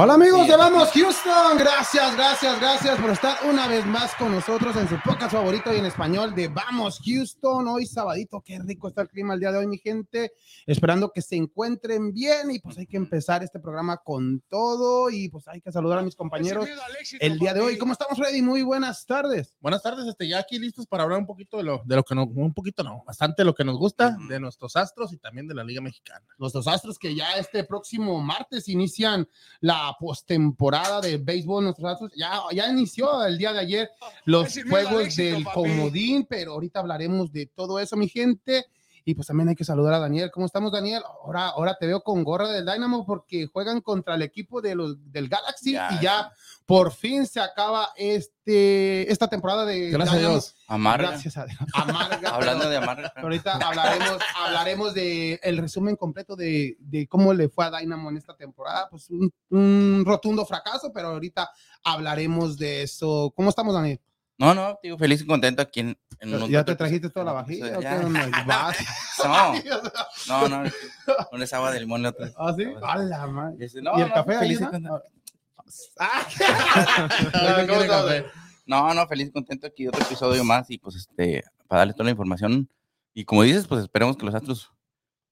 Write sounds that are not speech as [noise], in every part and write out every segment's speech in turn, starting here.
Hola amigos de Vamos Houston, gracias, gracias, gracias por estar una vez más con nosotros en su podcast favorito y en español de Vamos Houston. Hoy sabadito, qué rico está el clima el día de hoy, mi gente. Esperando que se encuentren bien y pues hay que empezar este programa con todo y pues hay que saludar a mis compañeros el día de hoy. ¿Cómo estamos, Freddy? Muy buenas tardes. Buenas tardes, este, ya aquí listos para hablar un poquito de lo, de lo que nos, un poquito no, bastante de lo que nos gusta, de nuestros astros y también de la Liga Mexicana. Nuestros astros que ya este próximo martes inician la postemporada de béisbol nuestros ya, ya inició el día de ayer los juegos del comodín, pero ahorita hablaremos de todo eso, mi gente. Y pues también hay que saludar a Daniel. ¿Cómo estamos, Daniel? Ahora, ahora te veo con gorra del Dynamo porque juegan contra el equipo de los, del Galaxy y ya por fin se acaba este, esta temporada de. Gracias a Dios. Amarga. Gracias a Dios. Amarga. Hablando de amarga. Ahorita hablaremos, hablaremos de el resumen completo de, de, cómo le fue a Dynamo en esta temporada. Pues un, un rotundo fracaso, pero ahorita hablaremos de eso. ¿Cómo estamos, Daniel? No, no, digo, feliz y contento aquí en, en ¿Ya te trajiste toda la vajilla? ¿o ya. qué? [laughs] [laughs] [laughs] No, no, no, no es agua de limón. No, ¿Ah, sí? A la madre. No, ¿Y el no, café ahí, feliz y no? No, no, feliz y contento aquí otro episodio más y pues este, para darle toda la información. Y como dices, pues esperemos que los Astros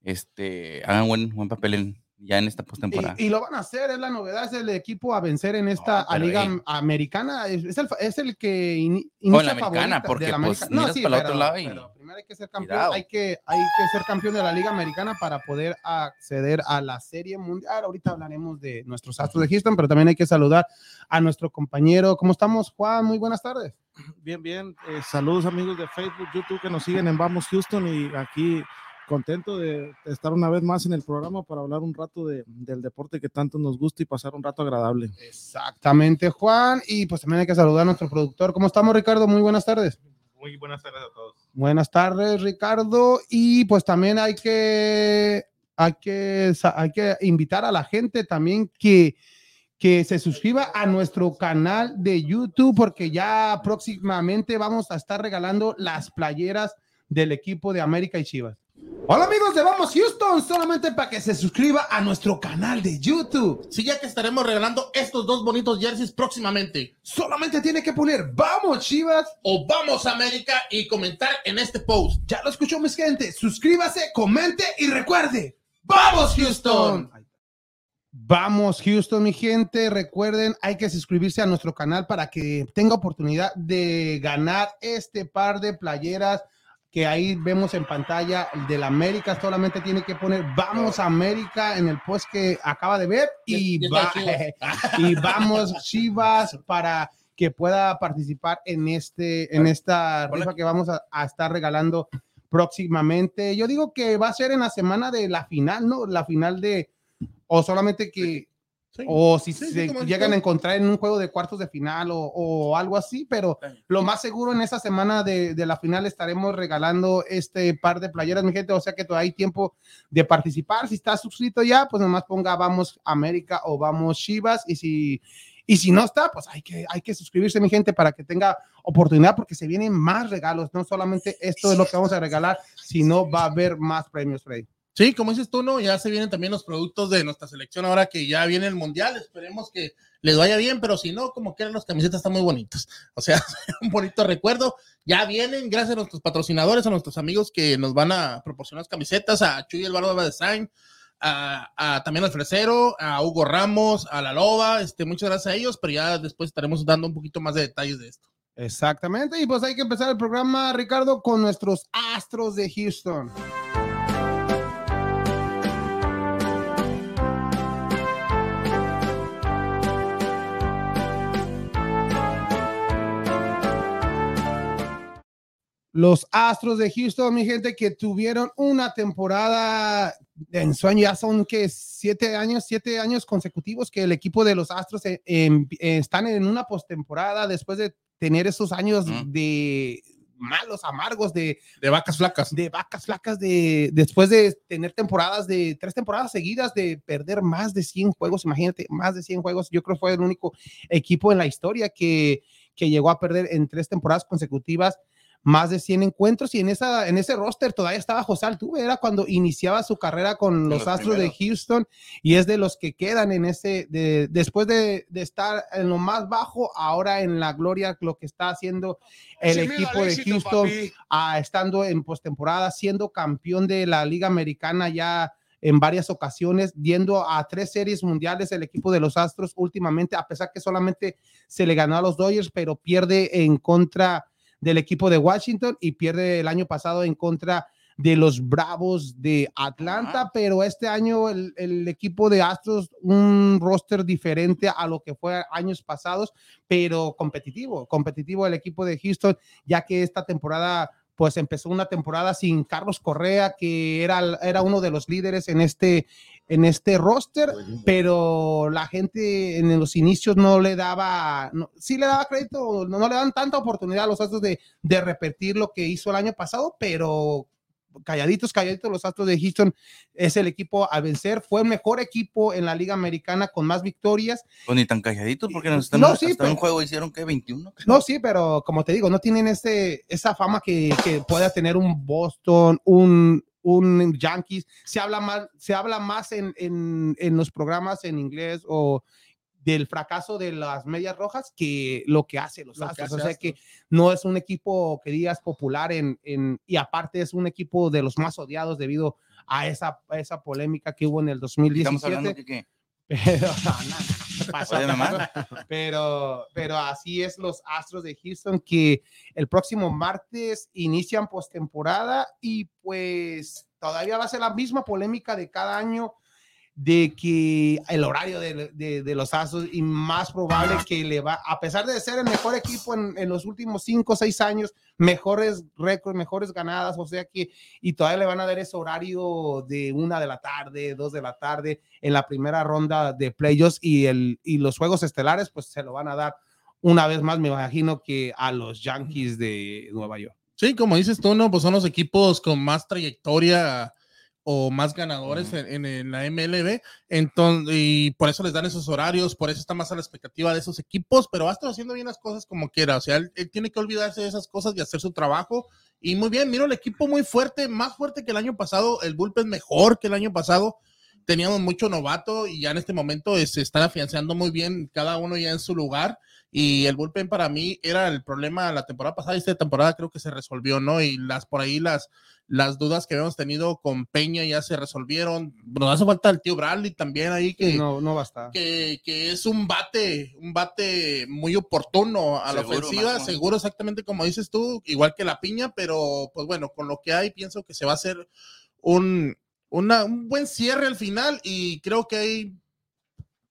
este, hagan buen, buen papel en, ya en esta postemporada. Y, y lo van a hacer, es la novedad, es el equipo a vencer en esta No, pero, liga ey. americana, es, es el, es el que O inicia en la americana, porque de la pues americana. miras para el otro lado y pero primero hay que ser campeón, Cuidado. hay que, hay que ser campeón de la liga americana para poder acceder a la serie mundial. Ahorita hablaremos de nuestros astros de Houston, pero también hay que saludar a nuestro compañero. ¿Cómo estamos, Juan? Muy buenas tardes. Bien, bien. Eh, saludos amigos de Facebook, YouTube que nos siguen en Vamos Houston y aquí contento de estar una vez más en el programa para hablar un rato de, del deporte que tanto nos gusta y pasar un rato agradable. Exactamente, Juan. Y pues también hay que saludar a nuestro productor. ¿Cómo estamos, Ricardo? Muy buenas tardes. Muy buenas tardes a todos. Buenas tardes, Ricardo. Y pues también hay que, hay que, hay que invitar a la gente también que, que se suscriba a nuestro canal de YouTube porque ya próximamente vamos a estar regalando las playeras del equipo de América y Chivas. Hola amigos de Vamos Houston, solamente para que se suscriba a nuestro canal de YouTube. Sí, ya que estaremos regalando estos dos bonitos jerseys próximamente. Solamente tiene que poner Vamos Chivas O vamos América y comentar en este post. Ya lo escuchó, mis gente. Suscríbase, comente y recuerde. ¡Vamos, Houston! Vamos, Houston, mi gente. Recuerden, hay que suscribirse a nuestro canal para que tenga oportunidad de ganar este par de playeras que ahí vemos en pantalla del América. Solamente tiene que poner Vamos América en el post que acaba de ver y, va- [laughs] y vamos Chivas para que pueda participar en este en esta rifa que vamos a, a estar regalando próximamente. Yo digo que va a ser en la semana de la final, ¿no? La final de o solamente que Sí. o si Sí, se llegan a encontrar en un juego de cuartos de final o, o algo así, pero lo más seguro en esa semana de, de la final estaremos regalando este par de playeras, mi gente, o sea que todavía hay tiempo de participar. Si estás suscrito ya, pues nomás ponga vamos América o vamos Chivas y si y si no está, pues hay que, hay que suscribirse, mi gente, para que tenga oportunidad, porque se vienen más regalos. No solamente esto es lo que vamos a regalar, sino va a haber más premios, Freddy. Sí, como dices tú, ¿no? Ya se vienen también los productos de nuestra selección ahora que ya viene el mundial. Esperemos que les vaya bien, pero si no, como quieran, las camisetas están muy bonitas. O sea, [laughs] un bonito recuerdo. Ya vienen, gracias a nuestros patrocinadores, a nuestros amigos que nos van a proporcionar las camisetas, a Chuy Eduardo Design, a, a- también al Fresero, a Hugo Ramos, a La Loba. Este, muchas gracias a ellos, pero ya después estaremos dando un poquito más de detalles de esto. Exactamente, y pues hay que empezar el programa, Ricardo, con nuestros Astros de Houston. Los Astros de Houston, mi gente, que tuvieron una temporada de ensueño, ya son que siete años, siete años consecutivos que el equipo de los Astros eh, em- eh, están en una postemporada después de tener esos años Mm. de malos, amargos, de, De vacas flacas. de vacas flacas, de después de tener temporadas de tres temporadas seguidas de perder más de 100 juegos, imagínate, más de 100 juegos. Yo creo que fue el único equipo en la historia que, que llegó a perder en tres temporadas consecutivas más de 100 encuentros y en, esa, en ese roster todavía estaba José Altuve, era cuando iniciaba su carrera con los, Astros de Houston y es de los que quedan en ese, de, después de, de, estar en lo más bajo, ahora en la gloria, lo que está haciendo el equipo de Houston, ah, estando en postemporada, siendo campeón de la Liga Americana ya en varias ocasiones, yendo a tres series mundiales el equipo de los Astros últimamente, a pesar que solamente se le ganó a los Dodgers, pero pierde en contra del equipo de Washington y pierde el año pasado en contra de los Bravos de Atlanta, pero este año el, el, equipo de Astros, un roster diferente a lo que fue años pasados, pero competitivo, competitivo el equipo de Houston, ya que esta temporada pues empezó una temporada sin Carlos Correa, que era, era uno de los líderes en este, en este roster, pero la gente en los inicios no le daba, no, sí le daba crédito, no, le dan tanta oportunidad a los Astros de, de repetir lo que hizo el año pasado, pero calladitos, calladitos, los Astros de Houston es el equipo a vencer. Fue el mejor equipo en la Liga Americana con más victorias. Pues ni tan calladitos, porque nos están, no, sí, hasta un juego hicieron que 21. No, sí, pero como te digo, no tienen ese, esa fama que, que pueda tener un Boston, un, un Yankees, se habla más, se habla más en, en, en, los programas en inglés o del fracaso de las medias rojas que lo que hace los Astros. O sea que no es un equipo que digas popular en, en, y aparte es un equipo de los más odiados debido a esa, a esa polémica que hubo en el 2017. Estamos hablando de [laughs] pero, no, [laughs] pasa. Pero, pero así es los Astros de Houston que el próximo martes inician postemporada y pues todavía va a ser la misma polémica de cada año de que el horario de, de, de, los Astros y más probable que le va, a pesar de ser el mejor equipo en, en los últimos cinco o seis años, mejores récords, mejores ganadas, o sea que, y todavía le van a dar ese horario de una de la tarde, dos de la tarde en la primera ronda de playoffs y, el, y los juegos estelares, pues se lo van a dar una vez más, me imagino que a los Yankees de Nueva York. Sí, como dices tú, ¿no? Pues son los equipos con más trayectoria o más ganadores en, en, la MLB. Entonces, y por eso les dan esos horarios, por eso está más a la expectativa de esos equipos, pero va a estar haciendo bien las cosas como quiera. O sea, él, él, tiene que olvidarse de esas cosas y hacer su trabajo. Y muy bien, miro el equipo muy fuerte, más fuerte que el año pasado. El bullpen mejor que el año pasado. Teníamos mucho novato y ya en este momento se están afianzando muy bien, cada uno ya en su lugar. Y el bullpen para mí era el problema la temporada pasada y esta temporada creo que se resolvió, ¿no? Y las por ahí las las dudas que habíamos tenido con Peña ya se resolvieron. Nos hace falta el tío Bradley también ahí que no, no basta. Que, que es un bate, un bate muy oportuno a la ofensiva, seguro exactamente como dices tú, igual que la piña, pero pues bueno, con lo que hay pienso que se va a hacer un, una, un buen cierre al final y creo que hay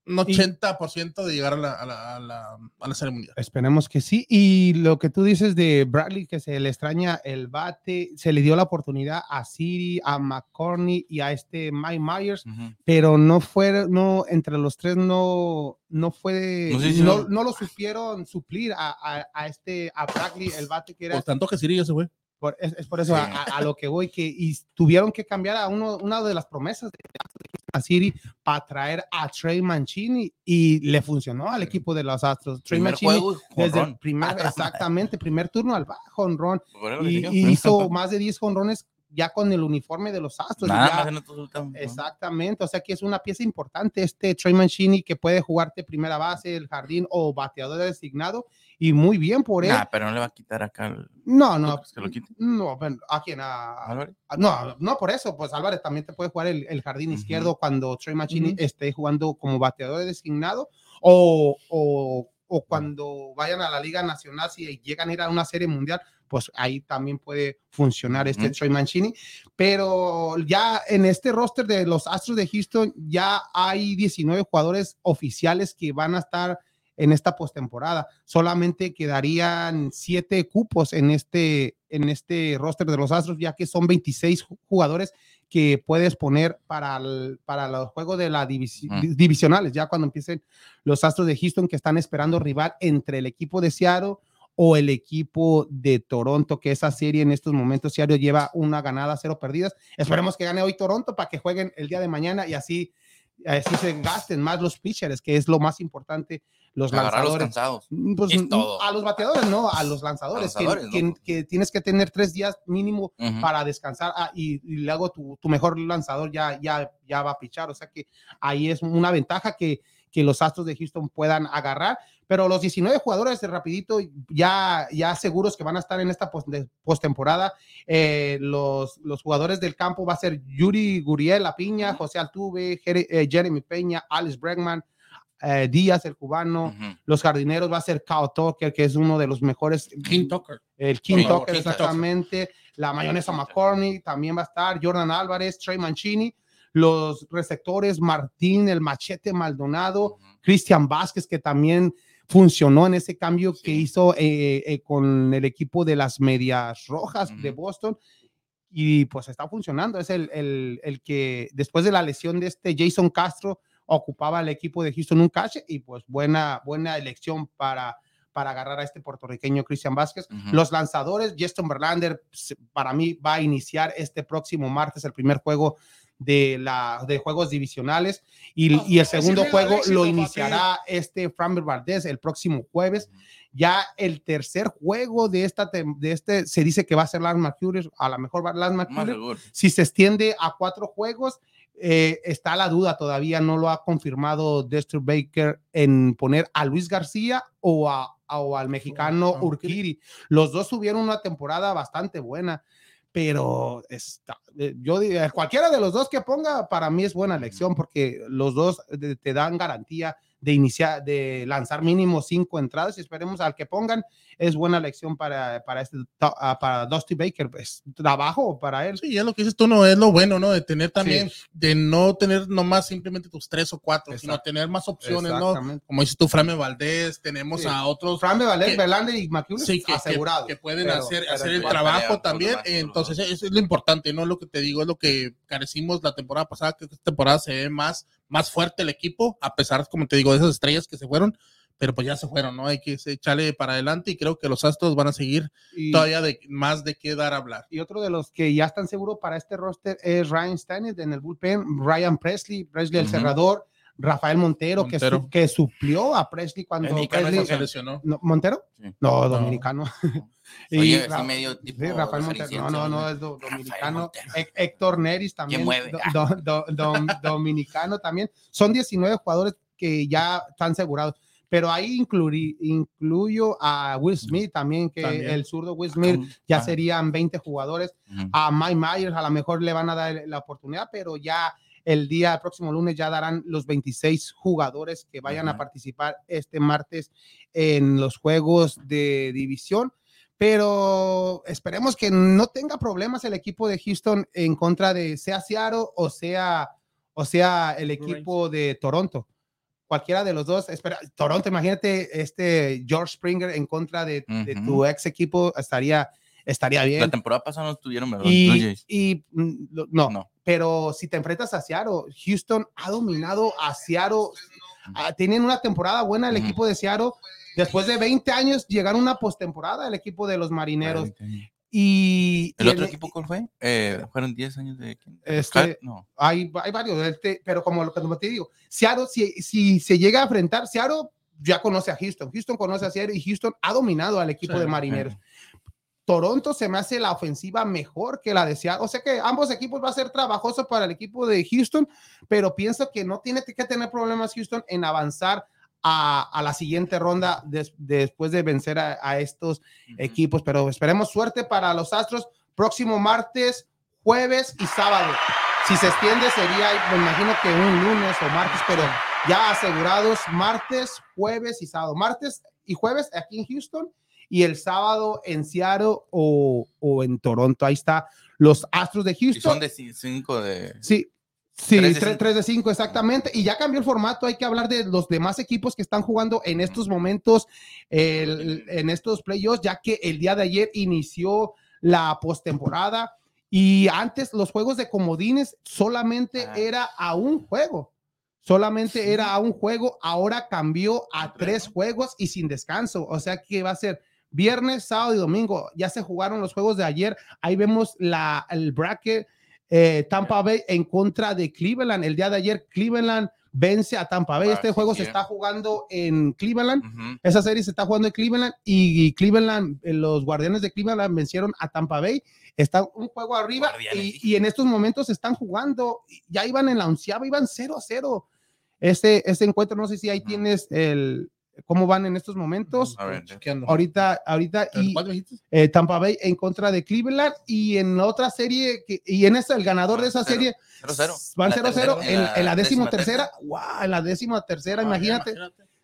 un 80% de llegar a la, a, la, a, la, a la, serie mundial. Esperemos que sí. Y lo que tú dices de Bradley, que se le extraña el bate, se le dio la oportunidad a Siri, a McCorney y a este Mike Myers, uh -huh. pero no fue, no, entre los tres no, no fue, no, no, no, lo supieron suplir a, a, a, este, a Bradley, el bate que era. Por tanto que Siri ya se fue. Por, es, es, por eso sí. a, lo que voy, que y tuvieron que cambiar a uno, una de las promesas de City para traer a Trey Mancini y le funcionó al equipo de los Astros. Trey primer Mancini juego, desde el primer, [laughs] exactamente, primer turno al bajo honrón y, y hizo más de 10 honrones ya con el uniforme de los Astros. Nada ya, exactamente, o sea que es una pieza importante este Trey Mancini que puede jugarte primera base, el jardín o bateador designado y muy bien por él. Nah, pero no le va a quitar acá. El... No, no. ¿Que lo quite? No, ¿a quién? ¿A, ¿Álvarez? No, no, por eso, pues Álvarez también te puede jugar el, el jardín uh -huh. izquierdo cuando Trey Mancini uh -huh. esté jugando como bateador designado o, o, o cuando vayan a la Liga Nacional, si llegan a ir a una serie mundial, pues ahí también puede funcionar este. Troy Mancini. Pero ya en este roster de los Astros de Houston ya hay 19 jugadores oficiales que van a estar en esta postemporada. Solamente quedarían siete cupos en este, en este roster de los Astros, ya que son 26 jugadores que puedes poner para, el, para los juegos de la divisi divisionales, ya cuando empiecen los Astros de Houston que están esperando rival entre el equipo de Seattle o el equipo de Toronto, que esa serie en estos momentos Seattle lleva una ganada, cero perdidas. Esperemos que gane hoy Toronto para que jueguen el día de mañana y así así se gasten más los pitchers, que es lo más importante, los los lanzadores. cansados. Mm, pues, Es todo. a los bateadores, no, a los lanzadores, que- lanzadores, que, ¿no? que tienes que tener tres días mínimo para descansar ah, y, y luego tu, tu mejor lanzador ya, ya, ya va a pichar. O sea que ahí es una ventaja que, que los Astros de Houston puedan agarrar. Pero los 19 jugadores de rapidito ya, ya seguros que van a estar en esta postemporada. Eh, los, los jugadores del campo va a ser Yuri Guriel, La Piña, José Altuve, Jere- eh, Jeremy Peña, Alex Bregman, eh, Díaz, el cubano. Los jardineros va a ser Kyle Tucker, que es uno de los mejores King Tucker. el King Sí, Tucker, King Tucker. exactamente. La mayonesa McCormick también va a estar. Jordan Álvarez, Trey Mancini. Los receptores Martín, el Machete Maldonado. Ujú. Cristian Vázquez, que también funcionó en ese cambio que hizo eh, eh, con el equipo de las Medias Rojas de. Boston. Y pues está funcionando. Es el, el, el que después de la lesión de este Jason Castro ocupaba el equipo de Houston un cache y pues buena, buena elección para, para agarrar a este puertorriqueño Cristian Vázquez. Los lanzadores, Justin Verlander, para mí va a iniciar este próximo martes el primer juego de, la, de juegos divisionales y, y el segundo juego éxito, lo papi. iniciará este Framber Valdez el próximo jueves. Ya el tercer juego de, esta, de este se dice que va a ser Lance McCullers, a lo mejor va Lance Más McCullers. seguro. Si se extiende a cuatro juegos, eh, está la duda, todavía no lo ha confirmado Dexter Baker en poner a Luis García o, a, o al mexicano Urquidy. Urquiri. Los dos tuvieron una temporada bastante buena, pero está, eh, yo diría, cualquiera de los dos que ponga, para mí es buena elección porque los dos eh, te dan garantía de iniciar, de lanzar mínimo cinco entradas y esperemos al que pongan es buena elección para, para este, ah, para Dusty Baker, pues trabajo para él. Sí, es lo que dices tú, no es lo bueno, ¿no? De tener también, de no tener nomás simplemente tus tres o cuatro, sino Exacto. tener más opciones, ¿no? Como dices tú, Frame Valdés, tenemos Sí. a otros Fran Valer, que- Verlander y McCullers sí, que, que- asegurados. que pueden Pero- hacer, pero hacer el trabajo pelean por también. más, Entonces, eso es lo importante, ¿no? Lo que te digo, es lo que carecimos la temporada pasada, que esta temporada se ve más, más fuerte el equipo, a pesar, como te digo, de esas estrellas que se fueron, pero pues ya se fueron, ¿no? Hay que echarle para adelante y creo que los Astros van a seguir Y, todavía de más de qué dar a hablar. y otro de los que ya están seguros para este roster es Ryan Stanley en el bullpen, Ryan Presley, Presley el Ujú. cerrador, Rafael Montero, Que, Montero. su- que suplió a Presley cuando Presley- Se lesionó. No, ¿Montero? Sí. No, No. dominicano. [laughs] Oye, Ra- medio tipo sí, Rafael Montero. No, no, no, es do- dominicano. Hé- Héctor Neris también. do- do- do- dom- dominicano también. Son 19 jugadores que ya están asegurados. Pero ahí incluí, incluyo a Will Smith también, que También. el zurdo Will Smith ya Ah. serían 20 jugadores. Ujú. A Mike Myers a lo mejor le van a dar la oportunidad, pero ya el día el próximo lunes ya darán los 26 jugadores que vayan a Ajá. participar este martes en los juegos de división. Pero esperemos que no tenga problemas el equipo de Houston en contra de sea Seattle o sea, o sea el equipo de Toronto. Cualquiera de los dos. Espera, Toronto, imagínate este George Springer en contra de, tu ex equipo, estaría, estaría bien. La temporada pasada no estuvieron, ¿verdad? Y, y, mm, no, No. pero si te enfrentas a Seattle, Houston ha dominado a Seattle. Ah, tienen una temporada buena el equipo de Seattle. Después de 20 años llegaron a una postemporada el equipo de los marineros. Y, ¿El y otro en- equipo cuál fue? Eh, ¿Fueron 10 años de? Este- No. hay, hay varios, este, pero como lo que te digo, Seattle, si, si se llega a enfrentar, Seattle ya conoce a Houston, Houston conoce a Seattle y Houston ha dominado al equipo Sí, de marineros. Toronto se me hace la ofensiva mejor que la de Seattle. O sea que ambos equipos va a ser trabajoso para el equipo de Houston, pero pienso que no tiene que tener problemas Houston en avanzar a, a la siguiente ronda des- después de vencer a, a estos equipos. Pero esperemos suerte para los Astros. Próximo martes, jueves y sábado. Si se extiende sería, me imagino que un lunes o martes, pero ya asegurados martes, jueves y sábado. Martes y jueves aquí en Houston y el sábado en Seattle o, o en Toronto. Ahí está los Astros de Y Houston. son de 5 de. Sí, sí, Tres de 3 cinco. de 5, exactamente. Y ya cambió el formato. Hay que hablar de los demás equipos que están jugando en estos momentos, el- en estos playoffs, ya que el día de ayer inició la postemporada. Y antes los juegos de comodines solamente Ah. era a un juego. Solamente era a un juego. Ahora cambió a tres juegos y sin descanso. O sea que va a ser viernes, sábado y domingo. Ya se jugaron los juegos de ayer. Ahí vemos la, el bracket eh, Tampa Bay en contra de Cleveland. El día de ayer, Cleveland vence a Tampa Bay. Este juego sí. se está jugando en Cleveland. Esa serie se está jugando en Cleveland y Cleveland, eh, los guardianes de Cleveland vencieron a Tampa Bay. Está un juego arriba y, en estos momentos están jugando. Ya iban en la onceava, iban 0 a 0. Este, este encuentro, no sé si ahí tienes el cómo van en estos momentos. A ver, Chequeando. Ahorita, ahorita, ¿El y eh, Tampa Bay en contra de Cleveland y en otra serie, que, y en esta, el ganador de esa Cero, serie cero, cero. van La 0-0 tercera- en, en la décima décima tercera. ¡Wow! En la décima tercera, Ah, imagínate.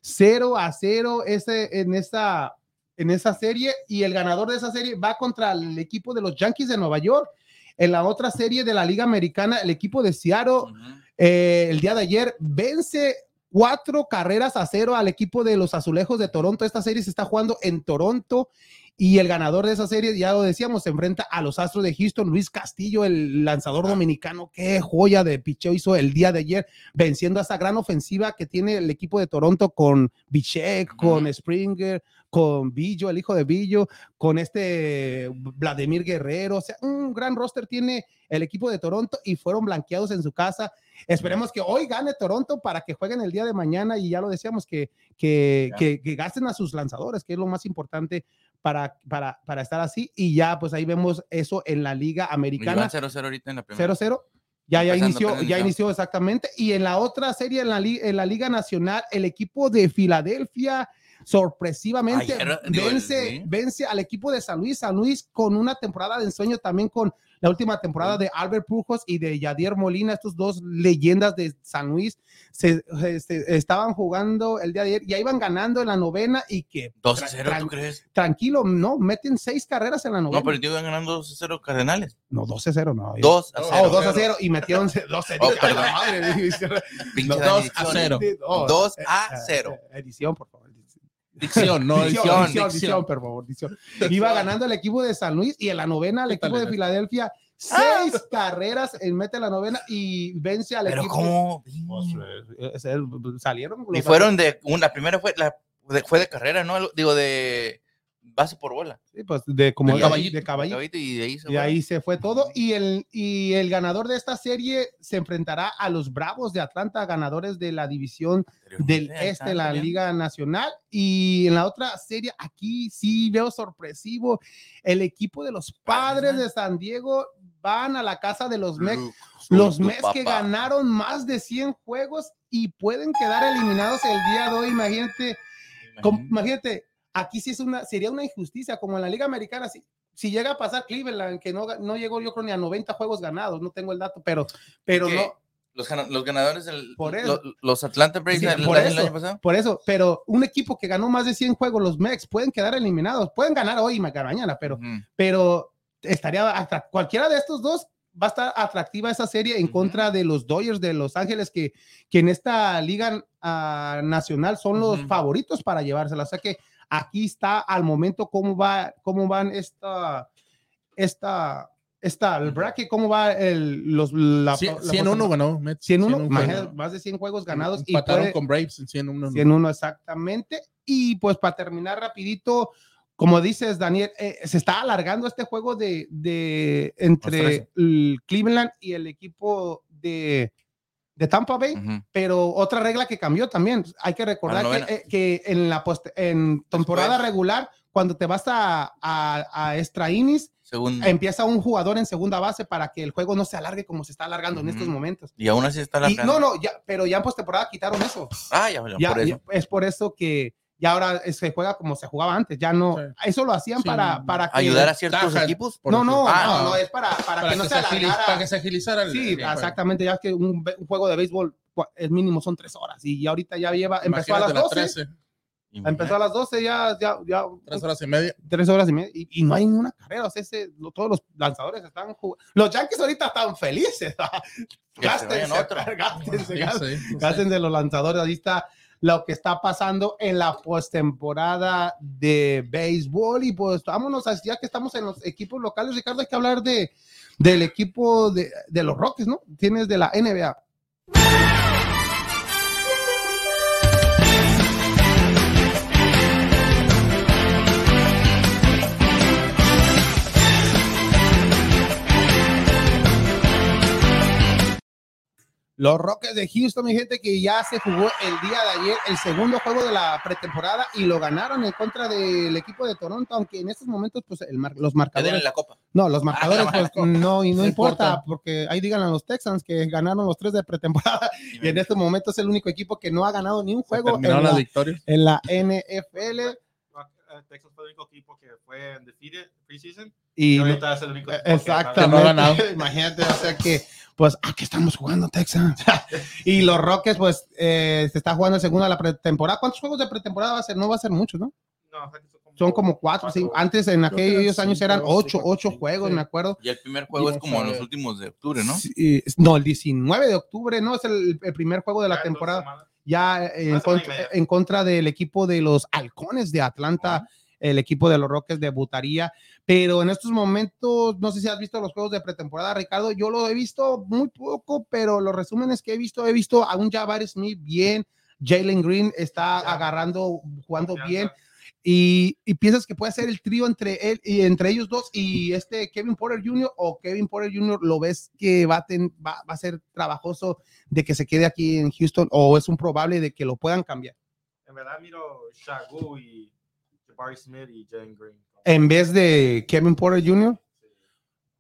0 a 0 ese, en, esa, en esa serie y el ganador de esa serie va contra el equipo de los Yankees de Nueva York. En la otra serie de la Liga Americana, el equipo de Seattle eh, el día de ayer vence cuatro carreras a cero al equipo de los Azulejos de Toronto. Esta serie se está jugando en Toronto y el ganador de esa serie, ya lo decíamos, se enfrenta a los Astros de Houston. Luis Castillo, el lanzador dominicano, qué joya de picheo hizo el día de ayer, venciendo a esa gran ofensiva que tiene el equipo de Toronto con Bichek, con Springer, con Billo, el hijo de Billo, con este Vladimir Guerrero. O sea, un gran roster tiene el equipo de Toronto y fueron blanqueados en su casa. Esperemos que hoy gane Toronto para que jueguen el día de mañana y ya lo decíamos, que, que, que, que gasten a sus lanzadores, que es lo más importante para, para, para estar así. Y ya, pues ahí vemos eso en la Liga Americana. 0-0 ahorita en la primera. 0-0. Ya, ya inició, ya inició. exactamente. Y en la otra serie, en la, en la Liga Nacional, el equipo de Filadelfia sorpresivamente Ayer, digo, vence, sí. vence al equipo de San Luis. San Luis con una temporada de ensueño también con la última temporada de Albert Pujos y de Yadier Molina, estos dos leyendas de San Luis, se, se- estaban jugando el día de ayer, ya iban ganando en la novena y que 2-0, tra- ¿tú crees? tranquilo, no, meten seis carreras en la novena. No, pero iban ganando 2-0 Cardenales. No, 12-0 no. 2 a Oh, 0. Oh, 2 a 0 y metieron 12 [laughs] Oh, perdón. [laughs] madre. Pinche No, Dani 2 a Dicción. 0. Oh, 2 eh, a eh, 0. eh, Edición, por favor. Dicción, no, Dicción, dicción, dicción, dicción. por favor. dicción. Iba ganando el equipo de San Luis y en la novena el ¿Qué tal equipo de? Filadelfia. Seis carreras en mete la novena y vence al Pero equipo. ¿cómo? Pues, eh, salieron. Y fueron de, una, la primera fue, la, de, fue de carrera, ¿no? Digo, de base por bola. Sí, pues, de como De caballito. de caballito. Caballito, Y de ahí se Y ahí se fue todo. Y el, y el ganador de esta serie se enfrentará a los Bravos de Atlanta, ganadores de la división del este, están la. Liga Nacional. Y en la otra serie, aquí sí veo sorpresivo. El equipo de los padres de San Diego van a la casa de los. Luke, Los Mets que ganaron más de 100 juegos y pueden quedar eliminados el día de hoy. Imagínate, imagínate, aquí sí es una, sería una injusticia, como en la Liga Americana, si, si llega a pasar Cleveland, que no, no llegó yo creo ni a 90 juegos ganados, no tengo el dato, pero, pero ¿Qué? no, Los, los ganadores del, Por eso. lo- los Atlanta Braves Sí, del, por eso. año pasado. por eso, pero un equipo que ganó más de 100 juegos, los Mex, pueden quedar eliminados, pueden ganar hoy y mañana, pero Ujú. pero estaría cualquiera de estos dos va a estar atractiva esa serie en contra de los Dodgers de Los Ángeles que, que en esta liga ah, nacional son los favoritos para llevársela. O sea que aquí está al momento cómo va cómo van esta esta esta el bracket cómo va el los la, Cien- la- 101 ganó. Mets, 101, 101 imagínate, ganó. más de 100 juegos ganados y Empataron puede- con Braves en 101. 101 exactamente. Y pues para terminar rapidito, como dices, Daniel, eh, se está alargando este juego de, de entre el Cleveland y el equipo de, de Tampa Bay, pero otra regla que cambió también, hay que recordar que, eh, que en la post- en temporada Después. regular, cuando te vas a, a, a extra innings, empieza un jugador en segunda base para que el juego no se alargue como se está alargando en estos momentos. y aún así está la Y, no, no, ya, pero ya en postemporada quitaron eso Ah, ya, ya, ya, por eso. es por eso que ya ahora se juega como se jugaba antes, ya no, Sí. eso lo hacían Sí. para, para que, Ayudar a ciertos equipos. no, no. Ah, no, no. es para, para, Para que no se agiliz- alargara. para que se agilizara el- Sí, el exactamente, ya que un, un juego de béisbol es mínimo son tres horas y ahorita ya lleva, empezó a las Imagínate las 12, 13, empezó a las 12, ya, ya, ya, tres horas y media. tres horas y media, y, y no hay ninguna carrera, o sea, ese- lo- todos los lanzadores están jugando, los Yankees ahorita están felices, [laughs] gástense, [laughs] gástense, los lanzadores. Ahí está lo que está pasando en la postemporada de béisbol. Y pues vámonos, ya que estamos en los equipos locales, Ricardo, hay que hablar de, del equipo de, de los Rockies, ¿no? Tienes de la NBA. Los Rockets de Houston, mi gente, que ya se jugó el día de ayer el segundo juego de la pretemporada y lo ganaron en contra del equipo de Toronto, aunque en estos momentos, pues el mar- los marcadores. en la copa. No, los marcadores, la pues no, y no No importa, importa. porque ahí digan a los Texans que ganaron los tres de pretemporada y en estos momentos es el único equipo que no ha ganado ni un juego en la, victorias. en la NFL. Eh, Texas fue el único equipo que fue undefeated preseason Y y ahorita es el único Exactamente. Que no ha ganado. [laughs] Imagínate, o sea que, pues, aquí estamos jugando Texans. [laughs] y los Rockets, pues, eh, se está jugando el segundo de la pretemporada. ¿Cuántos juegos de pretemporada va a ser? No va a ser muchos, ¿no? No, o sea que Son como cuatro, cinco. Antes, en que aquellos años, cinco, eran ocho, cuatro, ocho cinco. juegos, Sí. me acuerdo. Y el primer juego es como los últimos de octubre, ¿no? Sí, no, el 19 de octubre, ¿no? Es el, el primer juego de la Ya, temporada. Ya eh, contra, en contra del equipo de los Halcones de Atlanta, el equipo de los Rockets debutaría. Pero en estos momentos, no sé si has visto los juegos de pretemporada, Ricardo. Yo lo he visto muy poco, pero los resúmenes que he visto, he visto a un Jabari Smith bien. Jalen Green está agarrando, jugando bien. Y, y piensas que puede ser el trío entre él y entre ellos dos y este Kevin Porter Jr. o Kevin Porter Jr. lo ves que va a, ten- va, va a ser trabajoso de que se quede aquí en Houston o es un probable de que lo puedan cambiar En verdad miro Shagu y Jabari Smith y Jalen Green. En vez de Kevin Porter Jr.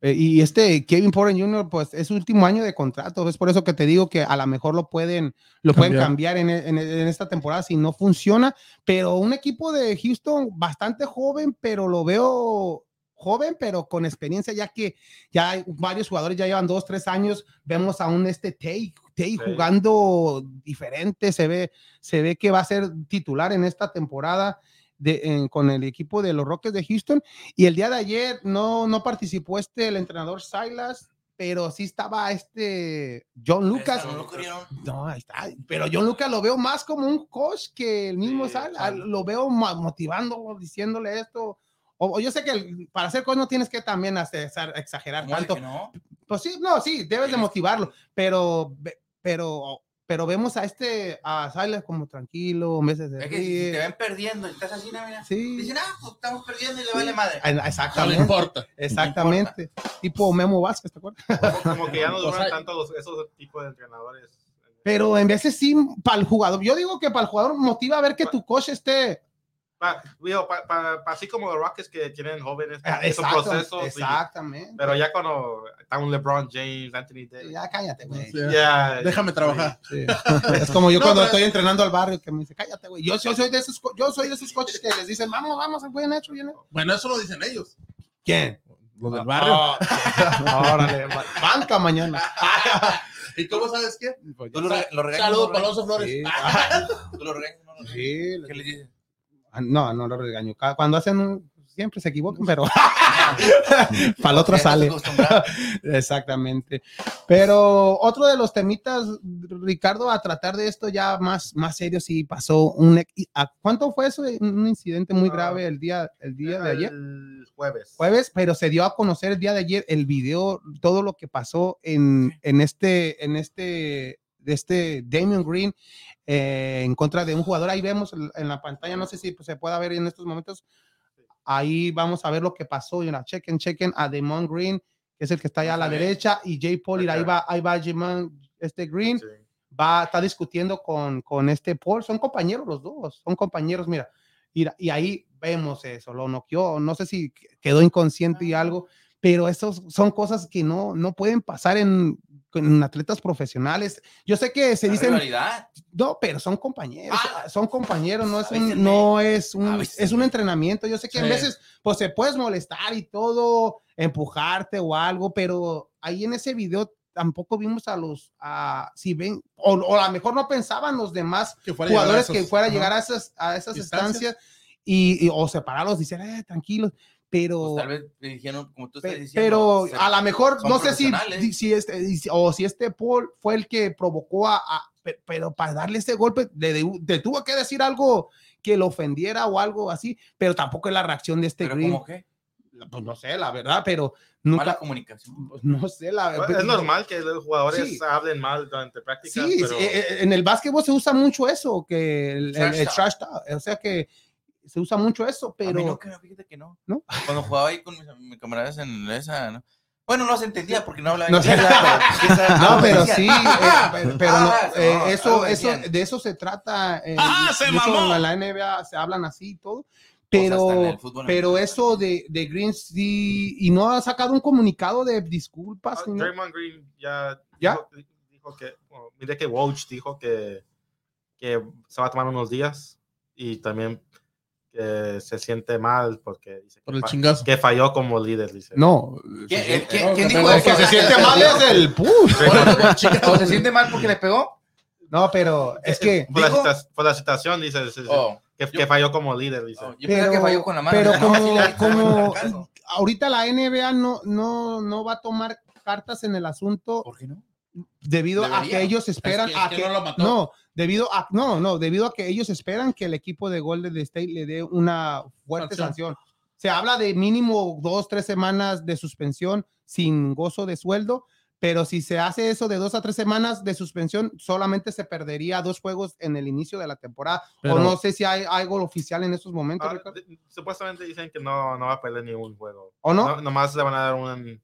Eh, y este Kevin Porter Jr. pues es su último año de contrato, es por eso que te digo que a lo mejor lo pueden lo pueden Cambiar. cambiar en, en- en esta temporada si no funciona, pero un equipo de Houston bastante joven, pero lo veo joven, pero con experiencia, ya que ya hay varios jugadores ya llevan dos, tres años, vemos aún este Tay, Tay Sí. jugando diferente, se ve, se ve que va a ser titular en esta temporada. De, en- con el equipo de los Rockets de Houston y el día de ayer no, no participó este el entrenador Silas pero sí estaba este John Lucas ¿No lo no, ahí está. Pero John Lucas lo veo más como un coach que el mismo Sí. Sal. Lo veo motivando, diciéndole esto. O, o yo sé que el- para hacer coach no tienes que también hacer- exagerar ¿Cómo de tanto. no? Pues sí, no, sí, debes de motivarlo. Pero, pero, pero vemos a este, a Silas como tranquilo, en veces de Es que si te ven perdiendo y estás así, no, mira. Sí, Dicen, ah, pues estamos perdiendo y le vale madre. Ah, No le exactamente. importa. Exactamente. Tipo Memo Vázquez, ¿te acuerdas? Como, como que ya no [laughs] O duran sea- tanto los- esos tipos de entrenadores. Pero en veces sí, para el jugador. Yo digo que para el jugador motiva a ver que tu coach esté Pa- digo, pa- pa- pa- así como los Rockets que tienen jóvenes, Ah, es un exacto, proceso. sí. Exactamente. pero ya cuando está un LeBron James, Anthony Davis. Ya cállate, güey. Ya. ya- Déjame trabajar. Sí. Es como yo No, cuando pero- estoy entrenando al barrio que me dice, cállate, güey. Yo, yo soy de esos, co- yo soy de esos coches que les dicen, vamos, vamos, bien hecho, bien hecho. Bueno, eso lo dicen ellos. ¿Quién? Los del barrio. Ah, órale, [laughs] ba- banca mañana. [laughs] ¿Y cómo sabes qué? Regañas. Saludos ¿no, para Flores. Sí. Ah, Tú lo regañas, ¿no? lo regañas? Sí, ¿Qué le dices? Ah, No, no lo regaño. Cuando hacen un, siempre se equivocan, pero [laughs] [laughs] para el otro sale. [laughs] Exactamente. Pero otro de los temitas, Ricardo, a tratar de esto ya más, más serio, sí pasó un... ex- y- ¿a ¿Cuánto fue eso? Un incidente muy Ah, grave el día, el día de ayer. El jueves. jueves, pero se dio a conocer el día de ayer el video, todo lo que pasó en, en este, en este, de este Damian Green eh, en contra de un jugador. Ahí vemos en la pantalla, no sé si pues, se pueda ver en estos momentos. Ahí vamos a ver lo que pasó. You know, chequen, chequen a Damon Green, que es el que está allá a la ver. derecha, y Jay Paul, y ahí va, ahí va Jamon, este Green, Sí. va, está discutiendo con, con este Paul, son compañeros los dos, son compañeros, mira, y, y ahí vemos eso, lo noqueó, no sé si quedó inconsciente y algo, pero esos son cosas que no, no pueden pasar en, en atletas profesionales. Yo sé que se dicen, rivalidad. no, pero son compañeros, Ah. son compañeros, no es un, no es un, es un entrenamiento. Yo sé que Sí. veces, pues se puedes molestar y todo, empujarte o algo, pero ahí en ese video tampoco vimos a los, a, si ven, o, o a lo mejor no pensaban los demás que a a jugadores que esos- fuera a llegar a esas, a esas Distancias. estancias y, y- o separarlos, dicen, eh, tranquilos, pero... Pues tal vez le dijeron, como tú estás diciendo. Pero se- a lo mejor, no sé si, si este, o si este Paul fue el que provocó a, a- pe- pero para darle ese golpe, le, de- tuvo que decir algo que lo ofendiera o algo así, pero tampoco es la reacción de este Pero Green. como que, Pues no sé, la verdad, pero mala nunca, comunicación. [laughs] pues, no sé, la verdad. Es normal que los jugadores Sí. hablen mal durante prácticas, Sí, pero eh, eh, en el básquetbol se usa mucho eso, que el, Trash el trash talk, o sea que se usa mucho eso, a mí pero no, que no, fíjate que no. ¿No? [laughs] Cuando jugaba ahí con mis, mis camaradas en esa, ¿no? Bueno, no se entendía porque no hablaba No inglés. Pero-. No, pero sí, [laughs] eh, [laughs] pero, pero no, Ah, eh, no, eso, eso, de eso se trata. eh, ¡Ah, se de hecho, mamó! en la NBA se hablan así y todo, pero, fútbol pero eso de, de Green sí, y no ha sacado un comunicado de disculpas. Ah, nada. Draymond Green ya, ¿Ya? Dijo, dijo que, bueno, mire que Woj dijo que, que se va a tomar unos días y también que se siente mal porque dice Por que, el fa- chingazo. que falló como líder, dice. No, ¿Quién, el- quién- No, quién que dijo se siente mal es el push. ¿O se siente mal porque le pegó? No, pero es que, Por la, dijo- cita- por la citación dice, dice- Oh, que, yo- que falló como líder, dice. oh, yo pensaba que falló con la mano. pero [laughs] como, como ahorita la NBA no, no, no va a tomar cartas en el asunto ¿Por qué no? debido a que ellos esperan Es que- es a que que, no lo mató. no, debido a no, no, debido a que ellos esperan que el equipo de Golden State le dé una fuerte Sanción. Se habla de mínimo dos, tres semanas de suspensión sin gozo de sueldo, pero si se hace eso de dos a tres semanas de suspensión, solamente se perdería dos juegos en el inicio de la temporada. Pero- o no sé si hay algo oficial en estos momentos. Ah, supuestamente dicen que no, no va a perder ningún juego. ¿O no? nomás le van a dar un-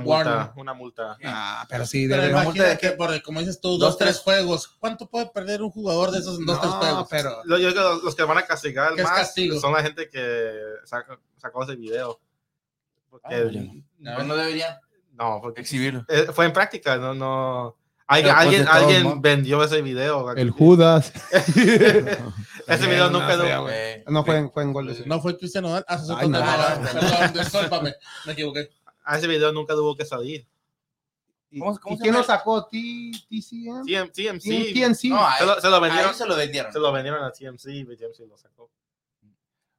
una multa. Una multa. Ah, pero sí, Pero debe- una multa de imagínate, qué? por, como dices tú, Dos, dos, tres tres. juegos. ¿Cuánto puede perder un jugador de esos en dos, tres No, juegos? pero Lo- yo que los que van a castigar ¿Qué es más castigo? son la gente que sacó, sacó ese video. Porque, Ah. Pues no deberían no, porque exhibirlo. eh, fue en práctica, no, no. Alguien, Pero, pues, alguien, alguien vendió ese video. el Judas. [laughs] ese video nunca no. Eh, No fue en, fue en State. No fue Cristiano. Ah, Ay, no. Perdón, discúlpame. Me equivoqué. A ese video nunca tuvo que salir. ¿Y, ¿Cómo- cómo y se quién lo sacó? ¿T- ¿TCM? TM, TMC. TNC. No, se, lo, se lo vendieron, se lo vendieron. se lo vendieron a TMC y TMC lo sacó.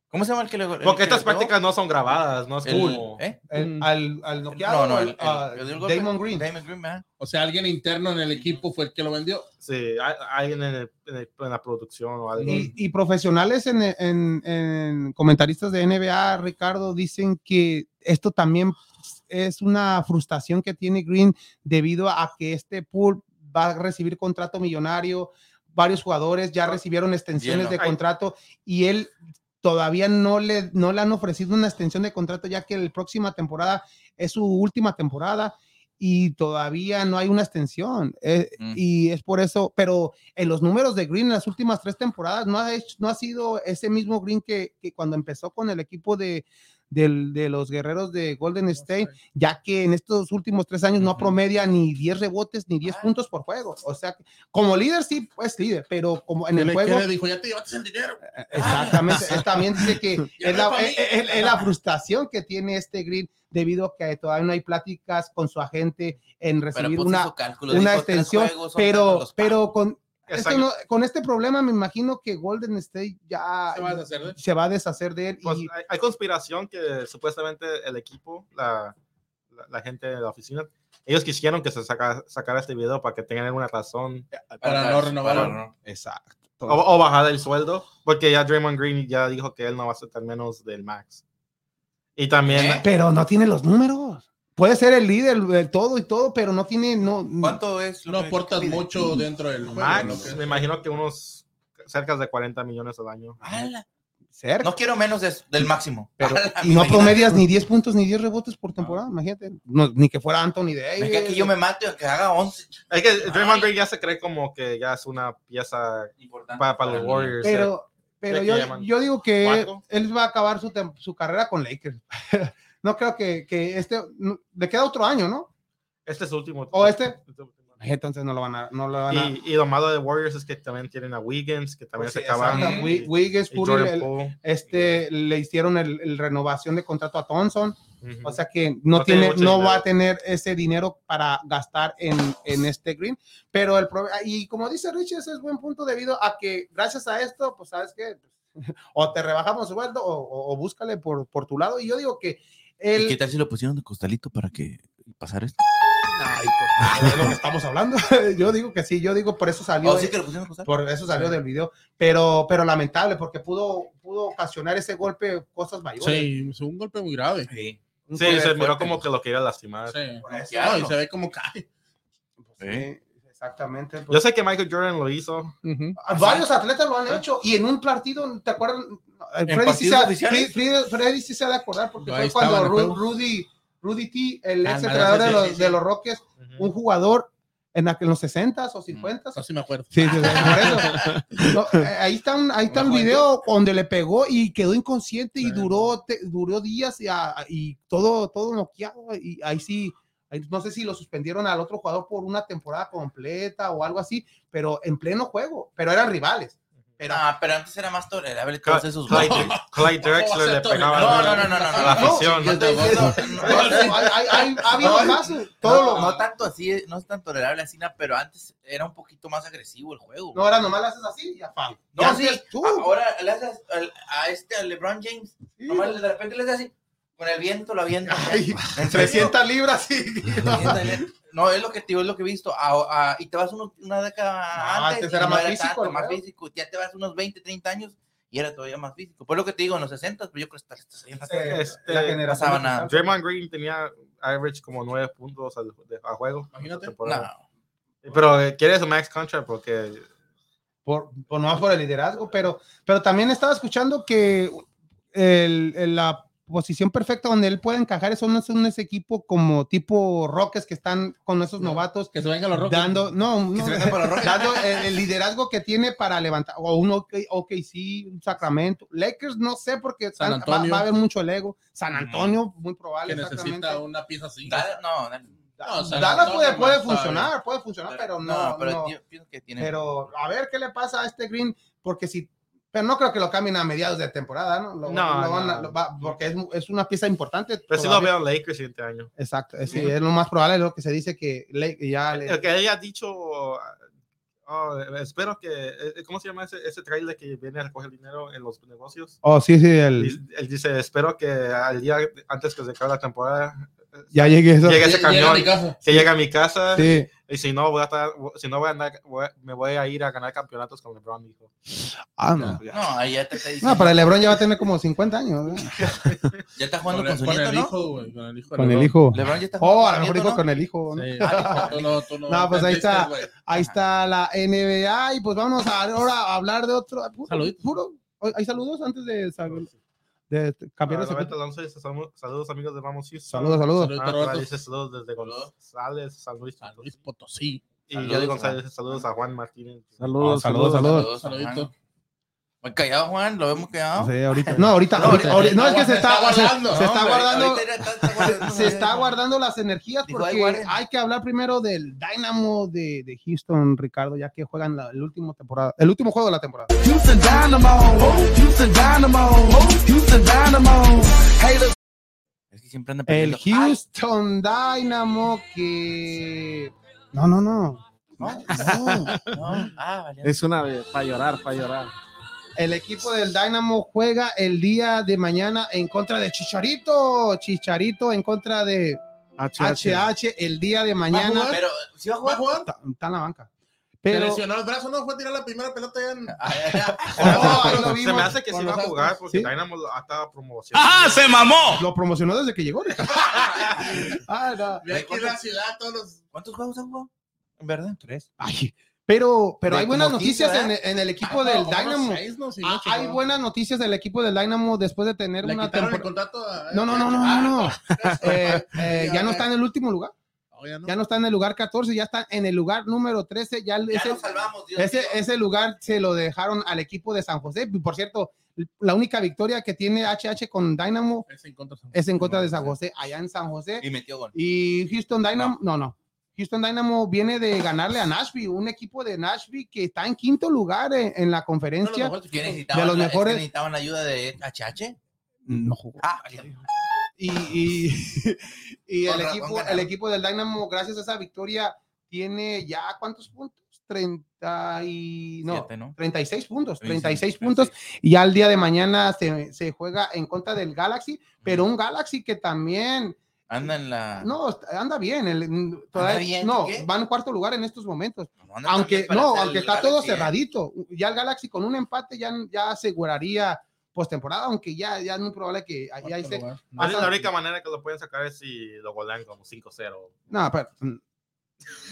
¿Cómo se llama el que le el Porque que estas prácticas no son grabadas, no es El- como. ¿eh? El- al, al No, noqueado, no, a el- golpe. Damon Green. Damon Green, ¿verdad? O sea, alguien interno en el equipo fue el que lo vendió. Sí, alguien en, el- en el- en la producción o algo. Y, y profesionales en, en- en comentaristas de NBA, Ricardo, dicen que esto también es una frustración que tiene Green debido a que este pool va a recibir contrato millonario. Varios jugadores ya recibieron extensiones de contrato y él todavía no le, no le han ofrecido una extensión de contrato ya que la próxima temporada es su última temporada y todavía no hay una extensión. Eh, Mm. Y es por eso, pero en los números de Green en las últimas tres temporadas no ha, hecho- no ha sido ese mismo Green que, que cuando empezó con el equipo de, del- de los guerreros de Golden State, ya que en estos últimos tres años no promedia ni 10 rebotes ni 10 Ah. puntos por juego. O sea, que como líder sí, pues líder, pero como en ¿Qué el juego... le dijo, ya te llevaste el dinero. Exactamente. Él también dice que [laughs] Ya es la, es pa' mí. es- es- es la [laughs] frustración que tiene este Green debido a que todavía no hay pláticas con su agente en recibir pues una, tres extensión, juegos, pero, pero con, esto no- con este problema me imagino que Golden State ya Se va a deshacer de él. se va a deshacer de él. Pues, y, hay, hay conspiración que supuestamente el equipo, la, la, la gente de la oficina, ellos quisieron que se saca- sacara este video para que tengan alguna razón Para no renovarlo. para no- exacto. o, o bajar el sueldo, porque ya Draymond Green ya dijo que él no va a aceptar menos del max. Y también, ¿Eh? Pero no tiene los números. Puede ser el líder, el todo y todo, pero no tiene, no. ¿Cuánto es? No aportas mucho dentro del juego. max, me imagino que unos cerca de 40 millones al año. No quiero menos de- del máximo. Pero, y no Imagínate. promedias ni 10 puntos ni 10 rebotes por temporada, imagínate. No, ni que fuera Anthony Davis. Imagínate que yo me mate o que haga 11. Es que Draymond Ay. Green ya se cree como que ya es una pieza Importante para, para los mí. Warriors. Pero, pero ¿Qué yo, digo que él va a acabar su, tem- su carrera con Lakers. [laughs] no creo que, que este. no- Le queda otro año, ¿no? Este es su último. ¿O este? Este. Entonces no lo van a. No lo van a Y, y lo malo de Warriors es que también tienen a Wiggins, que también Pues sí, se acaba. exacto. Mm. Wi- Wiggins, y el- este, le hicieron el, el renovación de contrato a Thompson. Ujú. O sea que no, No tiene tiene, no dinero. va a tener ese dinero para gastar en, en este green. Pero el y como dice Rich, ese es buen punto debido a que gracias a esto, pues sabes que o te rebajamos sueldo o, o- o búscale por, por tu lado. Y yo digo que ¿Y qué tal si lo pusieron de costalito para que pasar esto? Ay, pues, de lo que estamos hablando. [laughs] yo digo que sí, yo digo por eso salió. ¿O Oh, sí que lo pusieron de costalito? Por eso salió del video, pero, pero lamentable porque pudo, pudo ocasionar ese golpe cosas mayores. Sí, es un golpe muy grave. Sí. Sí, se miró como que lo quería lastimar. Sí. Por eso. No, y se ve como cae. Sí, exactamente. Yo pues. sé que Michael Jordan lo hizo. Ujú. Varios atletas lo han hecho y en un partido, ¿te acuerdas? Freddy sí, se? Freddy- Freddy sí se ha de acordar porque Ahí fue cuando Ru-. Rudy, Rudy T, el Ah, ex entrenador de, los, de los Rockets, Ujú. un jugador en, en los 60s o 50s. Así me acuerdo. Sí, sí, sí, por eso. [laughs] No, eh, ahí está, un, ahí está el Una video donde le pegó y quedó inconsciente y duró, te- duró días y, a- y todo, todo noqueado. Y ahí sí, no sé si lo suspendieron al otro jugador por una temporada completa o algo así, pero en pleno juego, pero eran rivales. Pero, Ah, pero antes era más tolerable todos esos Clyde. Clyde Drexler le pegaba No, no, no, no, no, la No, afición. ¿no? no, tanto así, no es tan tolerable así, pero antes era un poquito más agresivo el juego. no, ahora nomás le haces así y ya. No, Ya sí, tú. ahora le haces a este, a LeBron James, nomás de repente le haces así, con el viento lo avienta. [laughs] Ay, En serio. 300 libras, sí. [laughs] No, es lo que te digo, es lo que he visto. A- a- y te vas unos- una década No, antes. era no más físico, tanto, más físico. Ya te vas unos 20, 30 años y era todavía más físico. Por lo que te digo, en los 60, pues yo creo que Eh, Este, la generación pasaba nada. Draymond Green tenía average como 9 puntos de- a juego. Imagínate. No. Pero eh, quiere su max contract porque por, por no por el liderazgo, pero, pero también estaba escuchando que el, el- la posición perfecta donde él puede encajar es un, es un ese equipo como tipo Rockets que están con esos No, novatos Que se vengan los Rockets. dando, no, no, se vengan para los Rockets. dando el, el liderazgo que tiene para levantar, o un OK, OKC, un Sacramento, Lakers, no sé, porque San están- va, Antonio. va a haber mucho el ego, San Antonio, muy probable, que necesita exactamente. una pieza así. Dale- no, dale. No, Dallas puede, puede no funcionar, puede funcionar, pero no, pero no. yo pienso que tiene. Pero a ver qué le pasa a este Green, porque si, pero no creo que lo cambien a mediados de temporada, ¿no? Lo- No, lo van a- no. lo va- porque es, es una pieza importante. pero sí lo veo en Lakers siguiente año. Exacto, es, sí, es lo más probable, lo que se dice que que ya le- El que haya dicho, oh, espero que, eh, ¿cómo se llama ese, ese trailer que viene a recoger dinero en los negocios? Oh, sí, sí, Él, él dice, espero que al día antes que se acabe la temporada, ya llegue eso. Llegue ese Llega- llega a mi camión. casa. que llegue a mi casa Sí. Y si no, voy a estar, si no voy a andar, voy me voy a ir a ganar campeonatos con LeBron, dijo. Ah, no. Ya. No, ahí ya te está diciendo. No, para el LeBron ya va a tener como 50 años. ¿no? [laughs] Ya está jugando Con con, el, su con nieto, el ¿no? hijo, güey. Con el hijo. Con el hijo. LeBron ya está jugando Oh, con a lo mejor dijo con el hijo. ¿no? Sí. Ah, Tú no- tú no [laughs] No, pues ahí está. güey. Ahí está la NBA y pues vamos a ahora a hablar de otro. Puro, Saluditos. puro- ¿Hay saludos antes de, sal- de cambiar de Para secreto? 90 saludos, amigos de Vamos Houston. Saludos, saludos. Saludos, Ah, Roberto. dice saludos desde González, San Luis. San Luis Potosí. Y Yadi González, dice saludos a Juan Martínez. Saludos, saludos, saludos. saludos. Muy callado, Juan, lo vemos callado. Sí, ahorita. No, ahorita. No, ahorita- ahorita- no, es que se está, guardando. se está guardando. está-. Se está guardando las energías Dijo, "Ay, porque guarden". hay que hablar primero del Dynamo de, de Houston, Ricardo, ya que juegan la, el último temporada, el último juego de la temporada. Houston Dynamo, Houston Dynamo, Houston Dynamo. Haters Es que siempre anda El. Ay, Houston Dynamo que no, no, no. no, no, [laughs] no. Ah, vale. Es una para llorar, para llorar. El equipo del Dynamo juega el día de mañana en contra de Chicharito, Chicharito en contra de HH. HH el día de mañana. jugar? Pero, ¿sí va a ¿Va a jugar? jugar? Está, está en la banca. Pero lesionó el brazo, ¿no? Fue a tirar la primera pelota ya en... [laughs] Ah, ya, ya. [laughs] No, Se me hace que sí va a jugar porque ¿Sí? Dynamo lo- ha estado promocionando. ¡Ah, se mamó! lo promocionó desde que llegó. [laughs] ah, no. Aquí en la ciudad, todos los... ¿Cuántos juegos han jugado? En verdad. Tres. Ay, pero, pero hay buenas como 15, noticias en, ¿verdad? en el equipo Ah, del Dynamo. seis, ¿no? Sí, Ah, hay ¿no? buenas noticias del equipo del Dynamo después de tener Le una temporada. contrato a... No, no, no, no, no, no. [laughs] Eh, eh, ya no está en el último lugar. ya no. Ya no está en el lugar 14, ya está en el lugar número 13. Ya, Ya ese, nos salvamos, Dios ese, lugar se lo dejaron al equipo de San José. Por cierto, la única victoria que tiene HH con Dynamo Es en contra, es en contra de San José, allá en San José. Y metió gol. Y Houston Dynamo, no, no. Houston Dynamo viene de ganarle a Nashville, un equipo de Nashville que está en quinto lugar en, en la conferencia. mejores ¿Quién equipos. necesitaba? De los mejores- necesitaban ayuda de HH? No jugó. Ah. Y, y, y el, razón equipo, el equipo del Dynamo, gracias a esa victoria, tiene ya cuántos puntos? 30 y no, Siete, ¿no? 36 puntos, 36 36 puntos. Y ya el día de mañana se, se juega en contra del Galaxy, pero un Galaxy que también Anda en la. no anda bien. el- todavía- bien, no, ¿qué? va en cuarto lugar en estos momentos. No Aunque no, aunque está todo cerradito. Ya el Galaxy con un empate ya, ya aseguraría postemporada, aunque ya, ya es muy probable que ahí ahí se, la única manera que lo pueden sacar es si lo golean como 5-0. No, pero mm,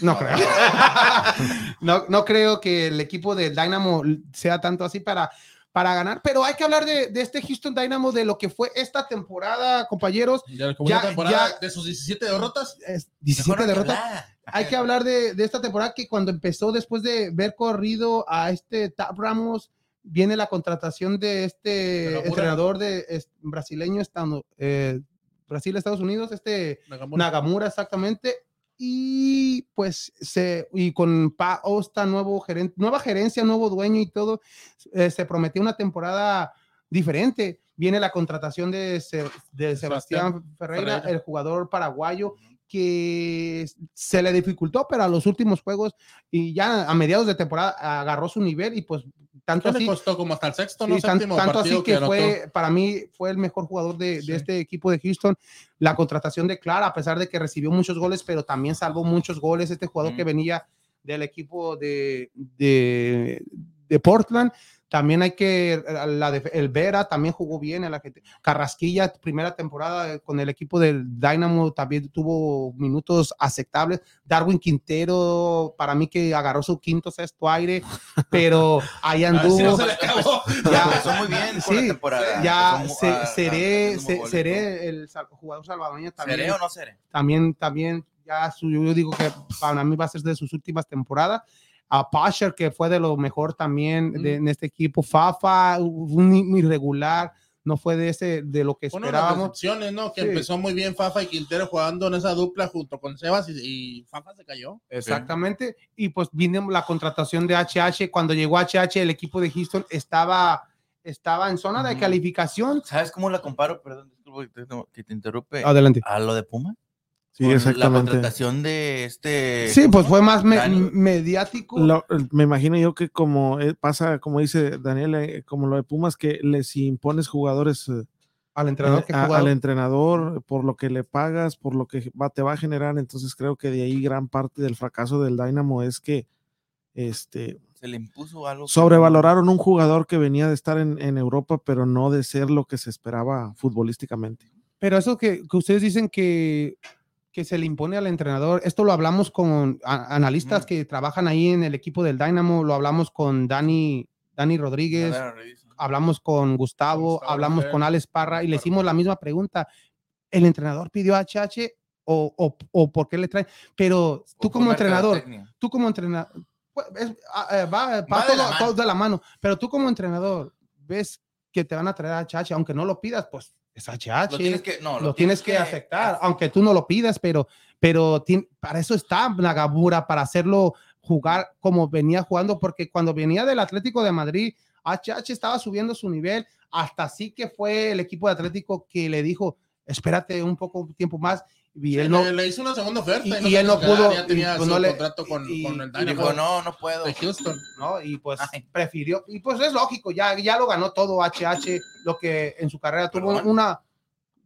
no creo. [laughs] [laughs] no, no creo que el equipo del Dynamo sea tanto así para. Para ganar. Pero hay que hablar de, de este Houston Dynamo, de lo que fue esta temporada, compañeros. Ya, como Ya- una temporada ya- de sus 17 derrotas. Es 17 derrotas. Hay que hablar de, de esta temporada que cuando empezó, después de ver corrido a este Tap Ramos, viene la contratación de este entrenador de es- brasileño, estando, eh, Brasil, Estados Unidos, este Nagamura. Nagamura exactamente. Y pues se, y con Pa Osta, nuevo gerente, nueva gerencia, nuevo dueño y todo, eh, se prometió una temporada diferente. Viene la contratación de, Se- de Sebastián Ferreira, Ferreira. el jugador paraguayo, que se le dificultó, pero a los últimos juegos y ya a mediados de temporada agarró su nivel y pues tanto ¿Qué le así, costó como hasta el sexto, Sí, no? tan- tanto así que, fue, para mí, fue el mejor jugador de, de este equipo de Houston. La contratación de Clara, a pesar de que recibió muchos goles, pero también salvó muchos goles. Este jugador Mm. que venía del equipo de, de, de Portland. También hay que, la de, el Vera también jugó bien. En la que, Carrasquilla, primera temporada con el equipo del Dynamo, también tuvo minutos aceptables. Darwin Quintero, para mí que agarró su quinto, sexto aire, pero [laughs] ahí A ver si anduvo no se le acabó. Ya. empezó muy bien Sí, la temporada. ya se- a- a- seré, haciendo se- seré el jugador salvadoreño también. ¿Seré o no seré? También, también, ya su- yo digo que para mí va a ser de sus últimas temporadas. A Pasher, que fue de lo mejor también de, en este equipo. Fafa, un irregular, no fue de ese, de lo que Bueno, esperábamos. ¿no? Que Sí. empezó muy bien Fafa y Quintero jugando en esa dupla junto con Sebas y, y Fafa se cayó. Exactamente. Y pues vino la contratación de HH. Cuando llegó HH, el equipo de Houston estaba, estaba en zona de calificación. ¿Sabes cómo la comparo? Perdón, disculpa que te, que te interrumpe. Adelante. A lo de Puma. Sí, Con La exactamente. contratación de este. Sí, pues fue más me- mediático. Lo- me imagino yo que como eh, pasa, como dice Daniel, eh, como lo de Pumas, que les impones jugadores eh, al entrenador que a- al entrenador por lo que le pagas, por lo que va, te va a generar. Entonces creo que de ahí gran parte del fracaso del Dynamo es que este, Se le impuso algo. sobrevaloraron un jugador que venía de estar en, en Europa, pero no de ser lo que se esperaba futbolísticamente. Pero eso que, que ustedes dicen que, que se le impone al entrenador, esto lo hablamos con analistas Mm. que trabajan ahí en el equipo del Dynamo, lo hablamos con Dani, Dani Rodríguez, hablamos con Gustavo, Gustavo hablamos Fer. con Alex Parra y le hicimos la misma pregunta. ¿El entrenador pidió a HH o, o, o por qué le traen? Pero tú como entrenador, tú como entrenador, pues, es- ah, eh, va, va Va de todo, la mano. todo de la mano, pero tú como entrenador ves que te van a traer a HH, aunque no lo pidas, pues es HH Lo tienes que, no, lo tienes que aceptar, aunque tú no lo pidas, pero, pero ti- para eso está Nagabura, para hacerlo jugar como venía jugando, porque cuando venía del Atlético de Madrid, HH estaba subiendo su nivel, hasta así que fue el equipo de Atlético que le dijo, espérate un poco tiempo más, y él no, le, hizo una segunda oferta. y- él no pudo, Ya tenía pues su no le- contrato con, el Dynamo dijo, no, no puedo. de Houston. ¿no? Y pues Ay. prefirió, y pues es lógico, ya, ya lo ganó todo HH, lo que en su carrera tuvo una,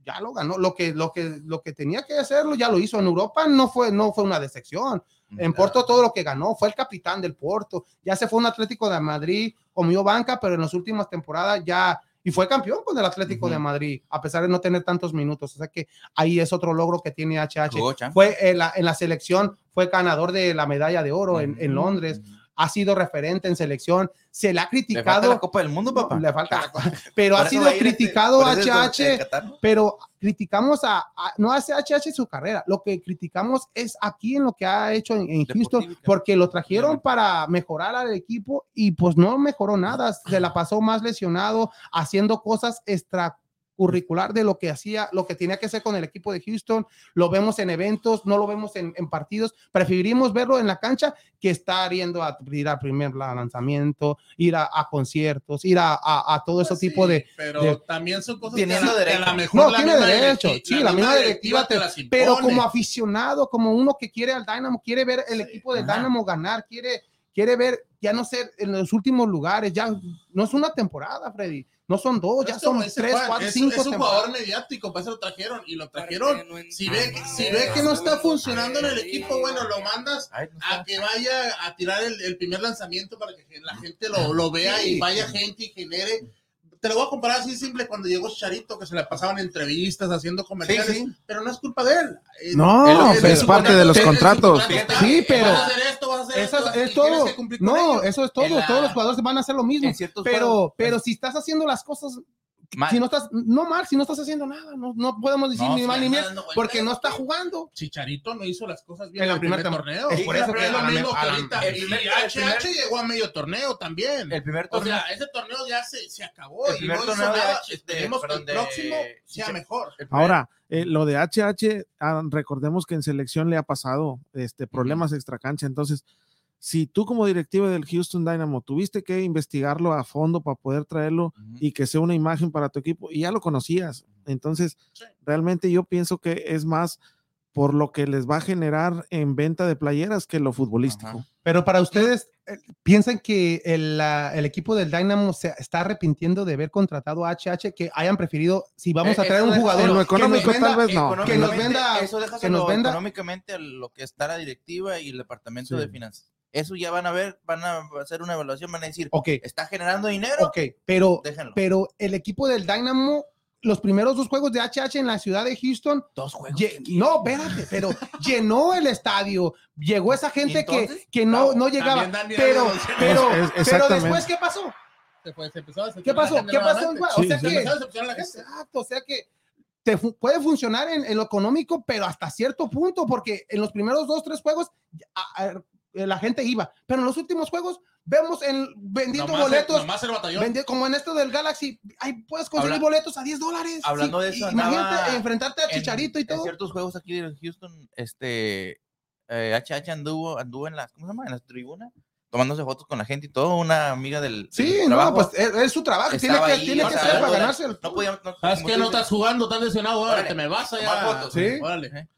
ya lo ganó, lo que, lo que, lo que tenía que hacerlo, ya lo hizo en Europa, no fue, no fue una decepción. En Porto todo lo que ganó, fue el capitán del Porto, ya se fue un Atlético de Madrid, comió banca, pero en las últimas temporadas ya, y fue campeón con el Atlético de Madrid, a pesar de no tener tantos minutos, o sea que ahí es otro logro que tiene HH. Fue en la, en la selección, fue ganador de la medalla de oro en, en Londres, ha sido referente en selección, se le ha Le falta criticado. la Copa del Mundo, papá. le falta, [laughs] pero ha sido a este- criticado es HH, pero criticamos a, a- no hace HH su carrera, lo que criticamos es aquí en lo que ha hecho en, en Houston, Deportivo. porque lo trajeron para mejorar al equipo y pues no mejoró nada, se la pasó más lesionado, haciendo cosas extracurricular de lo que hacía, lo que tenía que hacer con el equipo de Houston, lo vemos en eventos, no lo vemos en, en partidos, preferimos verlo en la cancha que estar yendo a ir al primer lanzamiento, ir a, a conciertos, ir a, a- a todo ese Pues tipo sí, de, Pero de- también son cosas que, la- derecho. la mejor No, la tiene derecho, sí, la misma directiva te las pero como aficionado, como uno que quiere al Dynamo, quiere ver el equipo del ajá. Dynamo ganar, quiere, quiere ver ya no ser en los últimos lugares, ya no es una temporada, Freddy, no son dos, ya Es son tres, cuatro, es, cinco es un temporadas. jugador mediático, para eso lo trajeron y lo trajeron. Si ve, si ve que no está funcionando en el equipo, bueno, lo mandas a que vaya a tirar el, el primer lanzamiento para que la gente lo, lo vea y vaya gente y genere. Te lo voy a comparar así simple cuando llegó Charito, que se le pasaban entrevistas haciendo comerciales, Sí, sí. pero no es culpa de él. Eh, No, él- él- pues él- es parte de los contratos. contrato Sí, pero- Vas a hacer esto, vas a hacer Eso es, todo. No, ello. eso es todo. La- Todos los jugadores van a hacer lo mismo. Pero, pero si estás haciendo las cosas, mal. si no estás, no mal, si no estás haciendo nada, no, no podemos decir No, ni mal ni vueltas, porque no está jugando. Chicharito no hizo las cosas bien En el primera primer torneo. es por eso que es lo mismo que ahorita. el Y primer- el HH primer- llegó a medio torneo también. El primer O torneo. sea, ese torneo ya se, se acabó El y primer no hizo torneo de nada. H- Esperemos que perdón, el próximo sea mejor. Ahora, eh, lo de HH, ah, recordemos que en selección le ha pasado este, problemas extracancha. Entonces, si tú como directivo del Houston Dynamo tuviste que investigarlo a fondo para poder traerlo y que sea una imagen para tu equipo y ya lo conocías, entonces Sí. realmente yo pienso que es más por lo que les va a generar en venta de playeras que lo futbolístico. Ajá. Pero para ustedes, eh, ¿piensan que el, la- el equipo del Dynamo se está arrepintiendo de haber contratado a HH, que hayan preferido, si vamos Eh, a traer un jugador En lo económico venda- tal vez no. que nos Económicamente, venda- eso que nos venda- económicamente a lo que está la directiva y el departamento Sí. de finanzas. Eso ya van a ver, van a hacer una evaluación, van a decir, Ok, está generando dinero, ok, pero, déjenlo. pero el equipo del Dynamo, los primeros dos juegos de HH en la ciudad de Houston, Dos juegos. no, espérate, pero llenó el estadio, llegó esa gente que, Entonces, que no, no llegaba, pero, pero, Es- es- pero después, ¿qué pasó? Se empezó a ¿Qué pasó? ¿Qué pasó? Sí, o sea sí. Se que, empezó a decepcionar a la gente. Exacto, o sea que te fu- puede funcionar en, en lo económico, pero hasta cierto punto, porque en los primeros dos, tres juegos a- a- la gente iba, pero en los últimos juegos vemos en vendiendo Nomás el- boletos, nomás el batallón. vendi- como en esto del Galaxy, ahí puedes conseguir Habla- boletos a 10 dólares. Hablando de y- eso, imagínate enfrentarte a en- Chicharito y En todo. ciertos juegos aquí de Houston, este, eh, HH anduvo, anduvo en las, ¿cómo se llama? En las tribunas, tomándose fotos con la gente y todo, una amiga del, Sí, del no, trabajo. pues es, es su trabajo, tiene que, ahí, tiene que ser para podía- ganarse el no podíamos, no, ¿Sabes como qué? tú No estás jugando, estás lesionado. Ahora Órale, te me vas allá. fotos. Sí. Órale.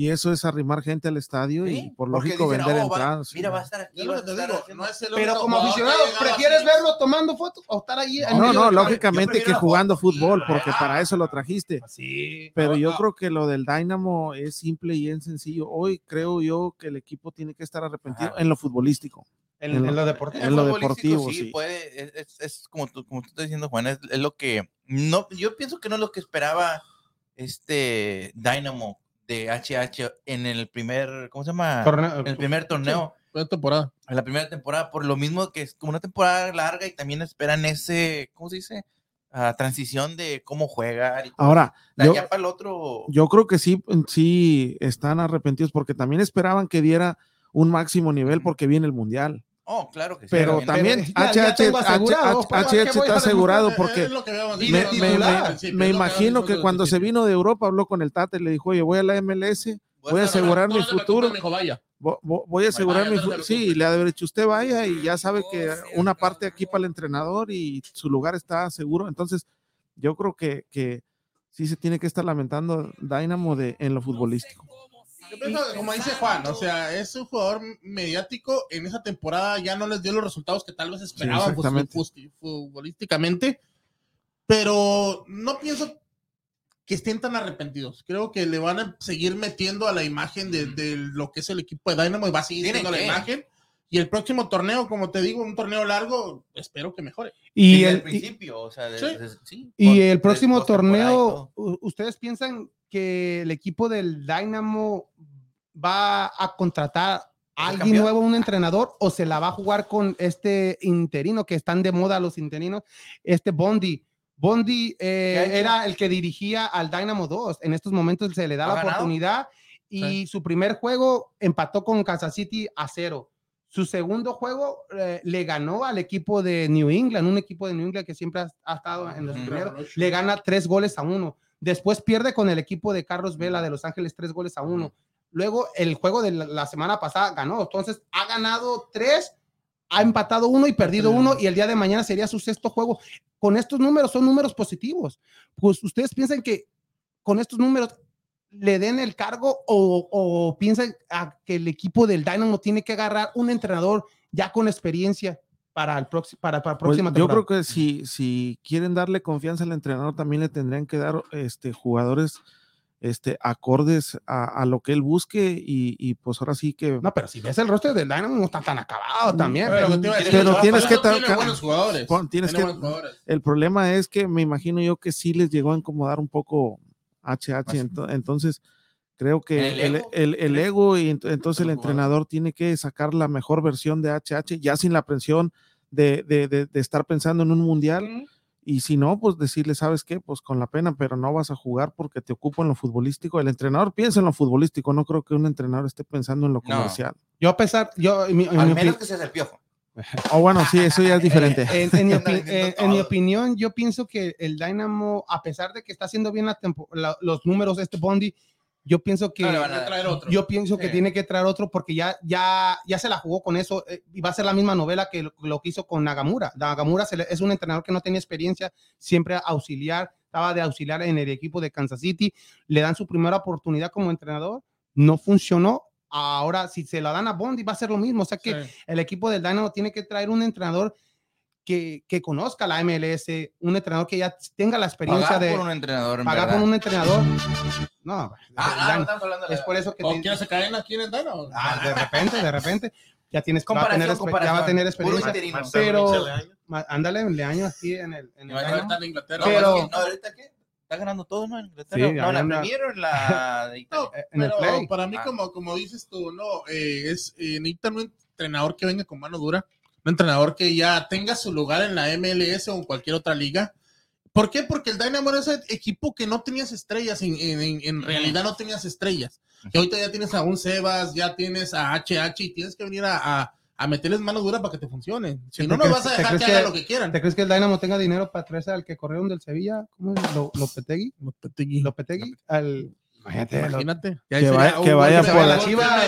Y eso es arrimar gente al estadio y Sí, por porque lógico dicen, vender "Oh, entradas. Mira, va a estar aquí, estar digo, no es el Pero como aficionado, ¿prefieres así. verlo tomando fotos o estar ahí? en No, no, del- lógicamente que jugando fútbol, porque Ah. para eso lo trajiste. Sí. Pero yo Ah. creo que lo del Dynamo es simple y es sencillo. Hoy creo yo que el equipo tiene que estar arrepentido Ajá. en lo futbolístico. En, En lo- en lo deportivo. en lo deportivo, sí. puede, es, es- es como tú, como tú estás diciendo, Juan, es, es lo que, no, yo pienso que no es lo que esperaba este Dynamo de HH en el primer, ¿cómo se llama? Torneo- En el primer torneo, Fue temporada. en la primera temporada, por lo mismo que es como una temporada larga y también esperan ese, ¿cómo se dice? Ah, transición de cómo jugar y Ahora, yo, para el otro. yo creo que sí, sí están arrepentidos porque también esperaban que diera un máximo nivel porque viene el mundial. Oh, claro que sí. Pero también HH, tengo asegurado, HH ¿para qué voy está asegurado porque que me, que imagino que cuando se vino de Europa habló con el Tata y le dijo, oye, voy a la MLS, voy a asegurar mi futuro. voy a asegurar mi futuro. Sí, le ha de haber dicho, usted vaya y ya sabe que Oh, sí, una parte aquí para el entrenador y su lugar está seguro. Entonces, yo creo que, que sí se tiene que estar lamentando Dynamo de, en lo futbolístico. Yo pienso que, como dice Juan, o sea, es un jugador mediático. En esa temporada ya no les dio los resultados que tal vez esperaban pues, futbolísticamente. Pero no pienso que estén tan arrepentidos. Creo que le van a seguir metiendo a la imagen de, de lo que es el equipo de Dynamo y va a seguir siendo la imagen. Y el próximo torneo, como te digo, un torneo largo, espero que mejore. Y desde el, el principio, o sea, de- Sí. de- sí, y con- el próximo torneo, ¿ustedes piensan que el equipo del Dynamo va a contratar a alguien campeón? nuevo, un entrenador, o se la va a jugar con este interino que están de moda los interinos, este Bondi? Bondi eh, era el que dirigía al Dynamo 2. En estos momentos se le da ¿Ha la ganado? oportunidad y su primer juego empató con Kansas City a cero. Su segundo juego eh, le ganó al equipo de New England, un equipo de New England que siempre ha, ha estado en los primeros. Le gana tres goles a uno. Después pierde con el equipo de Carlos Vela de Los Ángeles tres goles a uno. Luego el juego de la, semana pasada ganó. Entonces ha ganado tres, ha empatado uno y perdido uno. Y el día de mañana sería su sexto juego. Con estos números son números positivos. Pues ustedes piensan que con estos números le den el cargo o, o piensan a que el equipo del Dynamo tiene que agarrar un entrenador ya con experiencia para el próximo para, para la Pues, próxima yo temporada? creo que si, si quieren darle confianza al entrenador, también le tendrían que dar este, jugadores este, acordes a, a lo que él busque y, y, pues ahora sí que... No, pero si ves el roster del Dynamo no está tan acabado también. Pero, pero- que te iba a decir, pero por tienes que tiene buenos jugadores. pon- tienes Tiene que- buenos jugadores. El problema es que me imagino yo que sí les llegó a incomodar un poco HH, Así. ento- entonces Creo que ¿El el, ego? el- el ego y ent- entonces el entrenador tiene que sacar la mejor versión de HH, ya sin la presión de, de- de- de estar pensando en un mundial. Y si no, pues decirle, ¿sabes qué? Pues con la pena, pero no vas a jugar porque te ocupo en lo futbolístico. El entrenador piensa en lo futbolístico, no creo que un entrenador esté pensando en lo No. comercial. Yo a pesar, yo, en mi, Al mi menos que seas el piojo. [laughs] O bueno, sí, eso ya es [laughs] diferente. en, en mi [laughs] en- en todo. opinión, yo pienso que el Dynamo, a pesar de que está haciendo bien la tempo- la- los números este Bondi, yo pienso que No traer otro. yo pienso que tiene que traer otro porque ya, ya, ya se la jugó con eso eh, y va a ser la misma novela que lo, lo que hizo con Nagamura. Nagamura se le- es un entrenador que no tenía experiencia, siempre auxiliar, estaba de auxiliar en el equipo de Kansas City, le dan su primera oportunidad como entrenador, no funcionó. Ahora, si se la dan a Bondi, va a ser lo mismo. O sea que Sí. el equipo del Dynamo tiene que traer un entrenador que, que conozca la MLS, un entrenador que ya tenga la experiencia Pagar de por un entrenador, en pagar verdad. con un entrenador. No, Ah, no, hablando de es por eso que ¿O te- quieres se caen aquí en el Dano? Ah, de repente, de repente, ya tienes va a tener, ya va a tener experiencia. Pero- Ándale, un año aquí en el, en el Y va a Dynamo. estar en Inglaterra. Pero- es que, no, ahorita qué? Está ganando todo, ¿no? En Inglaterra. Sí, no, la anda- Premier o en la [laughs] de Italia. No, Eh, en el pero play. para mí, Ah. como, como dices tú, no, eh, es eh, necesitan un entrenador que venga con mano dura, un entrenador que ya tenga su lugar en la MLS o en cualquier otra liga. ¿Por qué? Porque el Dynamo era ese equipo que no tenías estrellas, en, en- en- en realidad no tenías estrellas. Que ahorita ya tienes a un Sebas, ya tienes a HH y tienes que venir a, a- a meterles mano dura para que te funcione. Si ¿Te no, no vas a dejar que, hagan lo que quieran. ¿Te crees que el Dynamo tenga dinero para traerse al que corrieron del Sevilla? ¿Cómo es? Lo- Lopetegui. Lopetegui. Lopetegui. Al, imagínate, Imagínate. Que vaya- que vayan por la- Chiva,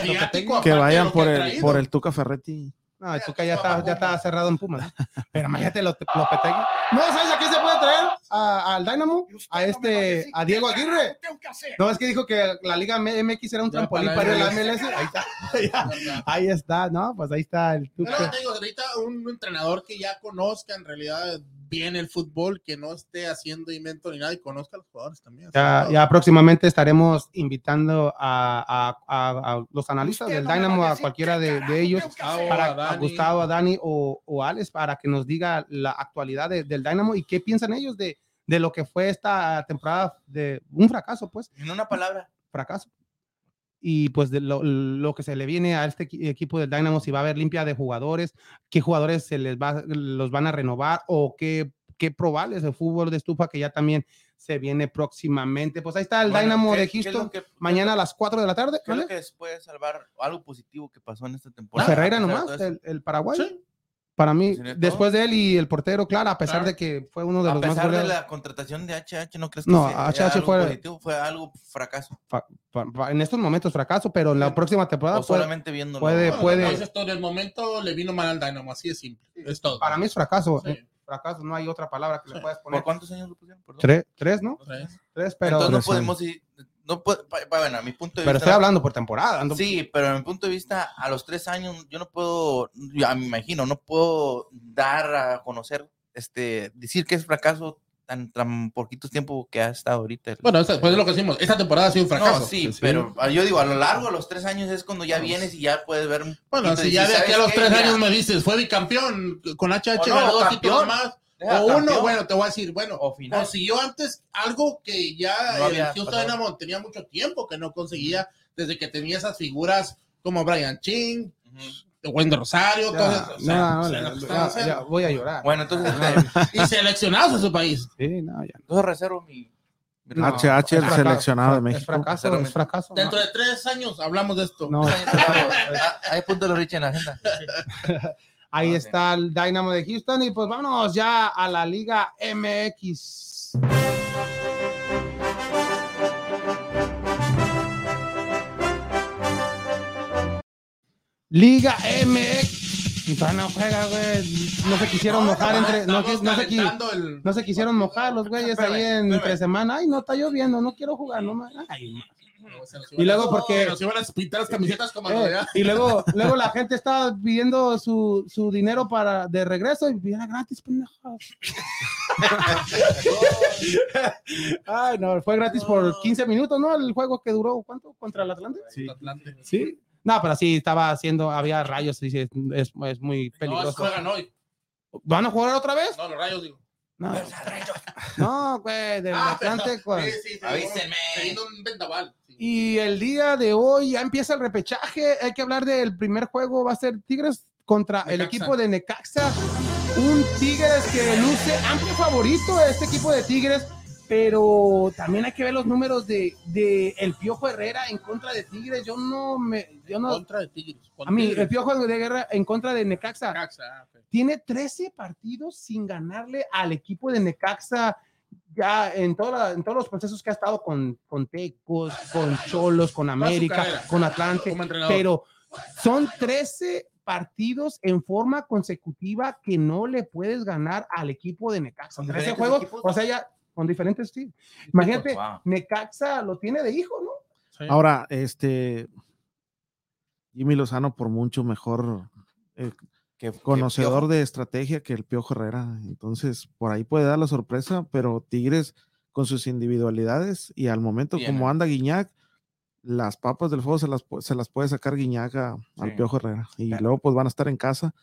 Que vayan por el, por el Tuca Ferretti. No, el Tuca ya está, ya está cerrado en Pumas. Pero imagínate lo, Lopetegui. No, ¿sabes a quién se puede traer? A- al Dynamo, a este, a Diego Aguirre. No, es que dijo que la Liga MX era un trampolín para la MLS. Ahí está. [laughs] Ahí está, ¿no? Pues ahí está el Pero Tuca. te digo, ahorita un entrenador que ya conozca en realidad bien el fútbol, que no esté haciendo invento ni nada y conozca a los jugadores también. Ya, ya próximamente estaremos invitando a, a- a- a los analistas del Dynamo, a cualquiera de, de ellos, Gustavo, para a. Gustavo, a Dani o, o Alex, para que nos diga la actualidad de- del Dynamo y qué piensan ellos de, de lo que fue esta temporada de un fracaso, pues, En una palabra. fracaso. Y pues de lo, lo que se le viene a este equi- equipo del Dynamo, si va a haber limpia de jugadores, qué jugadores se les va, los van a renovar o qué, qué probables el fútbol de estufa que ya también se viene próximamente. Pues ahí está el Bueno, Dynamo ¿qué- de es Houston, que- mañana a las 4 de la tarde. ¿Qué es ¿vale? que puede salvar algo positivo que pasó en esta temporada? Ferreira nomás, el, el Paraguay. Sí. Para mí, ¿Sería todo? después de él y el portero, claro, a pesar Claro. de que fue uno de A los más pesar de la contratación de HH, ¿no crees que No, sea HH algo fue- positivo? Fue algo fracaso. fa- fa- fa- en estos momentos fracaso, pero en la próxima temporada O puede- solamente viéndolo. puede- Bueno, puede- tú, en el momento le vino mal al Dynamo, así de simple. Es todo. para mí es fracaso. Sí. eh, Fracaso, no hay otra palabra que le Sí. puedas ¿Por poner. cuántos años lo pusieron? Perdón. Tres, tres, ¿no? Tres. Tres, pero, Entonces no podemos ir. No puede, pa- pa- bueno, a mi punto de pero vista. estoy hablando por temporada. ando- Sí, pero a mi punto de vista, a los tres años, yo no puedo, ya me imagino, no puedo dar a conocer, este, decir que es fracaso tan, tan poquito tiempo que ha estado ahorita. el- Bueno, esta- después de lo que decimos, esta temporada ha sido un fracaso. No, sí, Sí. pero ah, yo digo, a lo largo de los tres años es cuando ya vienes y ya puedes ver un Bueno, si ya de aquí a ¿sabes los qué? tres Mira, años me dices, fue bicampeón con HH, O no, ganó dos campeón. títulos más. O uno, campeón. bueno, te voy a decir, bueno, o consiguió antes algo que ya No el había Houston pasado. Dynamo tenía mucho tiempo que no conseguía desde que tenía esas figuras como Brian Ching, Ujú. Wayne Rosario, Ya, todo eso. O sea, no, o sea, ya, lo que ya, estaban haciendo. ya voy a llorar. Bueno, entonces, este, y seleccionados a su país. Sí, no, ya. entonces reservo mi... No. HH, el es fracaso, seleccionado de Es México. fracaso, es fracaso. Dentro no. de tres años hablamos de esto. No, Ah, Ahí punto lo Rich en la agenda. Ahí está el Dynamo de Houston y pues vámonos ya a la Liga MX. Liga MX. No juega, güey. No se quisieron mojar entre. No, se, qui- calentando el- no se quisieron mojar los güeyes ahí en entre semana. Ay, no está lloviendo, no quiero jugar, no Ay, Y luego porque- Nos iban a pintar las camisetas como Eh, y luego, [laughs] luego la gente estaba pidiendo su, su dinero para de regreso y era gratis, pendejos. [laughs] Ay, no, fue gratis por 15 minutos, ¿no? El juego que duró, ¿cuánto? ¿Contra el Atlante? Atlante. Sí. No, pero sí, estaba haciendo, había rayos, y sí, es, es, es muy No, peligroso. juegan hoy. ¿Van a jugar otra vez? No, los rayos, digo. No, no güey, del Ah, Atlante. Sí, sí, sí. Avísenme. Un vendaval. Y el día de hoy ya empieza el repechaje. Hay que hablar del primer juego. Va a ser Tigres contra el equipo de Necaxa. Un Tigres que luce amplio favorito a este equipo de Tigres. Pero también hay que ver los números de, de el Piojo Herrera en contra de Tigres. Yo no me. Yo no, Contra de Tigres. a mí, el Piojo de Guerra en contra de Necaxa Necaxa, tiene 13 partidos sin ganarle al equipo de Necaxa ya en, toda, en todos los procesos que ha estado con, con Tecos, con Cholos, con América, con Atlante, pero son 13 partidos en forma consecutiva que no le puedes ganar al equipo de Necaxa. ¿Con 13 diferentes juegos, equipos? o sea, ya con diferentes sí. Imagínate, Wow. Necaxa lo tiene de hijo, ¿no? Sí. Ahora, este Jimmy Lozano por mucho mejor eh, Que- conocedor de estrategia que el Piojo Herrera. Entonces, por ahí puede dar la sorpresa, pero Tigres con sus individualidades y al momento como anda Guiñac, las papas del fuego se las, se las puede sacar Guiñac a- al Sí. Piojo Herrera. Y Claro. luego pues van a estar en casa.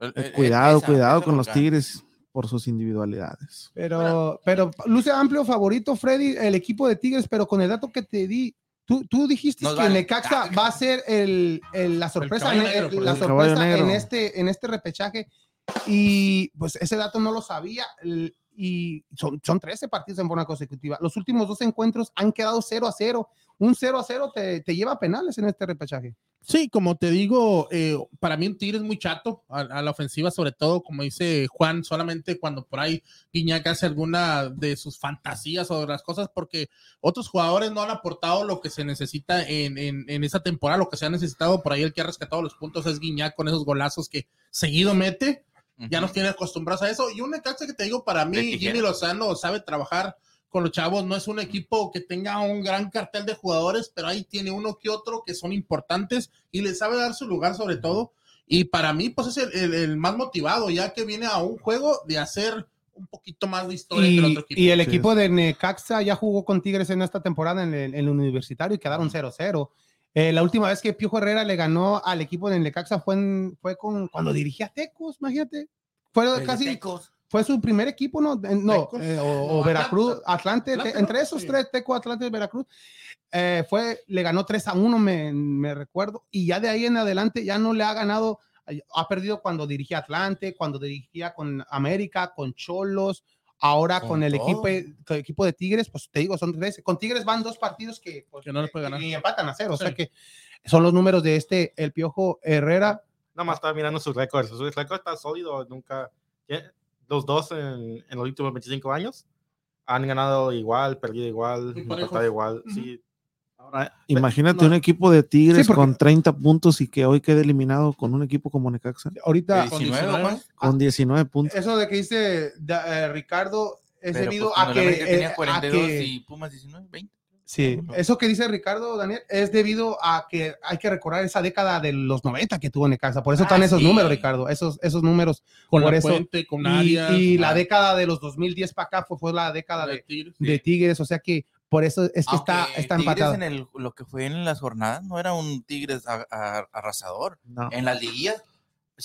el- Eh, el- cuidado, esa- cuidado esa con los. Tigres por sus individualidades. Pero, pero luce amplio favorito, Freddy, el equipo de Tigres, pero con el dato que te di, tú, tú dijiste Nos que vale. Necaxa va a ser el, el- la sorpresa, ne- negro, la el caballo sorpresa en este, en este repechaje. Y pues ese dato no lo sabía. Y son, son 13 partidos en forma consecutiva. Los últimos dos encuentros han quedado 0 a 0. Un 0 a 0 te, te lleva a penales en este repechaje. Sí, como te digo, eh, para mí un Tigre es muy chato a, a la ofensiva, sobre todo, como dice Juan, solamente cuando por ahí Guiñac hace alguna de sus fantasías o de las cosas, porque otros jugadores no han aportado lo que se necesita en, en, en esa temporada, lo que se ha necesitado por ahí, el que ha rescatado los puntos es Guiñac con esos golazos que seguido mete, ya nos tiene acostumbrados a eso. Y un Necaxa que te digo, para mí. Jimmy Lozano sabe trabajar con los chavos, no es un equipo que tenga un gran cartel de jugadores, pero ahí tiene uno que otro que son importantes y le sabe dar su lugar sobre todo. Y para mí, pues es el, el- el más motivado, ya que viene a un juego de hacer un poquito más de historia que el Y, otro equipo. y el Sí. equipo de Necaxa ya jugó con Tigres en esta temporada en el, en el universitario y quedaron 0-0. Eh, la última vez que Piojo Herrera le ganó al equipo de Necaxa fue, en- fue con, cuando dirigía a Tecos, imagínate. Fue casi, Tecos. fue su primer equipo, ¿no? Eh, No, eh, o, Veracruz, Atlante, Atlante, te- ¿no? entre esos Sí. tres, Teco, Atlante, Veracruz, eh, fue, le ganó 3 a 1, me, me recuerdo, y ya de ahí en adelante ya no le ha ganado, ha perdido cuando dirigía Atlante, cuando dirigía con América, con Cholos, ahora con, Con el equipo, con el equipo de Tigres, pues te digo, son tres, con Tigres van dos partidos que, pues, Que no les puede ganar. y empatan a cero, o sea Sí. que son los números de este, el Piojo Herrera, Nada más estaba mirando sus récords. Su récord está sólido. Nunca. Los dos en, en los últimos 25 años han ganado igual, perdido igual, empatado igual. Sí, Ahora, imagínate no. un equipo de Tigres Sí, porque- con 30 puntos y que hoy quede eliminado con un equipo como Necaxa ahorita... Con 19, 19. Juan. con 19 puntos. Eso de que dice eh, Ricardo es Pero, debido pues, a que, el América eh, tenía a 42 que- y Pumas 19, 20. sí, eso que dice Ricardo Daniel es debido a que hay que recordar esa década de los 90 que tuvo Necaxa, por eso Ah, están esos sí. números Ricardo, esos esos números con por la eso- Puente, con y, Arias, y la ah. década de los 2010 para acá fue, fue la década de de, Tigres. de Tigres, o sea que por eso es que está Aunque está empatado. en el, lo que fue en las jornadas no era un Tigres a- a- arrasador. No. En las liguillas,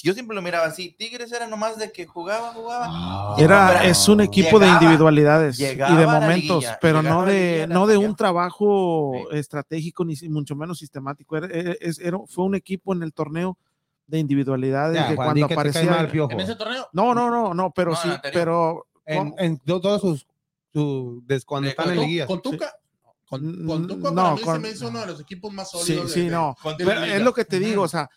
yo siempre lo miraba así. Tigres era nomás de que jugaba, jugaba. Era, Pero es un equipo de llegaba- individualidades y de momentos, liguilla, pero no de, liguilla, no de un trabajo Sí. estratégico ni si- mucho menos sistemático. Era, era- era- fue un equipo en el torneo de individualidades Ya, que Juan, cuando aparecía. mal el Piojo. En ese torneo, No, no, no, no, pero No, sí, pero en, en to- todos sus, su- des- cuando De- están en liguillas. con Tuca, con, con Tuca No, para mí con- se me hizo uno de los equipos más sí, sólidos. de- sí, de- no. Con de Pero es lo que te digo, o sea,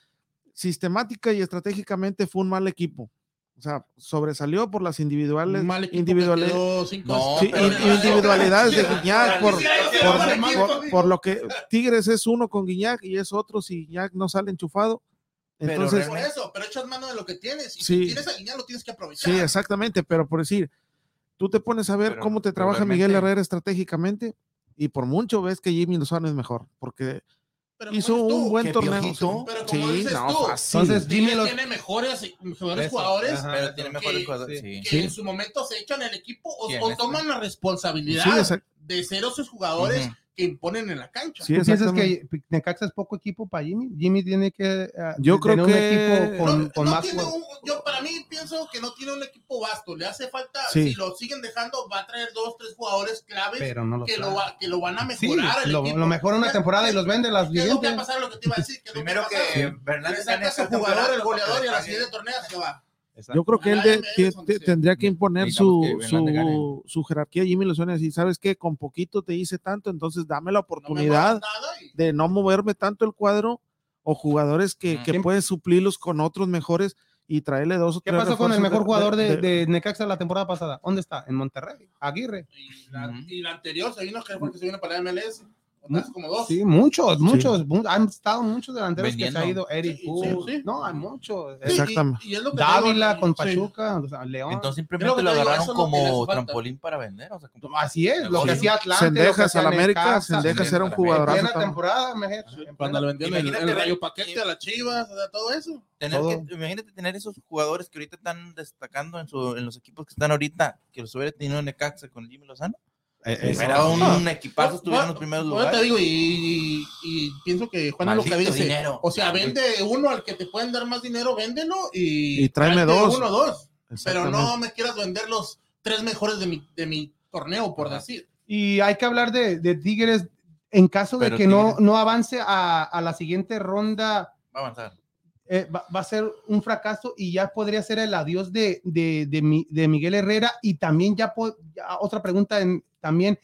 sistemática y estratégicamente fue un mal equipo. O sea, sobresalió por las individuales, individuales, No, Sí, pero- in- individualidades de Guiñac por, Sí, por- sí, sí, por- sí. por lo que Tigres es uno con Guiñac y es otro si Guiñac no sale enchufado. Pero Entonces, Por eso, pero echas mano de lo que tienes. Y Sí. si tienes a Guiñac, lo tienes que aprovechar. sí, exactamente, pero por decir, tú te pones a ver Pero- cómo te trabaja Miguel Herrera estratégicamente y por mucho ves que Jimmy Lozano es mejor, porque Pero hizo un buen ¿qué torneo. Piojito? Pero como Sí, dices no, tú, fácil. Entonces, Jimmy Lo- tiene mejores, mejores Eso, jugadores ajá. Pero tiene mejores que- jugadores. sí. Sí. que en su momento se echan el equipo o, ¿Quién o toman la responsabilidad Sí, de ser esos jugadores Ujú. Que imponen en la cancha. Sí, ¿Tú piensas que Necaxa es poco equipo para Jimmy? Jimmy tiene que ah, Yo creo tener que- un equipo con, No, con no más un- yo para mí pienso que no tiene un equipo vasto. Le hace falta, Sí. si lo siguen dejando, va a traer dos, tres jugadores claves pero no lo que, lo va- que lo van a Sí, mejorar. el lo, equipo. lo mejora una ¿Qué- temporada y los vende las ¿Qué es lo que va a siguientes. pasar? Lo que te iba a decir. ¿qué es lo Primero que? Le Bernal saca a su jugador el goleador y a la siguiente torneo se va. Yo creo que él de- tendría que imponer su, que su, su jerarquía. Jimmy Lozano y decir, ¿sabes qué? Con poquito te hice tanto, entonces dame la oportunidad y- de no moverme tanto el cuadro o jugadores que, que ¿Quién- pueden suplirlos con otros mejores y traerle dos o ¿Qué tres pasó con el mejor jugador de, de Necaxa la temporada pasada? ¿Dónde está? En Monterrey. Aguirre. Y la, Ujú. y la anterior se vino, que fue que se vino para la MLS. Otras como dos. Sí, muchos, muchos. mu- han estado muchos delanteros que se ha ido. Eric Sí, sí, Puz. sí. No, hay muchos. Y- Exactamente. Y, es lo que Dávila digo, con sí. Pachuca, o sea, León. Entonces simplemente lo agarraron lo hace como trampolín para vender. O sea, como- Así es, lo que hacía Atlante. Sendejas al América. Sendejas era un Sendejas. En también. temporada, en Cuando le vendieron el, Imagínate el rayo paquete a las chivas, o sea, todo eso. tener Todo. que, imagínate tener esos jugadores que ahorita están destacando en, su, en los equipos que están ahorita, que los hubiera tenido Necaxa con Jimmy Lozano. Eh, Era un, equipazo, estuvieron en los primeros bueno, te lugares. digo, y, y- y pienso que Juan es lo que dice. dinero. O sea, vende uno al que te pueden dar más dinero, véndelo y, Y tráeme dos. Uno o dos. Pero no me quieras vender los tres mejores de mi, de mi torneo, por Ajá. decir. Y hay que hablar de, de Tigres en caso de Pero que no, no avance a, a la siguiente ronda. Va a avanzar. Eh, va, va a ser un fracaso y ya podría ser el adiós de, de, de, Mi- de Miguel Herrera. Y también ya, po- ya otra pregunta en- también,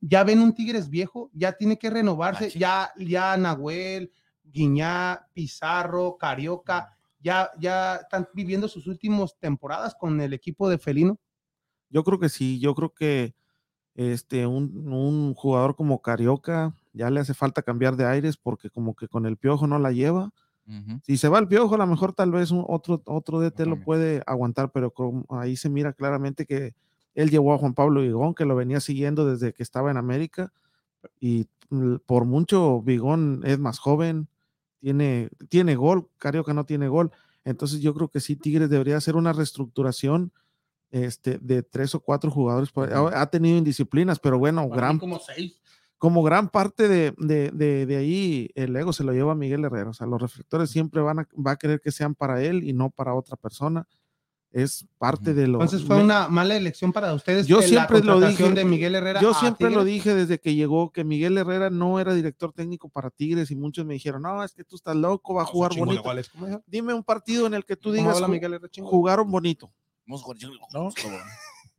ya ven un Tigres viejo, ya tiene que renovarse, Machín. ya, ya Nahuel, Guiñá, Pizarro, Carioca, ya, ya están viviendo sus últimas temporadas con el equipo de Felino. Yo creo que sí, yo creo que este un, un jugador como Carioca ya le hace falta cambiar de aires porque como que con el piojo no la lleva. Si se va el piojo, a lo mejor tal vez un, otro, otro DT lo puede aguantar, pero ahí se mira claramente que él llevó a Juan Pablo Vigón, que lo venía siguiendo desde que estaba en América, y por mucho Vigón es más joven, tiene, tiene gol, Carioca no tiene gol, entonces yo creo que sí, Tigres debería hacer una reestructuración este, de tres o cuatro jugadores, ha, tenido indisciplinas, pero bueno, Para gran, mí como seis. Como gran parte de, de, de, de ahí el ego se lo lleva Miguel Herrera. O sea, los reflectores siempre van a, va a querer que sean para él y no para otra persona. Es parte de lo. Entonces fue me- una mala elección para ustedes. Yo la siempre lo dije, de Miguel Herrera. Yo a siempre lo dije desde que llegó que Miguel Herrera no era director técnico para Tigres y muchos me dijeron, no, es que tú estás loco, va a jugar bonito. Dime un partido en el que tú ¿Cómo digas, habla "Ju- Miguel Herrera? Chingo? jugaron bonito. No.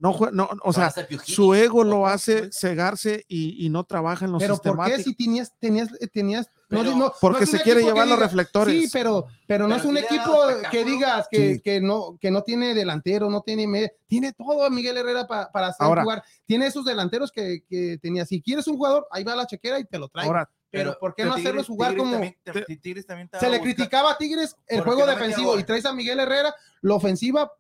No, jue- no, o sea, su ego lo hace cegarse y, y no trabaja en los Pero ¿por qué si tenías, tenías, eh, tenías, no, Pero- no- no Porque se quiere llevar los diga- reflectores. Sí, pero, pero no es un equipo que digas que, Sí. que no, que no tiene delantero, no tiene media, tiene todo a Miguel Herrera pa- para hacer Ahora- jugar. Tiene esos delanteros que, que tenía. Si quieres un jugador, ahí va la chequera y te lo trae. Ahora, pero, ¿por qué no Tigres- hacerlos jugar Tigres como también- te- Tigres también estaba se le buscando- criticaba a Tigres el juego defensivo y traes a Miguel Herrera, la ofensiva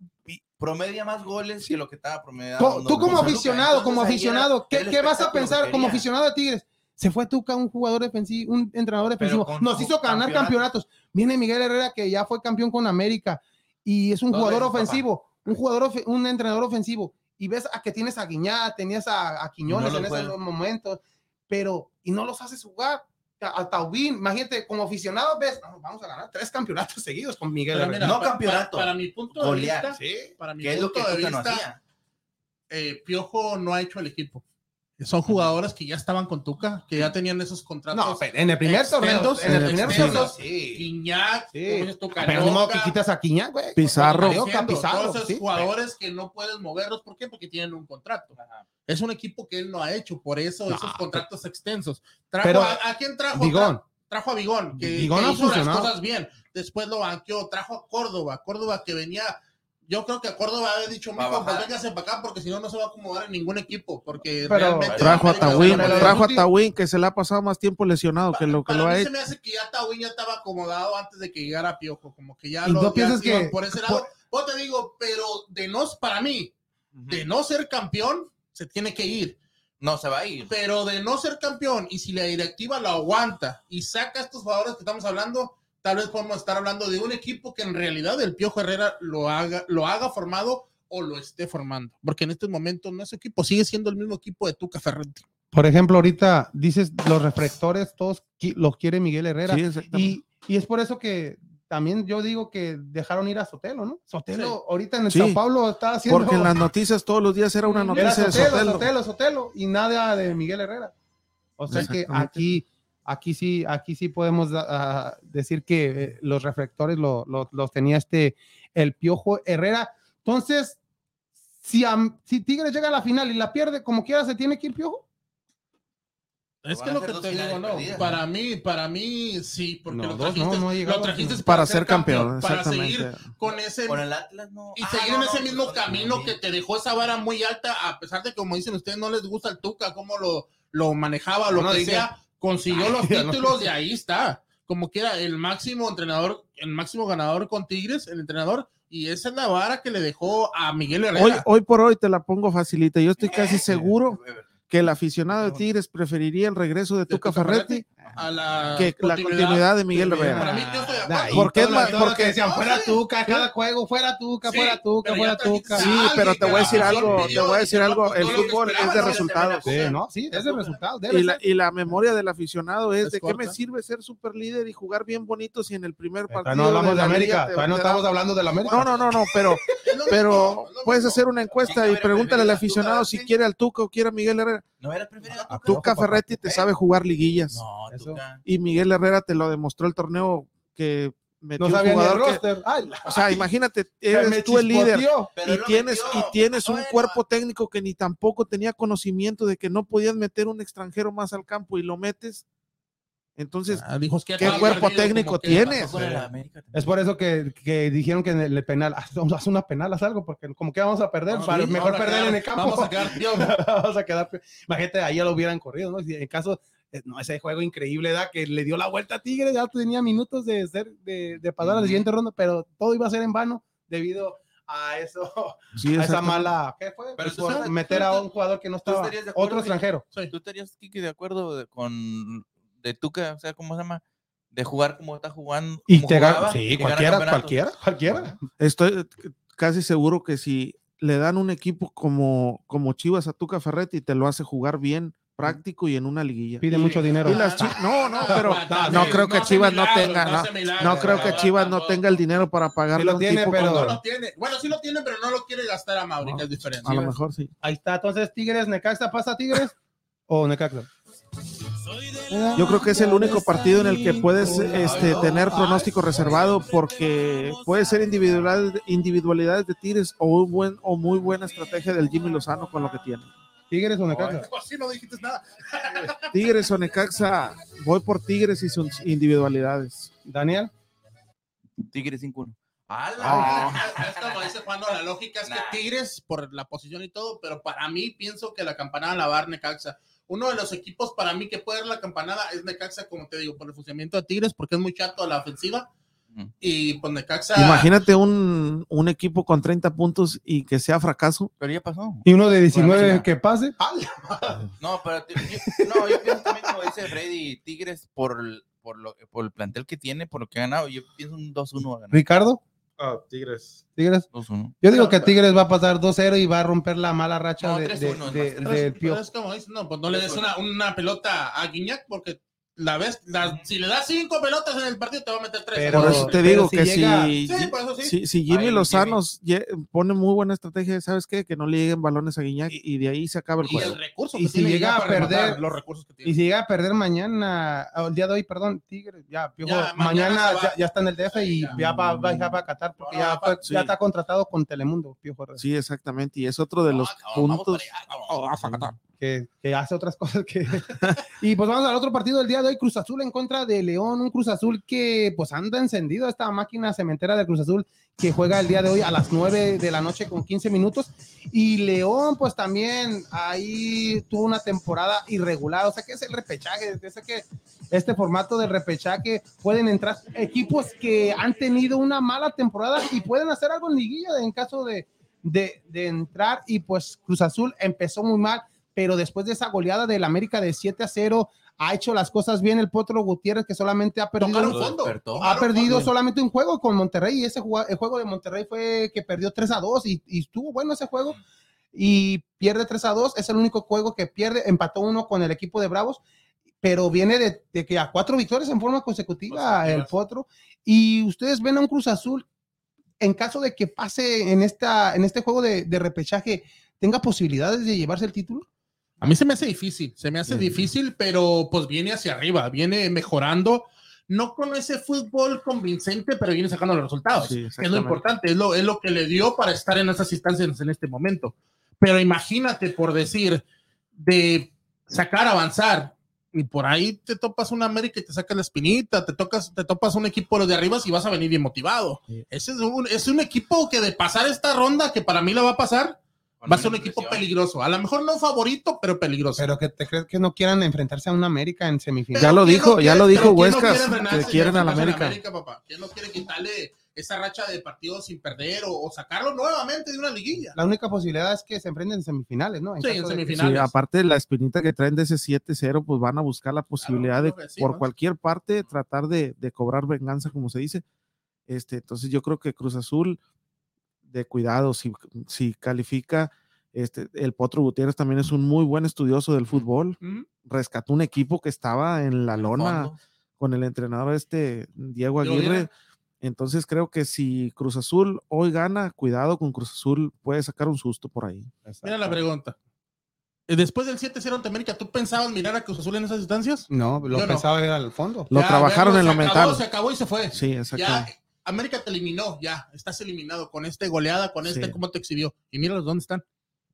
promedia más goles que lo que estaba promediando. Tú como aficionado, como aficionado, ¿qué, qué vas a pensar como aficionado de Tigres? Se fue Tuca, un jugador defensivo, un entrenador defensivo. Nos hizo ganar campeonatos. campeonatos. Viene Miguel Herrera, que ya fue campeón con América, y es un jugador papá. ofensivo, un jugador, un entrenador ofensivo. Y ves a que tienes a Guiñá, tenías a, a Quiñones No en esos momentos, pero, y no los haces jugar. A, a Taubín, imagínate, como aficionado, ves, "No, vamos a ganar tres campeonatos [laughs] seguidos con Miguel mira, No pa- pa- campeonato. Para, mi punto de Golear, vista, Sí. para mi Que es lo que punto de no vista, eh, Piojo no ha hecho el equipo. Son jugadores que ya estaban con Tuca, que ya tenían esos contratos. No, pero en el primer torneo, en el primer torneo, sí. Guiñac, Sí. Pero modo que quitas a Quiñá, güey. Pizarro. Carioca, Pizarro, todos esos sí. jugadores que no puedes moverlos, ¿por qué? Porque tienen un contrato. Es un equipo que él no ha hecho, por eso No, esos contratos extensos. Trajo pero- a, ¿a quién trajo? Vigón. Trajo a Vigón, que, Vigón que ha hizo las cosas bien. Después lo banqueó, trajo a Córdoba, Córdoba que venía, yo creo que a Córdoba había dicho, mijo, pues véngase para acá porque si no, no se va a acomodar en ningún equipo, porque Pero realmente... Trajo a Tawin, trajo a Tawin, que se le ha pasado más tiempo lesionado que lo que Para lo mí ha se hecho. me hace que ya Tawin ya estaba acomodado antes de que llegara Piojo, como que ya ¿Y lo no piensas se que- por ese lado. Yo te digo, pero de no, para mí, de no ser campeón, se tiene que ir. No, se va a ir. Pero de no ser campeón, y si la directiva lo aguanta y saca a estos jugadores que estamos hablando, tal vez podemos estar hablando de un equipo que en realidad el Piojo Herrera lo haga, lo haga formado o lo esté formando. Porque en este momento no es equipo, sigue siendo el mismo equipo de Tuca Ferretti. Por ejemplo, ahorita dices los reflectores, todos los quiere Miguel Herrera. Sí, exactamente. y, y es por eso que también yo digo que dejaron ir a Sotelo, ¿no? Sotelo Sí. ahorita en el Sí. Sao Paulo está haciendo. Porque en las noticias todos los días era una Era noticia de Sotelo, Sotelo. Sotelo, Sotelo, y nada de Miguel Herrera. O sea que aquí, aquí sí, aquí sí podemos ah, decir que eh, los reflectores lo- lo- los tenía este el Piojo Herrera. Entonces, si, am- si Tigres llega a la final y la pierde, como quiera, se tiene que ir Piojo. Es que lo que te digo, no. Para mí, para mí, sí, porque No, lo, trajiste, no lo trajiste Para ser campeón, para exactamente. seguir con ese Con el Atlas no. y Ah, seguir no, en no, ese mismo camino que te dejó esa vara muy alta, a pesar de que, como dicen ustedes, no les gusta el Tuca, cómo lo, lo manejaba, lo No, que sea, consiguió los [laughs] títulos y ahí está. Como que era el máximo entrenador, el máximo ganador con Tigres, el entrenador, y esa es la vara que le dejó a Miguel Herrera. Hoy, hoy por hoy te la pongo facilita. Yo estoy casi seguro que el aficionado de Tigres preferiría el regreso de Tuca Tuca Ferretti a la que la continuidad de Miguel Para Herrera. mí, yo estoy de acuerdo. Ahí, ¿Por qué todo es lo- más- todo lo porque- que decían, fuera Sí. Tuca, cada juego, fuera Tuca, Sí, fuera Tuca, fuera Tuca. Sí, pero te voy a decir algo, te voy a decir algo, el fútbol es de resultados. Sí, ¿no? Sí, es el resultado. debe Y la, y la memoria del aficionado es, de qué me sirve ser super líder y jugar bien bonito si en el primer partido. No hablamos de América, todavía no estamos hablando de la América. No, no, no, no, pero, pero puedes hacer una encuesta y pregúntale al aficionado si quiere al Tuca o quiere a Miguel Herrera. ¿No era preferido a Tuca? Tuca Ferretti te sabe jugar liguillas No, Eso. Tuca. y Miguel Herrera te lo demostró el torneo que metió No sabía ni el jugador que- roster. Ay, o sea, imagínate, me eres tú el líder y tienes metió. y tienes un cuerpo técnico que ni tampoco tenía conocimiento de que no podías meter un extranjero más al campo y lo metes. Entonces, Ah, dijo, es que ¿qué cuerpo técnico que tienes? Es por eso que, que dijeron que en el penal, haz, haz una penal, haz algo, porque como que vamos a perder, Vamos, para- sí, mejor vamos a perder quedar- en el campo. Vamos a quedar [laughs] tío. vamos a quedar. Imagínate, ahí ya lo hubieran corrido, ¿no? Si en caso, eh, no, ese juego increíble, ¿da? Que le dio la vuelta a Tigres, ya tenía minutos de, ser, de, de pasar a la siguiente ronda, pero todo iba a ser en vano debido a eso, sí, a esa mala, ¿qué fue? Pero Pues tú por sabes- meter a un jugador que no estaba, otro Miguel? extranjero. ¿Tú estarías, Kiki, de acuerdo con de Tuca, o sea, ¿cómo se llama? De jugar como está jugando. Y como te gana, jugaba, sí, cualquiera, cualquiera, cualquiera. Estoy casi seguro que si le dan un equipo como, como Chivas a Tuca Ferretti, te lo hace jugar bien, práctico y en una liguilla. Pide mucho dinero. Y las Chi- no, no, [laughs] pero Ah, no creo que Chivas no tenga, no, creo que Chivas no tenga el dinero para pagarle lo tiene, tipo pero- como- No lo tiene. Bueno, sí lo tiene, pero no lo quiere gastar a Mauri, No. que es diferente. a lo mejor sí. Ahí está, entonces Tigres, Necaxa, ¿pasa Tigres [laughs] o Necaxa? Yo creo que es el único partido en el que puedes este, tener pronóstico reservado porque puede ser individualidades, individualidades de Tigres o, un buen, o muy buena estrategia del Jimmy Lozano con lo que tiene. ¿Tigres o Necaxa? Así no dijiste nada. [laughs] Tigres o Necaxa, voy por Tigres y sus individualidades. Daniel. Tigres 5-1. ¡Hala! Es como dice Juan, no, la lógica es Nah. que Tigres, por la posición y todo, pero para mí pienso que la campanada la va a dar Necaxa. Uno de los equipos para mí que puede dar la campanada es Necaxa, como te digo, por el funcionamiento de Tigres, porque es muy chato a la ofensiva. Ujú. Y pues Necaxa. Imagínate un, un equipo con 30 puntos y que sea fracaso. Pero ya pasó. Y uno de 19 Bueno, que pase. [laughs] No, pero yo, no, yo pienso también, como dice Freddy, Tigres por el, por, lo, por el plantel que tiene, por lo que ha ganado, yo pienso un 2-1 a ganar. Ricardo, Ah, Tigres. Tigres. 2-1. Yo digo que Tigres va a pasar 2-0 y va a romper la mala racha No, de, de, 3-1 de- del Piojo. es como no, pues no le des una, una pelota a Guiñac porque la ves, la- si le das cinco pelotas en el partido te va a meter tres. Pero- Por eso te digo si que llega- si, Sí, por eso sí. si, si Jimmy Ay, Lozano pone muy buena estrategia, ¿sabes qué? Que no le lleguen balones a Guiñac y de ahí se acaba el y juego. el recurso Y si llega ya a perder- los recursos que tiene. Y si llega a perder mañana, o el día de hoy, perdón, Tigres, ya, Piojo, Ya, mañana, va. ya, ya está en el DF y ya va, va, ya va a Qatar porque ya, fue- Sí. ya está contratado con Telemundo, Piojo Herrera, Sí, exactamente. Y es otro de los puntos. para allá, vamos. Que, que hace otras [laughs] cosas que... [laughs] y pues vamos al otro partido del día de hoy, Cruz Azul en contra de León, un Cruz Azul que pues anda encendido esta máquina cementera de Cruz Azul que juega el día de hoy a las 9 de la noche con 15 minutos. Y León, pues también ahí tuvo una temporada irregular. O sea, que es el repechaje. Sé que este formato del repechaje pueden entrar equipos que han tenido una mala temporada y pueden hacer algo en liguilla en caso de, de, de entrar. Y pues Cruz Azul empezó muy mal, pero después de esa goleada del América de 7 a 0, ha hecho las cosas bien el Potro Gutiérrez, que solamente ha perdido. Fondo. despertó. Ha perdido fondo. solamente un juego con Monterrey y ese jugua- el juego de Monterrey fue que perdió 3 a 2 y, y estuvo bueno ese juego. y pierde 3 a 2. Es el único juego que pierde. Empató uno con el equipo de Bravos, pero viene de, de que a cuatro victorias en forma consecutiva el Potro. Y ustedes ven a un Cruz Azul, en caso de que pase en, esta, en este juego de, de repechaje, tenga posibilidades de llevarse el título. A mí se me hace difícil, se me hace difícil, pero pues viene hacia arriba, viene mejorando, no con ese fútbol convincente, pero viene sacando los resultados. Sí, es lo importante, es lo, es lo que le dio para estar en esas instancias en este momento. Pero imagínate, por decir, de sacar, avanzar, y por ahí te topas una América y te saca la espinita, te, tocas, te topas un equipo de los de arriba y vas a venir bien motivado. Sí. Ese es un, es un equipo que de pasar esta ronda, que para mí la va a pasar, va a ser un equipo peligroso. A lo mejor no favorito, pero peligroso. Pero que te crees que no quieran enfrentarse a un América en semifinal. Ya lo ¿quién dijo- ya lo dijo no Huescas, que quieren ya a la enfrentarse América. papá? ¿Quién no quiere quitarle esa racha de partidos sin perder o, o sacarlo nuevamente de una liguilla? La única posibilidad es que se enfrenten en semifinales, ¿no? Sí, en que- semifinales. Sí, aparte de la espinita que traen de ese 7-0, pues van a buscar la posibilidad de por cualquier parte tratar de, de cobrar venganza, como se dice. Este, entonces yo creo que Cruz Azul, de cuidado, si, si califica, este, el Potro Gutiérrez también es un muy buen estudioso del fútbol. Rescató un equipo que estaba en la lona con el entrenador este Diego Aguirre. Entonces creo que si Cruz Azul hoy gana, cuidado con Cruz Azul, puede sacar un susto por ahí. Mira la pregunta. Eh, Después del 7-0 ante América, ¿tú pensabas mirar a Cruz Azul en esas instancias? No, lo Yo no. pensaba ir al fondo. Lo Ya, trabajaron en lo acabó, mental. se acabó y se fue. Sí, Ya, exactamente. América te eliminó, ya, estás eliminado con este goleada, con este, Sí. cómo te exhibió. Y míralos dónde están.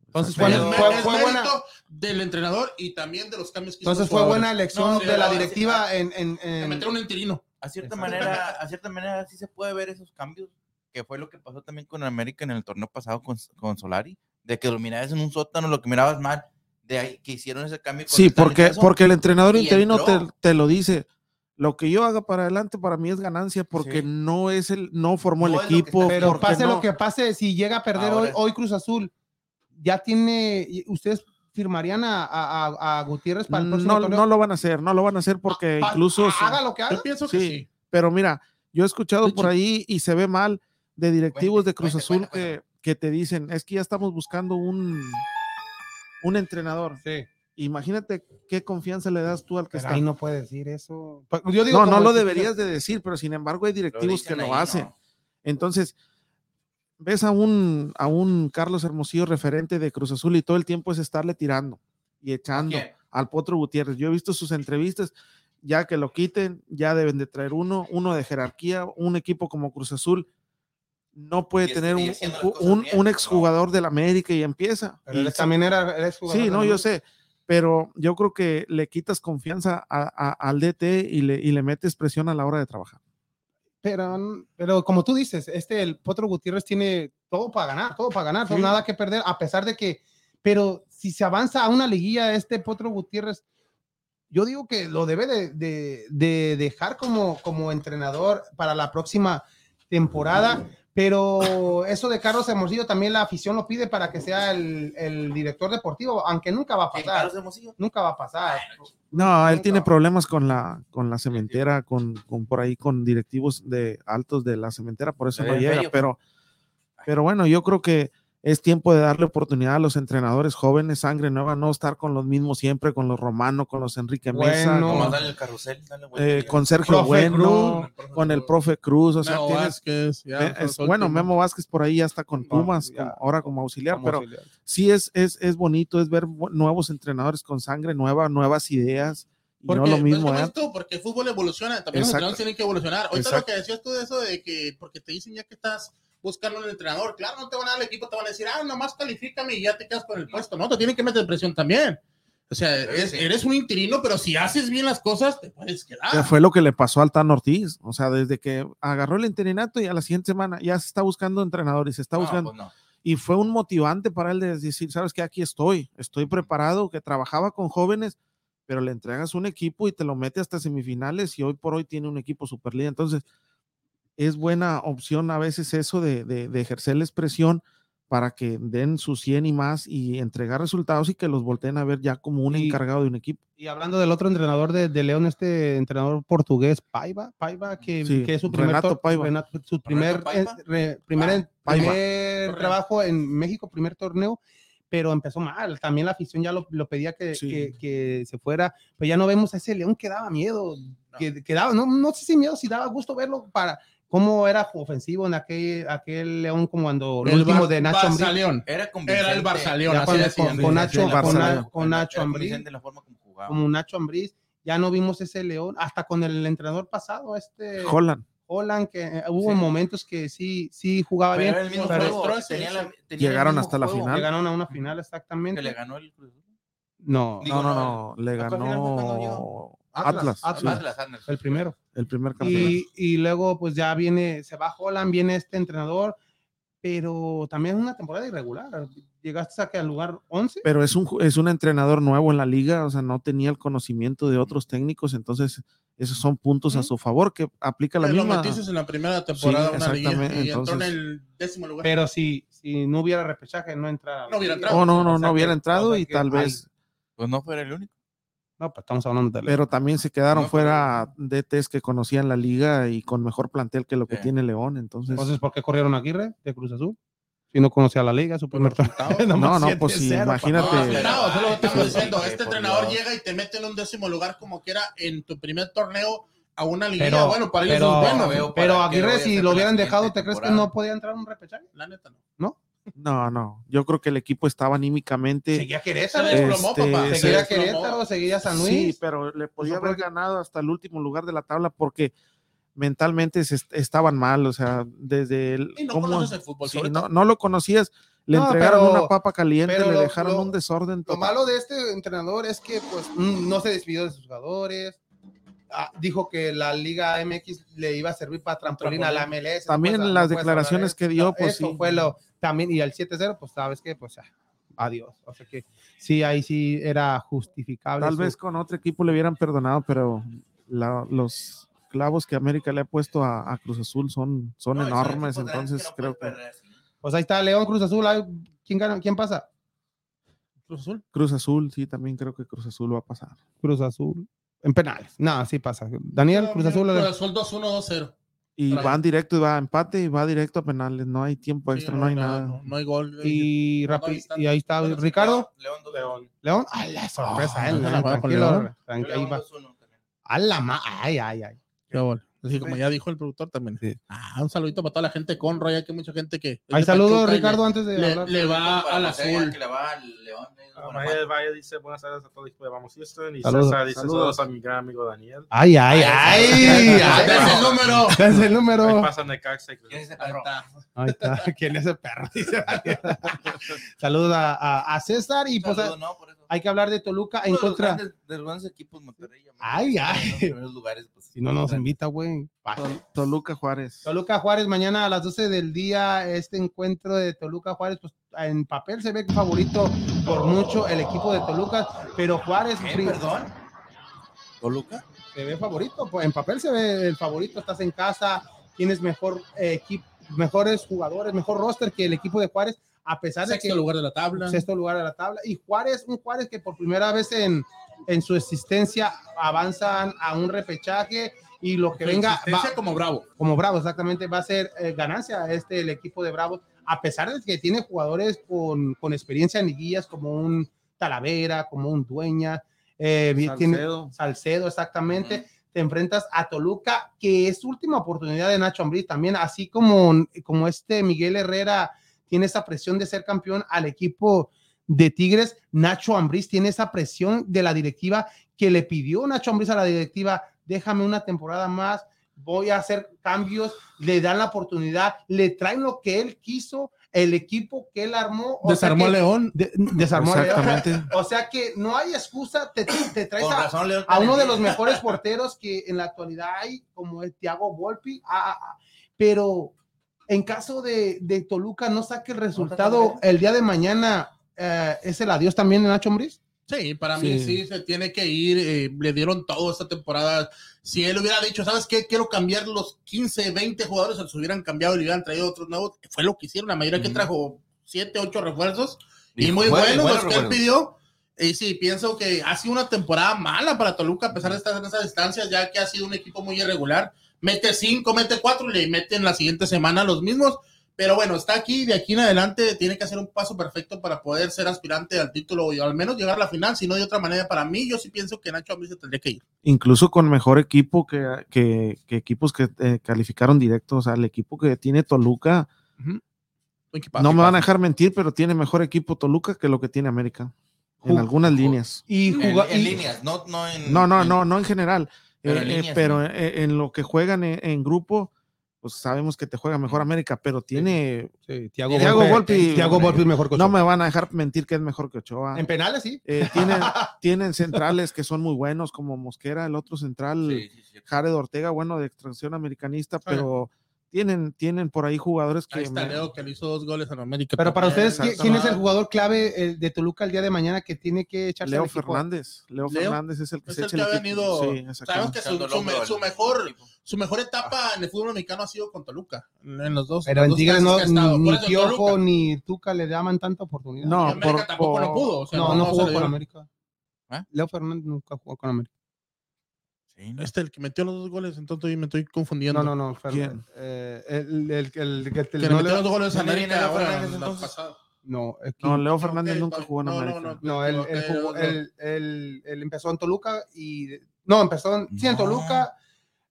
Entonces Fue, es, fue- fue buena. del entrenador y también de los cambios que Entonces fue buena elección No, sí, de la directiva en, en- De en- meter un interino. A cierta Exacto. manera, a cierta manera sí se puede ver esos cambios, que fue lo que pasó también con América en el torneo pasado con, con Solari, de que lo mirabas en un sótano, lo que mirabas mal, de ahí que hicieron ese cambio. con Sí, el porque, porque el entrenador interino te, te lo dice. Lo que yo haga para adelante para mí es ganancia porque Sí. no es el, no formó No el equipo. está- pero pase no- lo que pase, si llega a perder hoy, Ahora- hoy Cruz Azul, ya tiene, ustedes firmarían a, a- a- Gutiérrez para el próximo no, torneo. no lo van a hacer, no lo van a hacer porque Pa- incluso... haga lo que haga. Yo pienso que Sí. sí. Pero mira, yo he escuchado por ahí y se ve mal de directivos Cuente, de Cruz cuente, Azul cuente, que, que te dicen, es que ya estamos buscando un, un entrenador. Sí, Imagínate qué confianza le das tú al que pero está. ahí no puede decir eso. Yo digo no, no lo deberías de decir, pero sin embargo hay Lo directivos que dicen lo ahí, hacen. ¿no? Entonces, ves a un, a un Carlos Hermosillo referente de Cruz Azul y todo el tiempo es estarle tirando y echando quién? al Potro Gutiérrez. Yo he visto sus entrevistas, ya que lo quiten, ya deben de traer uno, uno de jerarquía, un equipo como Cruz Azul. No puede tener un, un, un- un ¿no? exjugador del América y empieza. Pero Y él también era, era exjugador Sí, no, yo sé, pero yo creo que le quitas confianza a- a- al DT y le, y le metes presión a la hora de trabajar. Pero, pero como tú dices, este, el Potro Gutiérrez tiene todo para ganar, todo para ganar, Sí. nada que perder, a pesar de que, pero si se avanza a una liguilla, este Potro Gutiérrez, yo digo que lo debe de, de- de dejar como, como entrenador para la próxima temporada, pero eso de Carlos Hermosillo también la afición lo pide para que sea el, el director deportivo, aunque nunca va a ¿Quién, pasar, Carlos Hermosillo? nunca va a pasar. No, él Nunca. tiene problemas con la, con la cementera, con, con por ahí, con directivos de altos de la cementera, por eso no llega. Pero, pero bueno, yo creo que es tiempo de darle oportunidad a los entrenadores jóvenes, sangre nueva, no estar con los mismos siempre, con los Romano, con los Enrique Mesa, Bueno. con, dale el carrusel, dale eh, con Sergio Profe Bueno, Cruz. con el profe Cruz, o sea, Memo tienes, Vázquez, ya, eh, es- bueno. Memo Vázquez por ahí ya está con Ah, Pumas, ya. como- ahora como auxiliar, Como pero auxiliar. sí es, es, es bonito, es ver nuevos entrenadores con sangre nueva, nuevas ideas, y Porque, no lo pues, mismo, ¿eh? esto, porque el fútbol evoluciona, también los Exacto. entrenadores tienen que evolucionar. Ahorita Exacto. lo que decías tú de eso de que, porque te dicen ya que estás buscando un entrenador, claro, no te van a dar el equipo, te van a decir, ah, nomás califícame y ya te quedas con el puesto, ¿no? Te tienen que meter presión también. O sea, es- sí. eres un interino, pero si haces bien las cosas, te puedes quedar. Que fue lo que le pasó al Tan Ortiz. O sea, desde que agarró el interinato y a la siguiente semana ya se está buscando entrenador y se está No, buscando. pues no. Y fue un motivante para él de decir, sabes que aquí estoy, estoy preparado, que trabajaba con jóvenes, pero le entregas un equipo y te lo mete hasta semifinales y hoy por hoy tiene un equipo super líder. Entonces, es buena opción a veces eso de, de, de ejercerles presión para que den su 100 y más y entregar resultados y que los volteen a ver ya como un Y- encargado de un equipo. Y hablando del otro entrenador de, de León, este entrenador portugués, Paiva, Paiva, que, Sí, que es su primer, Renato tor- Paiva. Renato- su primer, Paiva. re- primer, Paiva. primer Correcto. trabajo en México, primer torneo, pero empezó mal. También la afición ya lo, lo pedía que, Sí. que, que se fuera, pero ya no vemos a ese León que daba miedo, que, que daba, no, no sé si miedo, si daba gusto verlo para cómo era ofensivo en aquel, aquel León como cuando el, El último Bar- de Nacho Ambriz. Era Era el Barça León, Ya así cuando- decían. con, con Nacho, con, con Nacho Ambriz, como Nacho Ambriz, ya no vimos ese León, hasta con el entrenador pasado, este Holland. Holland, que eh, hubo Sí. momentos que sí, sí jugaba Pero bien, era el mismo pero juego, tenía la- tenía Llegaron mismo hasta la final. llegaron a una final exactamente. Que le ganó el. No, Digo, No, no, no, no. Le ¿a cuál final fue cuando ganó Atlas, Atlas. Atlas. sí, Atlas, Atlas. el primero. el primer campeón. Y, y luego pues ya viene, se va Holland, viene este entrenador, pero también es una temporada irregular. Llegaste a que al lugar 11. Pero es un, es un entrenador nuevo en la liga, o sea, no tenía el conocimiento de otros técnicos, entonces esos son puntos a su favor, que aplica la Lo misma. metiste en la primera temporada Sí, una liga exactamente, y entró en entonces- el décimo lugar. Pero si, si no hubiera repechaje, no entra. No hubiera entrado. Oh, no, no, O sea no hubiera entrado o sea y tal hay- vez, Pues no fuera el único. No, pues estamos hablando de pero también se quedaron No, fuera DTs que conocían la liga y con mejor plantel que lo que Sí. tiene León, entonces. Entonces, ¿por qué corrieron a Aguirre de Cruz Azul? Si no conocía la liga, su primer torneo. [laughs] No, no, pues sí, imagínate. No, claro, eso es lo que estamos Sí, diciendo. Este entrenador Dios. llega y te mete en un décimo lugar como quiera en tu primer torneo a una liga. Pero- bueno, para ellos pero- es bueno. veo Pero Aguirre, si lo hubieran dejado, ¿te crees que no podía entrar a un repechaje? La neta no. No, no, yo creo que el equipo estaba anímicamente. Seguía Se Querétaro. desplomó, Este, papá. se Seguía. Querétaro, seguía San Luis. Sí, pero le podía haber ganado hasta el último lugar de la tabla porque mentalmente se est- estaban mal, o sea, desde el Y no cómo- conoces el fútbol, sí, sobre no, todo. no lo conocías, le No, entregaron pero- una papa caliente, le lo- dejaron lo- un desorden Lo malo de este entrenador es que pues mm, no se despidió de sus jugadores. Ah, dijo que la Liga MX le iba a servir para trampolín a la MLS. no También puedes- las no puedes declaraciones que dio, pues, Eso sí. fue lo también y al 7-0 pues sabes que pues ya, adiós. O sea que sí ahí sí era justificable. Tal su- vez con otro equipo le hubieran perdonado, pero la- los clavos que América le ha puesto a, a Cruz Azul son, son No, enormes, grandes entonces no creo que perder. Pues ahí está León Cruz Azul, ¿quién gana? ¿Quién pasa? Cruz Azul. Cruz Azul, sí, también creo que Cruz Azul va a pasar. Cruz Azul en penales. No, sí pasa. Daniel Cruz Azul. Cruz Azul 2-1, 2-0. Y Trae. van directo y va a empate y va directo a penales, no hay tiempo Sí, extra, no, hay nada. No, no hay gol. y, rapi- ahí está. y ahí está Bueno, Ricardo. León, León. León, a la sorpresa, Ah, él, eh, la tranquilo, ahí va. 2-1 también. A la ma, ay, ay, ay. Qué gol. Así como ya dijo el productor también. Sí. Ah, un saludito para toda la gente con que hay mucha gente que. Hay saludos, y Ricardo, antes de Le, hablar. le va al azul. que le va al León. Eh, Ah. Valle, dice buenas tardes a todo el equipo de Vamos Houston. Y Saludos. César dice Saludos. saludos a mi gran amigo Daniel. Ay, ay, ay. ay, ay, ese es el número. ¿Cuál es el Ahí número? pasan de Caxa y Cruz ¿Quién es ese Ahí perro? está. Ahí está. ¿Quién es el perro? [laughs] Saludos a, a- a César y pues no, por eso. hay que hablar de Toluca en de los contra. De los grandes equipos, Monterrey. Ay, ay. en los primeros lugares, pues, Si no nos invita, güey. Toluca Juárez. Toluca Juárez, mañana a las 12 del día, este encuentro de Toluca Juárez, pues en papel se ve favorito por mucho el equipo de Toluca, pero Juárez ¿Qué, pri- perdón? ¿Toluca? se ve favorito, pues en papel se ve el favorito, estás en casa, tienes mejor equipo, mejores jugadores, mejor roster que el equipo de Juárez, a pesar de que Sexto lugar de la tabla. sexto lugar de la tabla. Y Juárez, un Juárez que por primera vez en, en su existencia avanzan a un repechaje y lo que venga va- como bravo. como Bravo, exactamente, va a ser eh, ganancia este el equipo de Bravo, a pesar de que tiene jugadores con, con experiencia en liguillas como un Talavera, como un Dueña, eh, vi- tiene- Salcedo. Salcedo, exactamente. Te enfrentas a Toluca, que es última oportunidad de Nacho Ambriz también, así como, como este Miguel Herrera tiene esa presión de ser campeón al equipo de Tigres, Nacho Ambriz tiene esa presión de la directiva que le pidió Nacho Ambriz a la directiva, déjame una temporada más, voy a hacer cambios, le dan la oportunidad, le traen lo que él quiso, el equipo que él armó. o sea Desarmó a que- León. de- desarmó a León. Exactamente. O sea que no hay excusa, te, te traes a, razón, León. a uno de los mejores porteros que en la actualidad hay, como el Thiago Volpi, ah, ah, ah, pero en caso de, de Toluca no saque el resultado el día de mañana, eh, ¿es el adiós también de Nacho Ambriz? Sí, para mí Sí. sí se tiene que ir. eh, le dieron todo esta temporada. Si él hubiera dicho, ¿sabes qué? Quiero cambiar los 15, 20 jugadores, se los hubieran cambiado y le hubieran traído otros nuevos. Fue lo que hicieron. La mayoría que Ujú. trajo 7, 8 refuerzos y, Y muy buenos, buenos buenos los que él pidió. Y sí, pienso que ha sido una temporada mala para Toluca, a pesar de estar en esas distancias, ya que ha sido un equipo muy irregular. Mete 5, mete 4 y le mete en la siguiente semana los mismos. Pero bueno, está aquí, de aquí en adelante tiene que hacer un paso perfecto para poder ser aspirante al título y al menos llegar a la final, si no de otra manera, para mí yo sí pienso que Nacho Ambriz se tendría que ir. incluso con mejor equipo que, que- que equipos que eh, calificaron directos. O sea, el equipo que tiene Toluca, equipazo. no me van a dejar mentir, pero tiene mejor equipo Toluca que lo que tiene América. En algunas líneas. Y En, en líneas, no, no en. No, no, en- no, no en general. Pero Eh, en eh, líneas, pero ¿no? en lo que juegan en, en grupo, pues sabemos que te juega mejor América, pero tiene. Sí, Volpe, Volpi- Thiago Volpi es mejor que No Ochoa. me van a dejar mentir que es mejor que Ochoa. En penales, sí. Eh, tienen, [laughs] tienen centrales que son muy buenos, como Mosquera, el otro central, Sí, sí, sí. Jared Ortega, bueno, de extracción americanista, pero tienen, tienen por ahí jugadores que. Ahí está me- Leo, que le hizo dos goles en América. Pero para ustedes, ¿quién, es el jugador clave de Toluca el día de mañana que tiene que echarse Leo al equipo? Fernández. Leo, Leo Fernández es el que es se el echa que ha venido- Sí, Sabemos que su, el me- mejor, su mejor etapa en el fútbol mexicano ha sido con Toluca. En los dos. Pero en dos Tigres no, ni Piojo Toluca. ni Tuca le daban tanta oportunidad. No, por- tampoco no por- pudo. o sea, no, no, jugó con. América. ¿Eh? Leo Fernández nunca jugó con América. Sí, ¿no? Este, el que metió los dos goles, entonces me estoy confundiendo. No, no, no. Fer- ¿Quién? eh, el, el, el, que Que no, le metió los dos goles a ¿Dónde viene América Leo ahora, Fernández, la entonces? pasada. no, es que- No, Leo Fernández nunca jugó en No, no, América. no. No, él, Ok, él jugó- él- él- empezó en Toluca y. No, empezó en, sí, en. Toluca.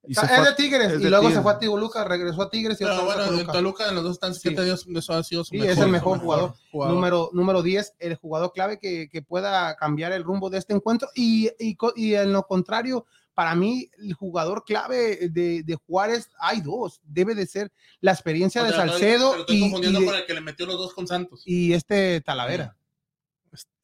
Y es de Tigres es y luego se fue a Toluca, regresó a Tigres y Pero otra vez a bueno, en Toluca. Toluca en los dos están siete Sí. días, eso ha sido su Sí, mejor. es el mejor jugador. jugador. Número, número 10, el jugador clave que, que pueda cambiar el rumbo de este encuentro. Y, y, y en lo contrario, para mí, el jugador clave de, de Juárez, hay dos. Debe de ser la experiencia O de Salcedo estoy y, confundiendo y de- con el que le metió los dos con Santos. y este Talavera.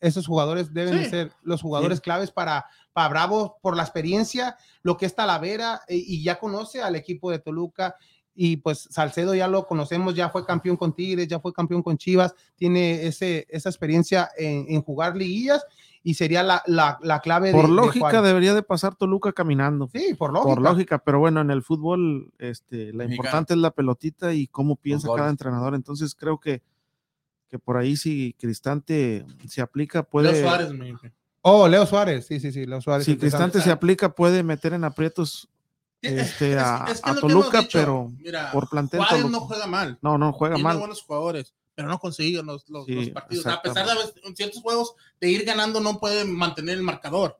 Esos jugadores deben de Sí. ser los jugadores claves para, para Bravo por la experiencia, lo que es Talavera eh, y ya conoce al equipo de Toluca. Y pues Salcedo ya lo conocemos, ya fue campeón con Tigres, ya fue campeón con Chivas, tiene ese, esa experiencia en, en jugar liguillas y sería la, la, la clave de- Por de lógica debería de pasar Toluca caminando. Sí, por lógica. Por lógica, pero bueno, en el fútbol este, la Mexicano. importante es la pelotita y cómo piensa cada entrenador. Entonces creo que, que por ahí si Cristante se aplica, Leo puede... Suárez, me. Oh, Leo Suárez, sí, sí, sí, Leo Suárez. Si. Cristante se aplica, puede meter en aprietos este, a, Es- que es que Toluca, pero Mira, por plantel Juárez Toluca. no juega mal. no, no juega tiene mal. buenos jugadores, pero no consiguen los, los- Sí, los partidos. A pesar de en ciertos juegos de ir ganando, no pueden mantener el marcador.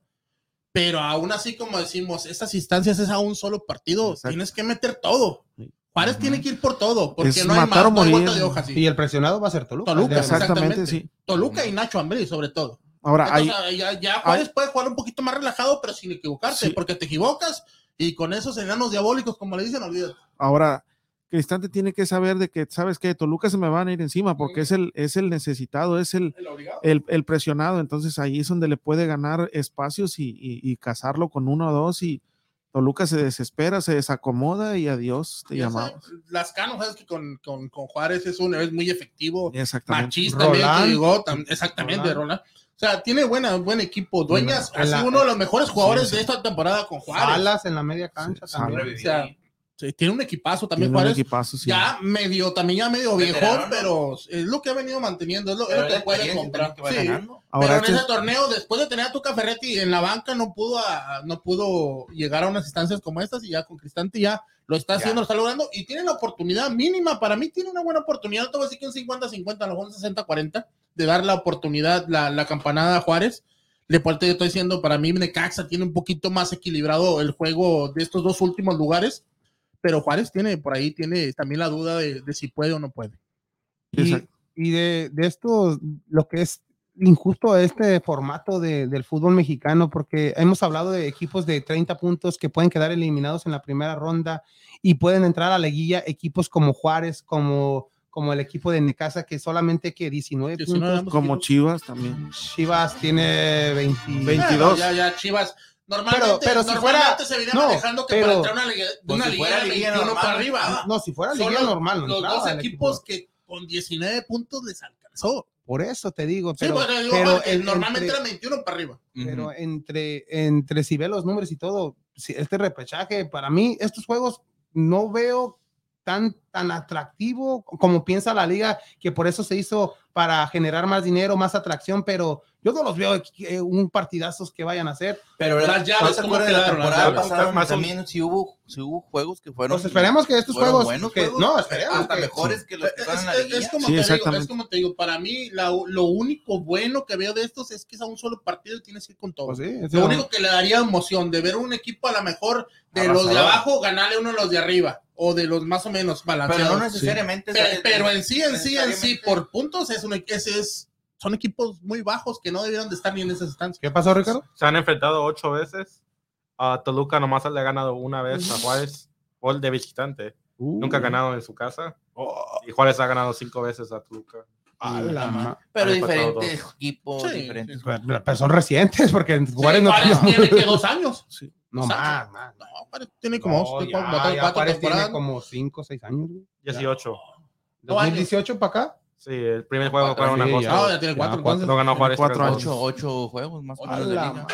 Pero aún así, como decimos, estas instancias es a un solo partido. Exacto. Tienes que meter todo. Juárez tiene que ir por todo, porque Es no hay matar más, o no hay morir. vuelta de hoja. sí. Y el presionado va a ser Toluca. Toluca, Exactamente, exactamente. sí. Toluca y Nacho Ambriz, sobre todo. Ahora, hay, Entonces, ya, ya Juárez puede jugar un poquito más relajado, pero sin equivocarse, Sí. porque te equivocas y con esos enanos diabólicos, como le dicen, olvídate. ahora, Cristante tiene que saber de que, ¿sabes que Toluca se me van a ir encima porque es el, es el necesitado, es el, El el, el presionado, entonces ahí es donde le puede ganar espacios y, y, y cazarlo con uno o dos y Toluca se desespera, se desacomoda y adiós te llamamos. sabes, Las canas, sabes que con, con, con Juárez es, un, es muy efectivo. Exactamente. Machista Roland. llegó, tam- exactamente, Roland. Roland. O sea, tiene buena, buen equipo. Dueñas, ha sido uno de los mejores jugadores sí. de esta temporada con Juárez. Salas en la media cancha Sí, también. O sea, sí, tiene un equipazo también Tiene un Juárez. equipazo, sí. Ya medio, también ya medio ¿no? pero es lo que ha venido manteniendo, es lo, es Pero lo que puede comprar. que Sí. Ahora, pero en este- ese torneo, después de tener a Tuca Ferretti en la banca, no pudo, a- no pudo llegar a unas instancias como estas y ya con Cristante ya lo está haciendo, lo está logrando y tiene la oportunidad mínima. Para mí tiene una buena oportunidad. Te voy a decir que un 50-50, a lo mejor un 60-40 de dar la oportunidad, la, la campanada a Juárez. De parte yo estoy diciendo, para mí Necaxa tiene un poquito más equilibrado el juego de estos dos últimos lugares, pero Juárez tiene por ahí tiene también la duda de, de si puede o no puede. Y, de, de esto, lo que es injusto este formato de- del fútbol mexicano, porque hemos hablado de equipos de 30 puntos que pueden quedar eliminados en la primera ronda y pueden entrar a la liguilla equipos como Juárez, como, como el equipo de Necaxa, que solamente que 19, 19 puntos. como. Chivas también. Chivas tiene 20. 22. Ya, ya, Chivas. Normalmente, Pero- pero si normalmente fuera- se viene no, manejando que pero- para entrar una liga, Pues una si liga fuera de liga 21 normal, para arriba. No, si fuera Son liga normal, no Los entraba dos el equipos equipo. que con 19 puntos les alcanzó. Por eso te digo, Sí, pero, porque digo, pero en- normalmente entre- eran 21 para arriba. pero entre, entre si ve los números y todo, si este repechaje, para mí, estos juegos no veo tan, tan atractivo como piensa la liga, que por eso se hizo para generar más dinero, más atracción, pero yo no los veo eh, un partidazos que vayan a hacer. Pero Las llaves, ¿no se ¿cómo de la temporada pasada. Más o- también. si hubo, si hubo juegos que fueron Pues esperemos que estos juegos, buenos que- juegos, no, esperemos hasta que- mejores que los que fueron la es- como Sí, te digo, es como te digo, para mí la- lo único bueno que veo de estos es que es a un solo partido y tienes que ir con todo. Pues sí, Lo único que le daría emoción de ver un equipo a lo mejor de los de abajo ganarle uno a los de arriba o de los más o menos Pero balanceados. no necesariamente. Pero, es- pero en sí, en sí, en sí, por puntos es un, es, son equipos muy bajos que no debieran de estar ni en esas instancias. ¿Qué pasó, Ricardo? Se han enfrentado ocho veces. A Toluca nomás le ha ganado una vez a Juárez, gol de visitante. Nunca ha ganado en su casa. Y Juárez ha ganado cinco veces a Toluca. La Pero diferentes equipos, Sí, diferentes. sí. Pero, pero son recientes, porque en Juárez Sí, no Juárez tiene- que dos años. No, más, más. No, Juárez tiene como No, dos, ya, cuatro, ya cuatro Juárez tiene temporadas. como 5 o 6 años. güey. 18. No, años. 2018 para acá. Sí, el primer juego fue una cosa. No, ya tiene cuatro, entonces. No ganó Juárez. Cuatro. Ocho, ocho juegos más Ocho de liga.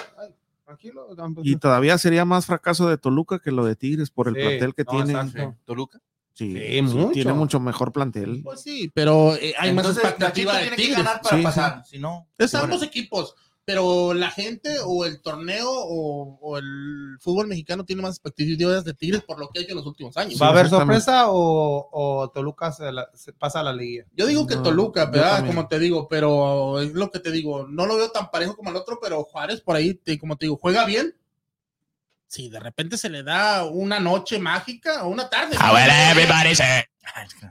Tranquilo. Y todavía sería más fracaso de Toluca que lo de Tigres por el Sí, plantel que no, tiene. Toluca. Sí, Sí, mucho. tiene mucho mejor plantel. Pues sí, pero eh, hay Entonces, más expectativa de tiene que Tigres. ganar para Sí, pasar. Si no, Es bueno. ambos equipos, pero la gente o el torneo o, o el fútbol mexicano tiene más expectativas de Tigres por lo que ha hecho en los últimos años. ¿Va a haber sorpresa o, o Toluca se, la- se pasa a la liga? Yo digo que No, Toluca, ¿verdad? Como te digo, pero es lo que te digo, no lo veo tan parejo como el otro, pero Juárez por ahí, te- como te digo, juega bien. Si de repente se le da una noche mágica o una tarde,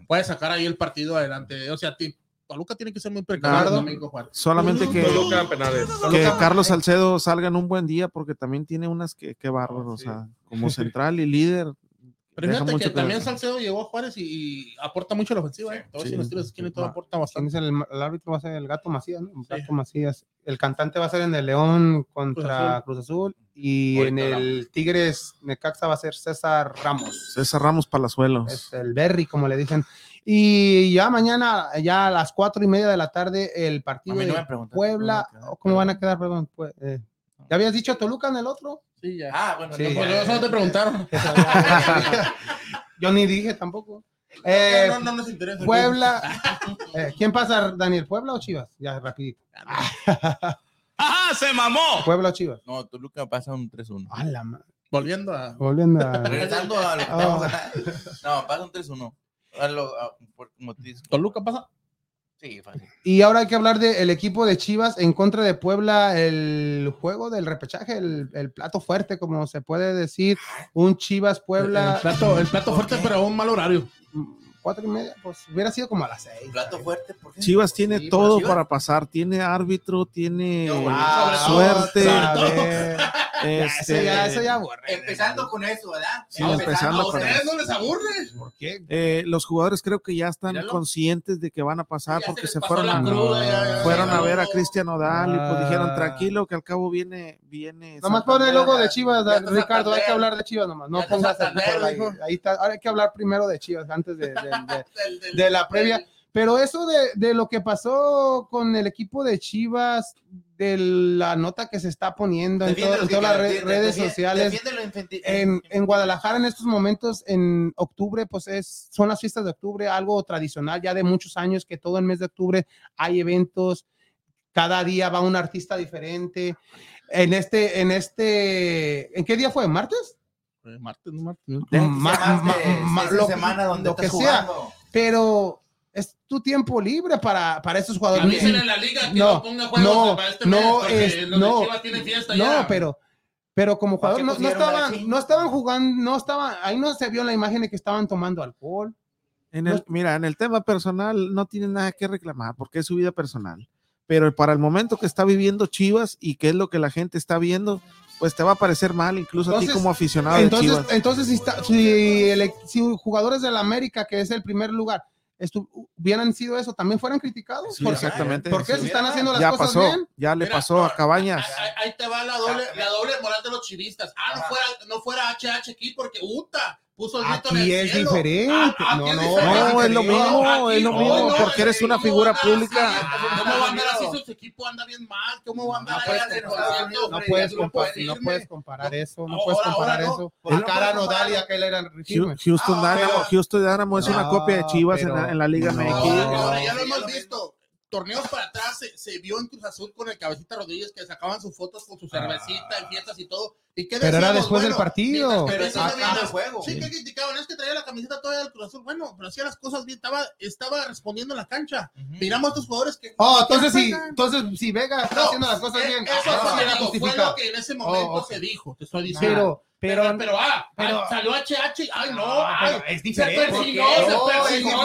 puede sacar ahí el partido adelante. O sea, ti- Toluca tiene que ser muy precavido. Solamente que, Carlos Salcedo salga en un buen día porque también tiene unas que, que bárbaro, Sí. o sea, como central y líder. Pero fíjate que también. Salcedo llegó a Juárez y, y aporta mucho a la ofensiva. ¿eh? Todos Sí. los tiros todo aporta ¿Quién bastante. es el, el árbitro? Va a ser el Gato Macías, ¿no? El Gato Macías. El cantante va a ser en el León contra Cruz Azul. Y en el Tigres Necaxa va a ser César Ramos. César Ramos Palazuelos. Es el Berry, como le dicen. Y ya mañana, ya a las cuatro y media de la tarde, el partido no de Puebla. cómo van a quedar. ¿Cómo van a quedar? Perdón. pues, eh, ¿Ya habías dicho Toluca en el otro? Sí, ya. Ah, bueno, Sí, no, ya, Pues eso no te preguntaron. [laughs] Yo ni dije tampoco. Eh, no, no, no nos interesa. Puebla. [laughs] eh, ¿Quién pasa, Daniel? ¿Puebla o Chivas? Ya, rapidito. [laughs] ¡Ajá, se mamó! ¿Puebla o Chivas? no, Toluca pasa un 3-1. A la ma- Volviendo a. Volviendo a. Regresando a lo que Ah. estamos hablando. No, pasa un 3-1. A lo- a- por- como te dices. Toluca pasa. Sí, fácil. Y ahora hay que hablar del equipo de Chivas en contra de Puebla, el juego del repechaje, el, el plato fuerte, como se puede decir, un Chivas El Puebla, plato, el plato fuerte, pero a un mal horario. cuatro y media, pues hubiera sido como a las seis. Plato fuerte. ¿por qué? Chivas tiene Sí, todo Chivas- para pasar, tiene árbitro, tiene No, suerte, todo. [laughs] este, eso ya, eso ya aburre. Empezando con eso, ¿verdad? Sí, empezando ¿A con ustedes eso. no les aburre? ¿Por qué? eh, los jugadores creo que ya están Míralo. conscientes de que van a pasar Ya porque se fueron a, cruda, fueron a ver a. Cristian Odal y pues dijeron Ah. tranquilo que al cabo viene viene Nomás pon el logo de Chivas, Ricardo, hay que hablar de Chivas nomás, no pongas el ahí, ahí está, ahora hay que hablar primero de Chivas antes de- de- de, [laughs] la previa. Pero eso de, de lo que pasó con el equipo de Chivas, de la nota que se está poniendo en, todas las redes defiende- sociales, en, en Guadalajara en estos momentos, en octubre, pues es, son las fiestas de octubre, algo tradicional ya de muchos años, que todo el mes de octubre hay eventos, cada día va un artista diferente. En este, en este, ¿en qué día fue? ¿Martes? Eh, Martes, no martes. ¿no? Deja que Ma- sea más ma- de ma- seis lo- semana donde lo que estás sea. jugando. Pero es tu tiempo libre para, para esos jugadores. Avísenle a la liga que No, no, ponga juegos no, para este no, mes, es- los de no, Chivas tienen fiesta No, ya. pero, pero como ¿Para jugador no, no estaban, no estaban jugando, no estaban, ahí no se vio la imagen de que estaban tomando alcohol. En el, mira, en el tema personal no tiene nada que reclamar porque es su vida personal. Pero para el momento que está viviendo Chivas y que es lo que la gente está viendo, pues te va a parecer mal, incluso a ti Entonces- como aficionado de Entonces, Chivas. entonces si, está- si, el- si jugadores de la América, que es el primer lugar, hubieran sido eso, también fueran criticados. Sí, ¿Por, exactamente. ¿Por qué? Si están haciendo las ya cosas pasó, bien. ya le Mira, pasó a Cabañas. Ahí, ahí te va la doble, la doble moral de los chivistas. Ah, no fuera, no fuera HH aquí porque, puso el Aquí en el es cielo. diferente. Ah, ah no, no, es, no, es lo mismo, es lo mismo, no, porque eres una figura pública. Así, ¿Cómo va a andar así si su equipo anda bien mal? ¿Cómo va a andar no puedes, comparar, no puedes comparar eso, no puedes comparar eso. Por cara no Dalia, aquel era Houston ah, Dynamo, Houston Dynamo es una copia de Chivas en la Liga MX. Ah, ya lo hemos visto torneos para atrás se, vio en Cruz Azul con el Cabecita Rodríguez que sacaban sus fotos con su ah. cervecita ah. en fiestas y todo. ¿Y qué pero era después del partido. Pero eso juego. Sí, que criticaban, es que traía la camiseta todavía del Cruz Azul. Bueno, pero hacía las cosas bien, estaba, estaba respondiendo en la cancha. Miramos a estos jugadores que. Oh, entonces sí, entonces sí Vega está haciendo las cosas eh, bien. Eso ah, fue, lo que en ese oh, momento se dijo, te estoy diciendo. Pero, pero, pero, ah, pero, ah, salió HH, ay no, es diferente. Se persiguió, se persiguió.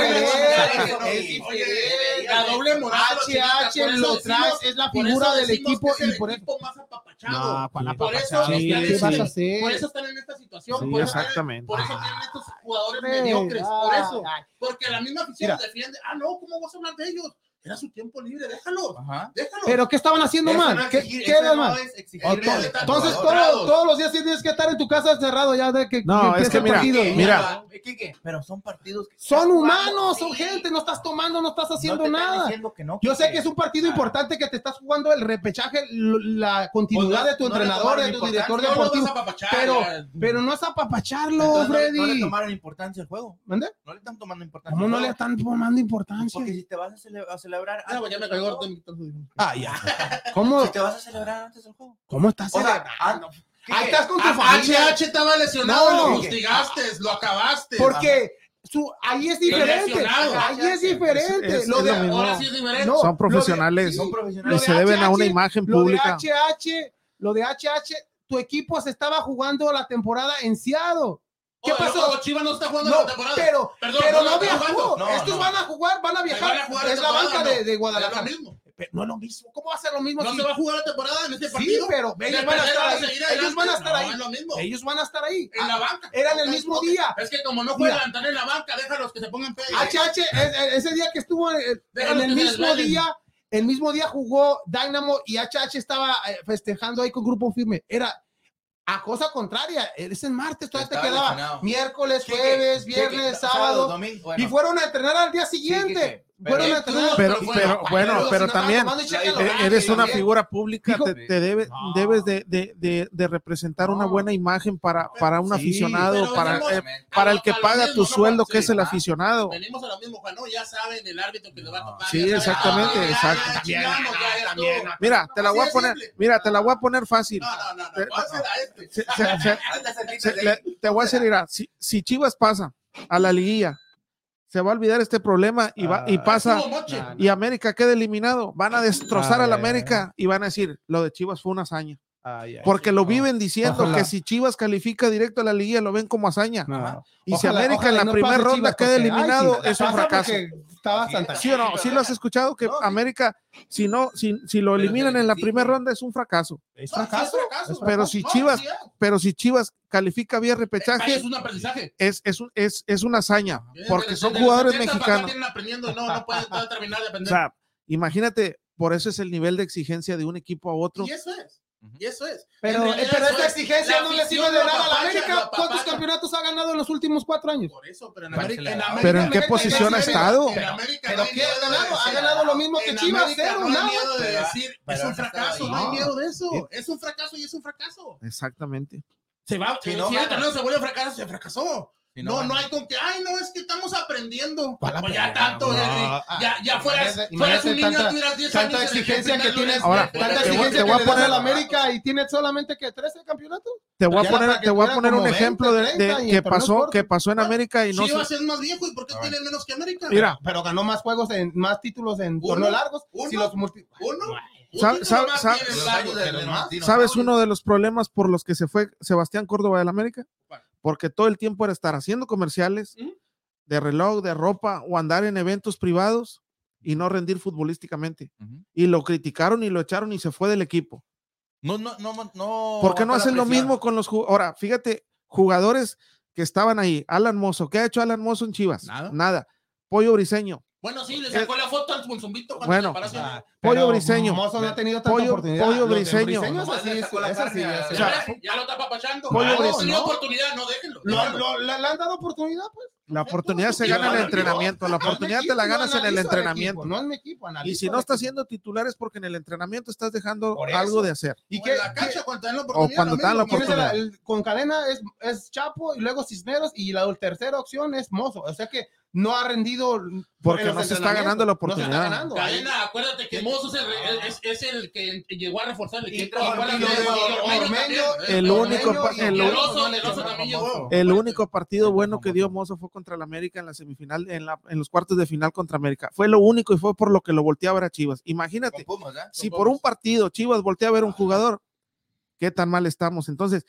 La doble moral HH en los es la figura del equipo y por eso más apapachado. Por eso están, por eso están en esta situación, por, exactamente. por eso tienen estos jugadores mediocres, por eso, porque la misma afición defiende, ah no, ¿cómo vas a hablar de ellos? Era su tiempo libre, déjalo. Ajá. déjalo. Pero ¿qué estaban haciendo Eso mal? ¿Qué, ¿qué era entonces, todos los días tienes que estar en tu casa encerrado ya de que No, que es que mira, partido. mira. Eh, pero son partidos que son humanos, son gente, no estás tomando, no estás haciendo nada. Yo sé que es un partido importante que te estás jugando el repechaje, la pues continuidad de tu entrenador, de tu director deportivo. Pero pero no es apapacharlo, Freddy. No, le tomaron importancia al juego. ¿Mande? No le están tomando importancia. ¿Cómo no le están tomando importancia? Porque si te vas a celebrar celebrar. Ah, pues ya me cayó Gordon Ah, ya. [laughs] ¿Cómo? Si te vas a celebrar antes del juego. ¿Cómo estás? O ah, no. Ahí estás con tu ah, familia. HH estaba lesionado, no, lo fustigaste, lo acabaste. Porque su, ahí es diferente. Ahí es diferente. Lo de ahora sí es diferente. Son profesionales. son profesionales. Y se deben a una imagen pública. Lo de HH, lo de HH, tu equipo se estaba jugando la temporada en Seattle ¿Qué pasó? Oh, Chivas no está jugando la temporada. Pero, pero no, viajó. Estos van a jugar, van a viajar. Van es la banca de, de, Guadalajara. Pero no es lo mismo. ¿Cómo va a ser lo mismo? No se va a jugar la temporada en este partido. Sí, pero ellos van a estar ahí. Ellos van a estar ahí. Ellos van a estar ahí. En la banca. Eran el mismo día. Es que como no juegan, están en la banca, déjalos que se pongan pedos. HH, ese día que estuvo eh, en el mismo día. El mismo día jugó Dynamo y HH estaba eh, festejando ahí con grupo firme. Era, a cosa contraria. Ese martes todavía te quedaba miércoles, jueves, viernes, sábado. Y fueron a entrenar al día siguiente. Pero, pero, bueno, pero también e-, eres una figura pública, te, te debe, debes de, de, de, de representar una buena imagen para, para un aficionado, para, para el que paga tu sueldo, que es el aficionado. Venimos a lo mismo, Juan, ya saben el árbitro que le va a tocar. Sí, exactamente, exacto. Mira, te la voy a poner, mira, te la voy a poner fácil. Te voy a decir, si Chivas pasa a la liguilla, se va a olvidar este problema y, va, y ah, pasa y América queda eliminado. Van a ah, destrozar a, América y van a decir, lo de Chivas fue una hazaña. Porque lo viven diciendo que si Chivas califica directo a la liguilla lo ven como hazaña. Y si América en la primera ronda queda eliminado, es un fracaso. ¿Sí o no? ¿Sí lo has escuchado? Que América, si no, si, si lo eliminan en la primera ronda, es un fracaso. Es fracaso. Pero si Chivas, pero si Chivas califica vía repechaje, es un. Es, es, es, es una hazaña. Porque son jugadores mexicanos. Imagínate, por eso es el nivel de exigencia de un equipo a otro. Y eso es y eso es. Pero, pero esa es, exigencia no le sirve de nada a la América. ¿Cuántos campeonatos ha ganado en los últimos cuatro años? Por eso, pero en América. Pero en, América, ¿Pero en, qué posición ha estado? En América. ¿Pero no ha ganado? Lo mismo que Chivas, cero. No hay miedo de decir, es un fracaso, no hay miedo de eso. Es un fracaso y es un fracaso. Exactamente. Se va, si no, se vuelve fracaso, se fracasó. Si no, no, no, hay con que, ay, no, es que estamos aprendiendo. Pues ya pena, tanto, no, Henry, ah, ya, ya fueras, fueras un niño, tanta, tuvieras 10 años. Exigencia que tienes, ahora, tanta exigencia que, que a la América y tienes solamente que 13 campeonatos. Te voy a poner, te voy a poner un 20, ejemplo de, de que pasó, que pasó en América y no. Chivas se... es más viejo y ¿por qué tiene menos que América? Mira, pero ganó más juegos, en, más títulos en torneos largos. Uno, si los multi... uno. ¿Sabes uno de los problemas por los que se fue Sebastián Córdoba del América? porque todo el tiempo era estar haciendo comerciales de reloj, de ropa o andar en eventos privados y no rendir futbolísticamente. Y lo criticaron y lo echaron y se fue del equipo. No, no, no, no. ¿Por qué no hacen lo mismo con los jugadores? Ahora, fíjate, jugadores que estaban ahí. Alan Mozo, ¿qué ha hecho Alan Mozo en Chivas? Nada. Nada. Pollo Briseño, bueno, sí, le sacó la foto al Monzumbito cuando Bueno, se paró. Ah, Pollo briseño. Mozo no ha tenido tanta Pollo- oportunidad. pollo briseño. así, es- así. O sea, Ya- lo está papachando. Pollo no, briseño. tenido oportunidad, no déjenlo. Lo- le, han dado oportunidad, pues. La oportunidad se gana en el entrenamiento. La No oportunidad te la ganas en el entrenamiento. no es mi equipo, Y si no estás siendo titular es porque en el entrenamiento estás dejando algo de hacer. ¿Y O qué, en la cancha cuando te dan la oportunidad. cuando lo te dan la mismo. ¿quién es la- oportunidad. con cadena es, es Chapo y luego Cisneros y la tercera opción es Mozo. O sea que no ha rendido. Porque no se está ganando la entrenamientos. No se está oportunidad. ganando. Cadena, acuérdate que Mozo es el, es, es el que llegó a reforzar el equipo. el único pa- y el Y único- el oso, el oso también llegó. El único partido bueno que dio Mozo fue contra el América en la semifinal, en, la, en los cuartos de final contra América. Fue lo único y fue por lo que lo volteé a ver a Chivas. Imagínate, Pumas, ¿eh? si por un partido Chivas voltea a ver a un jugador, qué tan mal estamos. Entonces,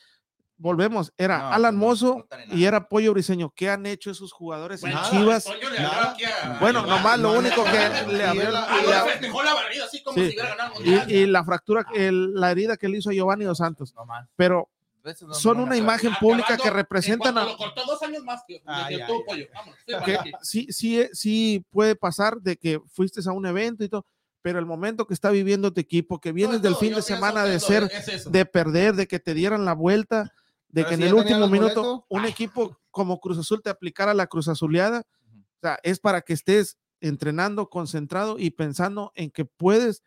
volvemos, era No, Alan Mozo no en y era Pollo Briseño. ¿Qué han hecho esos jugadores en Bueno, Chivas? Hablaba aquí a- Bueno, nomás lo único no, que le y la barrida, así como Sí. si hubiera ganado el mundial. y, y la fractura, el- la herida que le hizo a Giovanni Dos Santos. No. Pero son no una imagen pública Acabando, que en representan a, Lo cortó dos años más pollo. Vámonos, sí, sí, sí, puede pasar de que fuiste a un evento y todo, pero el momento que está viviendo tu equipo, que vienes No, del fin de semana de ser, es de perder, de que te dieran la vuelta, de Pero que si en el último minuto boletos. un equipo como Cruz Azul te aplicara la Cruz Azuleada, o sea, es para que estés entrenando, concentrado y pensando en que puedes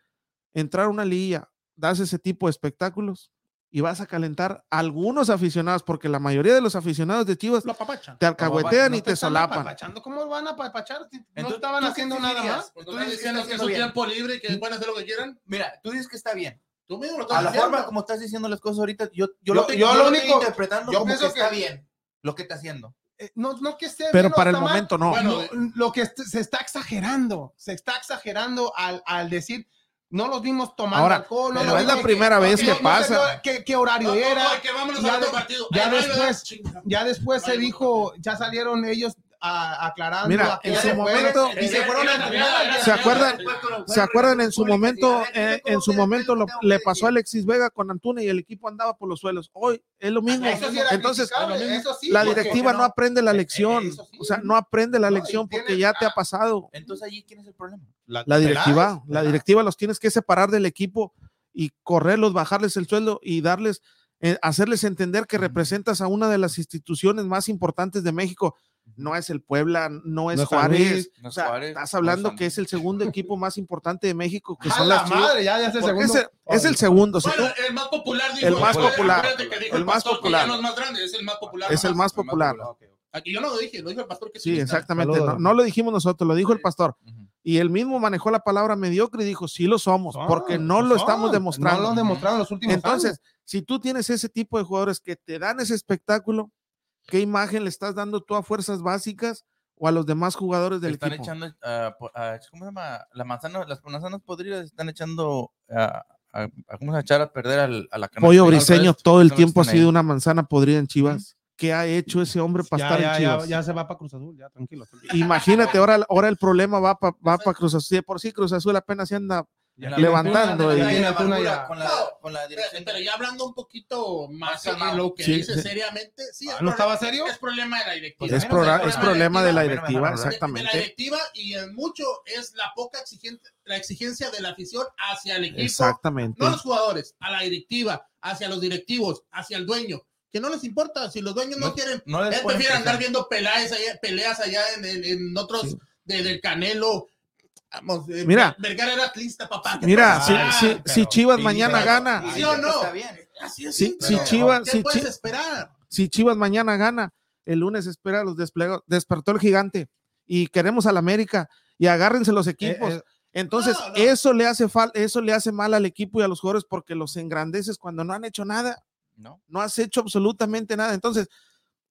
entrar a una liga, das ese tipo de espectáculos y vas a calentar a algunos aficionados, porque la mayoría de los aficionados de Chivas te alcahuetean No y te están solapan. ¿Cómo van a apapachar? si No Entonces, estaban ¿tú qué haciendo nada más. Tú dices que es bien. tiempo libre y que pueden hacer lo que quieran, Mira, tú dices que está bien. Tú mismo lo estás A la diciendo. forma como estás diciendo las cosas ahorita, yo, yo, Yo- lo, estoy- yo yo lo lo estoy único- interpretando yo como pienso que- está bien lo que está haciendo. Eh, No, no que esté Pero bien para el mal, momento no. Bueno, No, lo que est- se está exagerando, se está exagerando al, al decir, no los vimos tomando Ahora, alcohol. no pero es la primera vez que pasa. qué, qué horario No, no, era. no, que vámonos Ya de- después-. Ya después se dijo, ya salieron ellos a- aclarando. Mira, en su momento- y se fueron a entrenar. ¿Se acuerdan? ¿Se acuerdan en su momento, eh, en su momento lo- le pasó a Alexis Vega con Antuna y el equipo andaba por los suelos? Hoy es lo mismo. Eso sí era Entonces, criticable, eso sí, la directiva no aprende la lección, eso sí. o sea, no aprende la No, lección porque tiene- ya te ha pasado. Entonces, allí, ¿quién es el problema? La directiva, la directiva los tienes que separar del equipo y correrlos, bajarles el sueldo y darles, eh, hacerles entender que representas a una de las instituciones más importantes de México. No es el Puebla, no es No es San Juárez. Luis, no o es sea, Juárez, estás no es hablando que es el segundo equipo más importante de México, que [laughs] A son la las Chivas. madre, ya, ya es el segundo. es el, es el segundo. si Bueno, tú- el más popular dijo. El más popular, el más pastor que popular. no es más grande, es el más popular. es el nomás. más popular. Aquí yo no lo dije, lo dijo el pastor que Sí, exactamente. No, no lo dijimos nosotros, lo dijo el pastor. Y él mismo manejó la palabra mediocre y dijo, sí lo somos, Son, porque no lo son, estamos demostrando. No lo han demostrado en los últimos Entonces, años. si tú tienes ese tipo de jugadores que te dan ese espectáculo, ¿qué imagen le estás dando tú a fuerzas básicas o a los demás jugadores del están equipo? echando, ah, po- ah, ¿cómo se llama? La manzana, las manzanas podridas están echando, ah, a, a- ¿cómo se llama? echar a perder al, a la canasta. Pollo Briseño vez todo el tiempo ha están sido ahí. una manzana podrida en Chivas. ¿Qué ha hecho ese hombre para Ya, estar ya, en ya, Chivas? ya se va para Cruz Azul, ya, tranquilo. Imagínate, ahora, ahora el problema va para va pa Cruz Azul. De Por sí, Cruz Azul apenas se anda Ya levantando y- con la, con la Pero, dirección. pero ya hablando un poquito más calmado. lo que Sí, dice sí. seriamente, sí, es Ah, ¿No estaba serio? Es problema de la directiva. es, progra- el es problema problema de la directiva, De- De la exactamente. directiva y en mucho es la poca exigente, la exigencia de la afición hacia el equipo. Exactamente. No a los jugadores, a la directiva, hacia los directivos, hacia el dueño. Que no les importa, si los dueños no, No- quieren, no les él ponen prefiere andar viendo peleas allá, peleas allá en, en- en otros, Sí. de- del Canelo. Vamos, eh, Mira. Vergara era atlista, papá. ¿qué Mira, si, si- pero- si Chivas mañana pero- gana, ¿Sí o no? Está bien. Así es. si, Chivas, ¿Qué si, puedes Chi- esperar? si Chivas mañana gana, el lunes espera los desplegados. Despertó el gigante y queremos al América y agárrense los equipos. Eh, eh, Entonces, No, no. eso le hace fal- eso le hace mal al equipo y a los jugadores porque los engrandeces cuando no han hecho nada, No. no has hecho absolutamente nada. Entonces,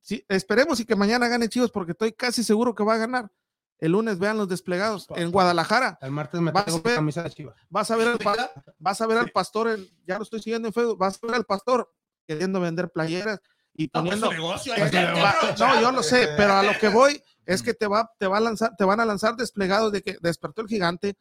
sí, esperemos y que mañana gane Chivas porque estoy casi seguro que va a ganar. El lunes vean los desplegados en Guadalajara. El martes me Vas tengo a ver. camisa de Chivas. Vas a ver al, pa- vas a ver al pastor, ya lo estoy siguiendo en Facebook, vas a ver al pastor queriendo vender playeras y No, pues, poniendo su negocio, es hay que que va- no, yo lo sé, pero a lo que voy es que te va, te va a lanzar, te van a lanzar desplegados de que despertó el gigante,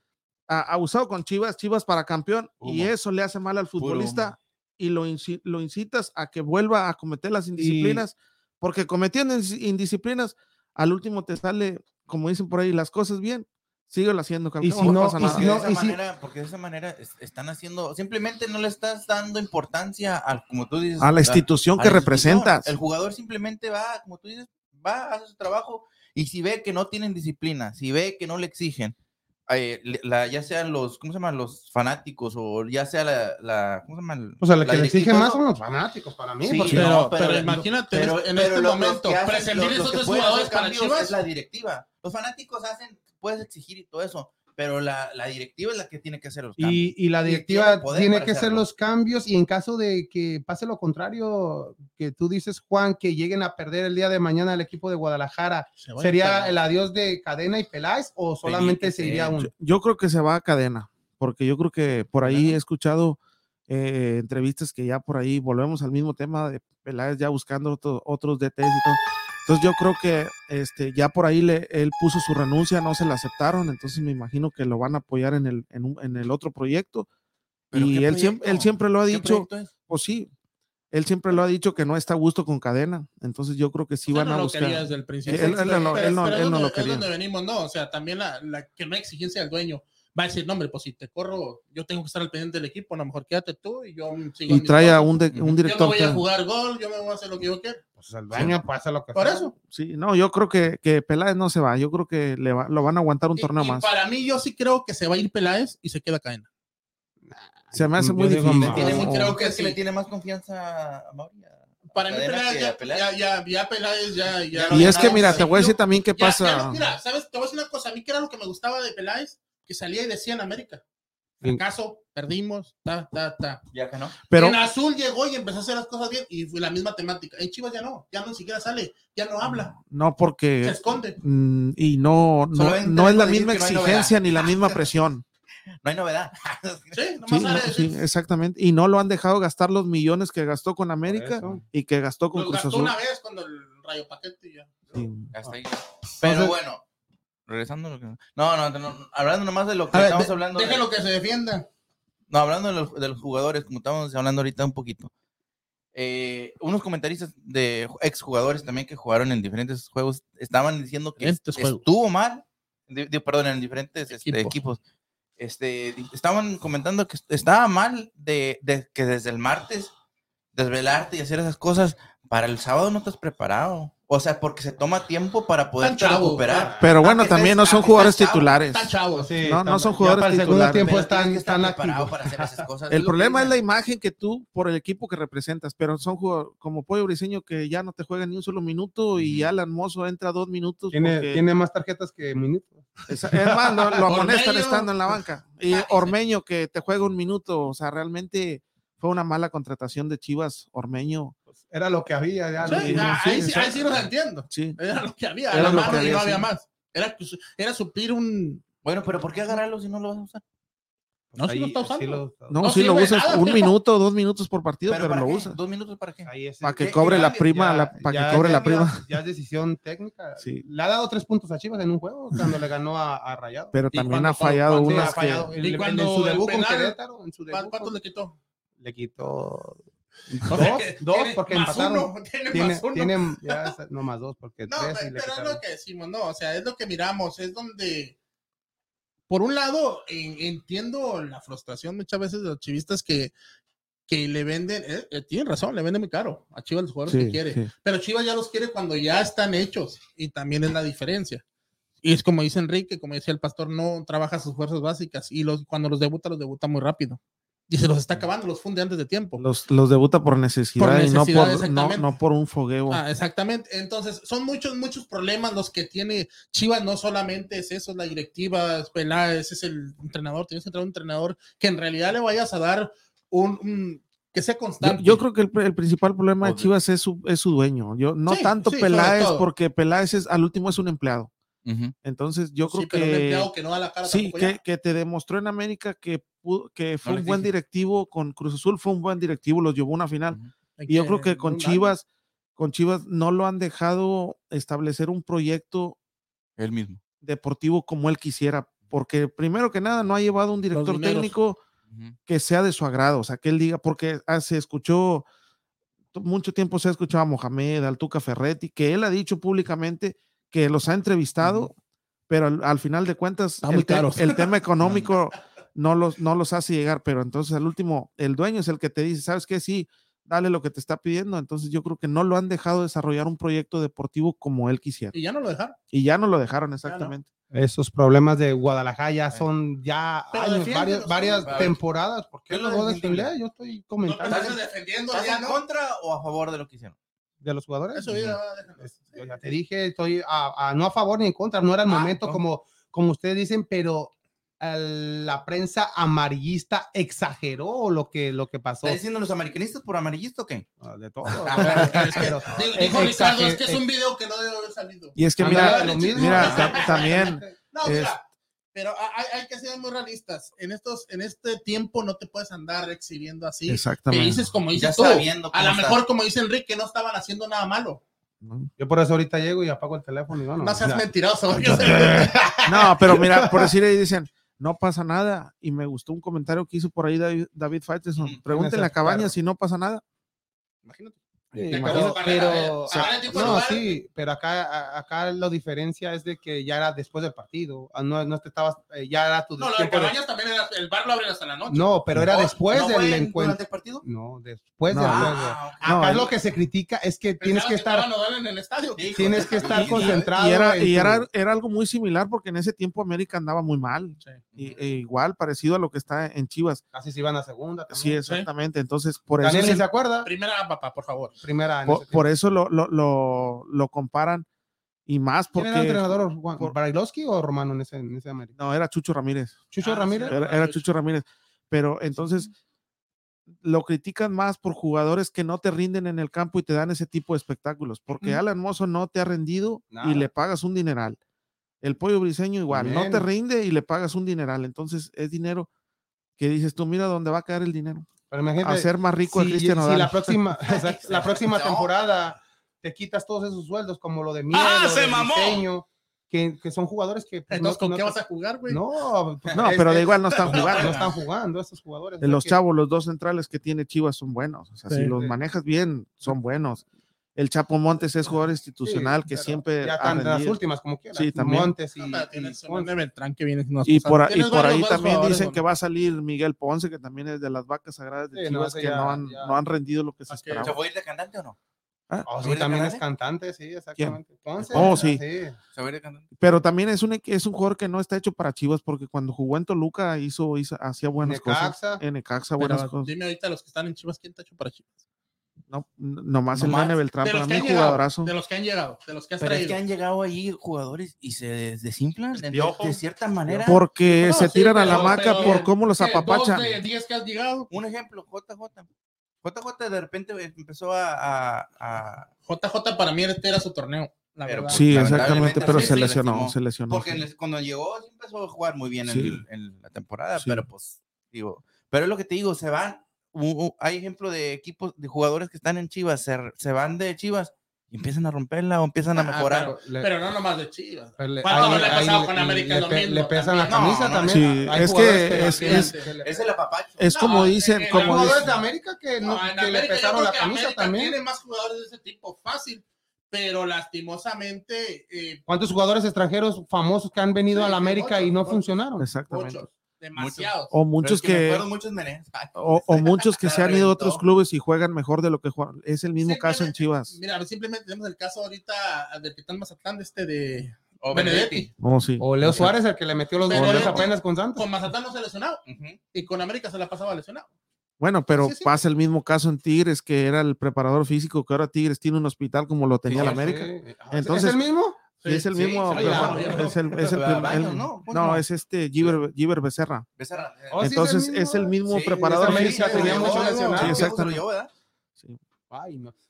a, a usado con Chivas, Chivas para campeón, y eso le hace mal al futbolista y lo, inci- lo incitas a que vuelva a cometer las indisciplinas, porque cometiendo indisciplinas, al último te sale, como dicen por ahí, las cosas bien, síguelo haciendo, Y si no- pasa y nada. si no- de esa y si- manera, porque de esa manera es- están haciendo, simplemente no le estás dando importancia al, como tú dices, a la institución a que la institución. representas. El jugador simplemente va, como tú dices, va, hace su trabajo y si ve que no tienen disciplina, si ve que no le exigen, eh, le- la- ya sean los, ¿cómo se llaman? Los fanáticos o ya sea la, la ¿cómo se llama? O sea, lo La que le exigen más son los fanáticos para mí. Sí, porque- pero, no, pero, pero- imagínate Pero, en pero este lo- momento, los esos pueden jugadores para Chivas. Es la directiva. Los fanáticos hacen, puedes exigir y todo eso, pero la, la directiva es la que tiene que hacer los cambios. Y, y la directiva tiene que hacer los cambios y en caso de que pase lo contrario, que tú dices, Juan, que lleguen a perder el día de mañana el equipo de Guadalajara, Se ¿sería el adiós de Cadena y Peláez o solamente se iría uno? Yo, yo creo que se va a cadena, porque yo creo que por ahí he escuchado eh, entrevistas que ya por ahí volvemos al mismo tema de Peláez ya buscando otro- otros DTs y todo. Entonces yo creo que este, ya por ahí le, él puso su renuncia, no se la aceptaron, entonces me imagino que lo van a apoyar en el, en un- en el otro proyecto. ¿Pero Y él siempre, él siempre lo ha ¿Qué dicho, pues sí, él siempre lo ha dicho que no está a gusto con cadena, entonces yo creo que sí O sea, van no a lo buscar. quería desde el principio. Él- él no- él no- él es no lo quería. Es donde venimos, no, o sea, también la, la que no hay exigencia del dueño. Va a decir, no, hombre, pues si te corro, yo tengo que estar al pendiente del equipo, a lo mejor quédate tú y yo sigo Y trae a un, de- un Yo me director. voy a jugar gol, yo me voy a hacer lo que yo quiera. Pues el dueño pasa lo que Por sea. eso. Sí, no, yo creo que, que Peláez no se va, yo creo que le va- lo van a aguantar un Y- torneo y más. Para mí, yo sí creo que se va a ir Peláez y se queda cadena. Se me hace muy digo, difícil. no. Tiene muy- ¿Creo que que que le sí. tiene más confianza a Mauri? Para mí, Peláez ya, Peláez? ya, ya, ya Peláez ya, ya. Y es que nada mira, te voy a decir también qué pasa. mira, ¿sabes? Te voy a decir una cosa. A mí, que era lo que me gustaba de Peláez? Que salía y decía en América. Fracaso, perdimos, ta, ta, ta. Ya que no. Pero en Azul llegó y empezó a hacer las cosas bien y fue la misma temática. En Chivas ya no, ya no ni siquiera sale, ya no habla, no se porque esconde. mm, y no, no, no es la misma no exigencia ni la [laughs] misma presión. No hay novedad. Sí, [laughs] Sí, nomás no, sí, exactamente. Y no lo han dejado gastar los millones que gastó con América y que gastó con Los Cruz gastó Azul. una vez cuando el rayo paquete y ya. Sí. Hasta ahí. Pero Entonces- bueno, regresando a lo que. No, no, no, hablando nomás de lo que A estamos de- hablando. de- déjalo que se defienda. No, hablando de los, de los jugadores, como estamos hablando ahorita un poquito. eh, unos comentaristas de exjugadores también que jugaron en diferentes juegos estaban diciendo que estuvo mal, di- di- perdón, en diferentes este, Equipos. Este, estaban comentando que estaba mal de, de que desde el martes desvelarte y hacer esas cosas para el sábado no estás preparado. O sea, porque se toma tiempo para poder recuperar. Pero bueno, también no son jugadores titulares. No, no son jugadores para el segundo titulares. tiempo están, tienes que estar están preparado activos. para hacer esas cosas. El problema es la imagen que tú, por el equipo que representas, pero son jugadores como Pollo Briseño que ya no te juegan ni un solo minuto y. Alan Mozo entra dos minutos. Tiene, porque- tiene más tarjetas que minutos. Es, es más, lo, lo [laughs] amonestan Ormeño. estando en la banca. Y Ormeño que te juega un minuto, o sea, realmente fue una mala contratación de Chivas, Ormeño. Era lo que había. Ya, Sí, no- sí, ah, sí, ahí, sí, ahí sí los entiendo. Sí. Era lo que había, Era era lo mano que y había, no había sí. más. Era, era suplir un. Bueno, pero ¿por qué agarrarlo si no lo vas a usar? No, sí lo está usando. sí lo- No, No sí lo usas nada, un minuto, dos minutos por partido, pero, ¿para lo qué? usas. ¿Dos minutos para qué? Ahí es Para que ¿Qué- cobre la prima, ya- la- para que cobre la prima. Ya es decisión técnica. Sí. Le ha dado tres puntos a Chivas en un juego cuando le ganó a, a Rayado. Pero Y también cuando- ha fallado unas ha fallado. que. En- Y cuando en su debut con Querétaro, en su ¿Cuántos debut, le quitó? le quitó dos, [laughs] dos porque más empataron. uno, [laughs] tiene, Tiene, más uno. tiene ya no más dos porque No, tres pe- y le pero es lo que decimos, ¿no? O sea, es lo que miramos, es donde, por un lado, en- entiendo la frustración muchas veces de los chivistas que, que le venden, eh, eh, tienen razón, le venden muy caro a Chivas los jugadores Sí, que quiere, sí. pero Chivas ya los quiere cuando ya están hechos y también es la diferencia. Y es como dice Enrique, como decía el pastor, no trabaja sus fuerzas básicas y los, cuando los debuta, los debuta muy rápido. Y se los está acabando, los funde antes de tiempo. Los, los debuta por necesidad, Por y no por, no, por un fogueo. Ah, exactamente. Entonces, son muchos, muchos problemas los que tiene Chivas. No solamente es eso, la directiva, es Peláez, es el entrenador. Tienes que traer un entrenador que en realidad le vayas a dar un, un- que sea constante. yo creo que el, el principal problema de. Chivas es su, es su dueño. Yo, no Sí, tanto sí, Peláez, porque Peláez es, al último es un empleado. Entonces, yo Sí, creo pero un que. empleado que no da la cara Sí, que, que te demostró en América que, que fue No un buen dije. directivo con Cruz Azul, fue un buen directivo, los llevó a una final. Y yo creo que con. Chivas, con Chivas no lo han dejado establecer un proyecto Él mismo. deportivo como él quisiera, porque primero que nada no ha llevado un director técnico que sea de su agrado, o sea, que él diga, porque ah, se escuchó, mucho tiempo se ha escuchado a Mohamed, al Tuca Ferretti, que él ha dicho públicamente que los ha entrevistado, pero al, al final de cuentas, el, te- caros. el tema [laughs] económico no los, no los hace llegar, pero entonces al último, el dueño es el que te dice, ¿sabes qué? Sí, dale lo que te está pidiendo. Entonces yo creo que no lo han dejado desarrollar un proyecto deportivo como él quisiera. Y ya no lo dejaron. Y ya no lo dejaron exactamente. Esos problemas de Guadalajara ya son ya años, varias, temporadas. ¿Por qué Yo lo lo voy a defiendo defender? Yo estoy comentando estás defendiendo ¿Estás ya, en ¿no? contra o a favor de lo que hicieron? De los jugadores. Eso ya. Es- yo ya te dije, estoy a, a- no a favor ni en contra, no era el Ah, momento no. como, como ustedes dicen, pero la prensa amarillista exageró lo que, lo que pasó. ¿Estás diciendo los americanistas por amarillista o qué? Ah, De todo. [laughs] Es que, dijo Ricardo, es que es un video que no debe haber salido. Y es que Ándale, mira, mira, ta- también, [laughs] No, Es- mira, pero hay, hay que ser muy realistas. En estos, en este tiempo no te puedes andar exhibiendo así. Que exactamente. dices como Ya dices tú. sabiendo A lo mejor, como dice Enrique, no estaban haciendo nada malo. ¿no? Yo por eso ahorita llego y apago el teléfono y bueno. No seas ya. mentiroso. [laughs] No, pero mira, por decir ahí dicen, no pasa nada. Y me gustó un comentario que hizo por ahí David, David Faitelson. Mm, Pregúntenle a claro. Cabañas si no pasa nada. Imagínate. Sí, imagino, pero, tipo de no, sí, pero acá, acá la diferencia es de que ya era después del partido, Ah, no, no te estabas, eh, ya era tu No, lo de Cabañas también era, el bar lo abren hasta la noche. No, pero era ¿No- después no del encuentro. durante el partido? No, después No. del Ah, juego. ok. Acá No, lo que se critica es que tienes que estar, en el estadio. Tienes que estar concentrado. Y era, y era, era algo muy similar porque en ese tiempo América andaba muy mal. Sí. Y, e igual, parecido a lo que está en Chivas. Casi se iban a segunda. Sí, exactamente. Entonces, por eso, Daniel, se- ¿ni se acuerda? Primera, papá, por favor. Primera. en por, ese por tiempo. eso lo, lo, lo, lo comparan y más ¿Quién era el porque entrenador? Juan- por- ¿Brailovsky o Romano en ese, en ese América? no era Chucho Ramírez. ¿Chucho Ah, Ramírez? Era, era Chucho Ramírez. Pero entonces lo critican más por jugadores que no te rinden en el campo y te dan ese tipo de espectáculos. Porque. Alan Mozo no te ha rendido Nada. y le pagas un dineral. El pollo briseño igual, no te rinde y le pagas un dineral. Entonces es dinero que dices tú, mira dónde va a caer el dinero. Pero imagínate, Hacer más rico a si, Cristian si la próxima, [laughs] la próxima No. temporada te quitas todos esos sueldos, como lo de Miel, ¡Ah, se de mamó! Briseño, que, que son jugadores que pues, Entonces, ¿con no, qué no- vas a jugar, güey? No, pues, [laughs] No, pero da es- igual no están [laughs] no, jugando. no están jugando esos jugadores. De sea los que- chavos, los dos centrales que tiene Chivas son buenos. O sea, si Sí. los manejas bien, son buenos. El Chapo Montes es jugador institucional Sí, que pero siempre ya en las últimas como quieras. Sí, también. Montes y, No, pero y Beltrán que viene Y por, y por ahí también dicen que va a salir Miguel Ponce, que también es de las vacas sagradas de Sí, no, Chivas, ese que ya- no, han, ya- no han rendido lo que se esperaba. ¿Se a ir de cantante o no? Ah, Oh, ¿Se sí, también es cantante? sí, exactamente. Ponce, Oh, sí. ¿Se fue a ir de cantante? Pero también es un, es un jugador que no está hecho para Chivas, porque cuando jugó en Toluca hizo, hizo hacía buenas Necaxa. cosas. En Necaxa, Pero buenas cosas. Dime ahorita los que están en Chivas, ¿quién ha hecho para Chivas? No, nomás el. Nene Beltrán, De para los mí que han llegado, jugadorazo. de los que han llegado, de los que has Pero es traído. que han llegado ahí jugadores y se des- desinflan de, de cierta manera. Porque No, se sí, tiran a la pero- maca pero- por cómo los apapachan. Dos de diez que has llegado. Un ejemplo, JJ. JJ de repente empezó a... a- a- JJ para mí este era su torneo. La Pero, verdad. Sí, exactamente, pero sí, se lesionó, lastimó. se lesionó. porque sí. les- cuando llegó sí empezó a jugar muy bien en, en la temporada, Sí. pero pues, digo, pero es lo que te digo, se van, hay ejemplo de equipos, de jugadores que están en Chivas, se, se van de Chivas y empiezan a romperla o empiezan a Ah, mejorar. pero, Le- pero no nomás de Chivas. le- ¿Cuánto ahí- le ha ahí pasado le- con América? le pe- Le pesan la camisa No, no, también. sí, es que es- que- es- le- es el apapacho. Es No, como en- dicen, como jugadores dicen, de América que, no, No, que le América yo pesaron la camisa América también. Tiene más jugadores de ese tipo, fácil. Pero lastimosamente, eh, ¿Cuántos jugadores extranjeros famosos que han venido Sí, a la América muchos, y no muchos. funcionaron? exactamente. muchos, demasiados. O muchos es que, que, acuerdo muchos [laughs] o, o muchos que Se han ido a otros clubes y juegan mejor de lo que juegan. Es el mismo caso en Chivas. Mira, simplemente tenemos el caso ahorita del Titán Mazatlán de este de o Benedetti. Oh, sí. O Leo Suárez, el que le metió los goles apenas con Santos. Con Mazatlán no se lesionado y con América se la pasaba lesionado. Bueno, pero Sí, sí. pasa el mismo caso en Tigres, que era el preparador físico, que ahora Tigres tiene un hospital como lo tenía Sí, la sí. América. Ah, Entonces- ¿Es el mismo? Y es el Sí, mismo. sí, pero- claro, es el, es el Pero prim- Baños, el- ¿no? Es este Giver, Giver Becerra. Becerra. Oh, sí, Entonces es el mismo Sí, preparador.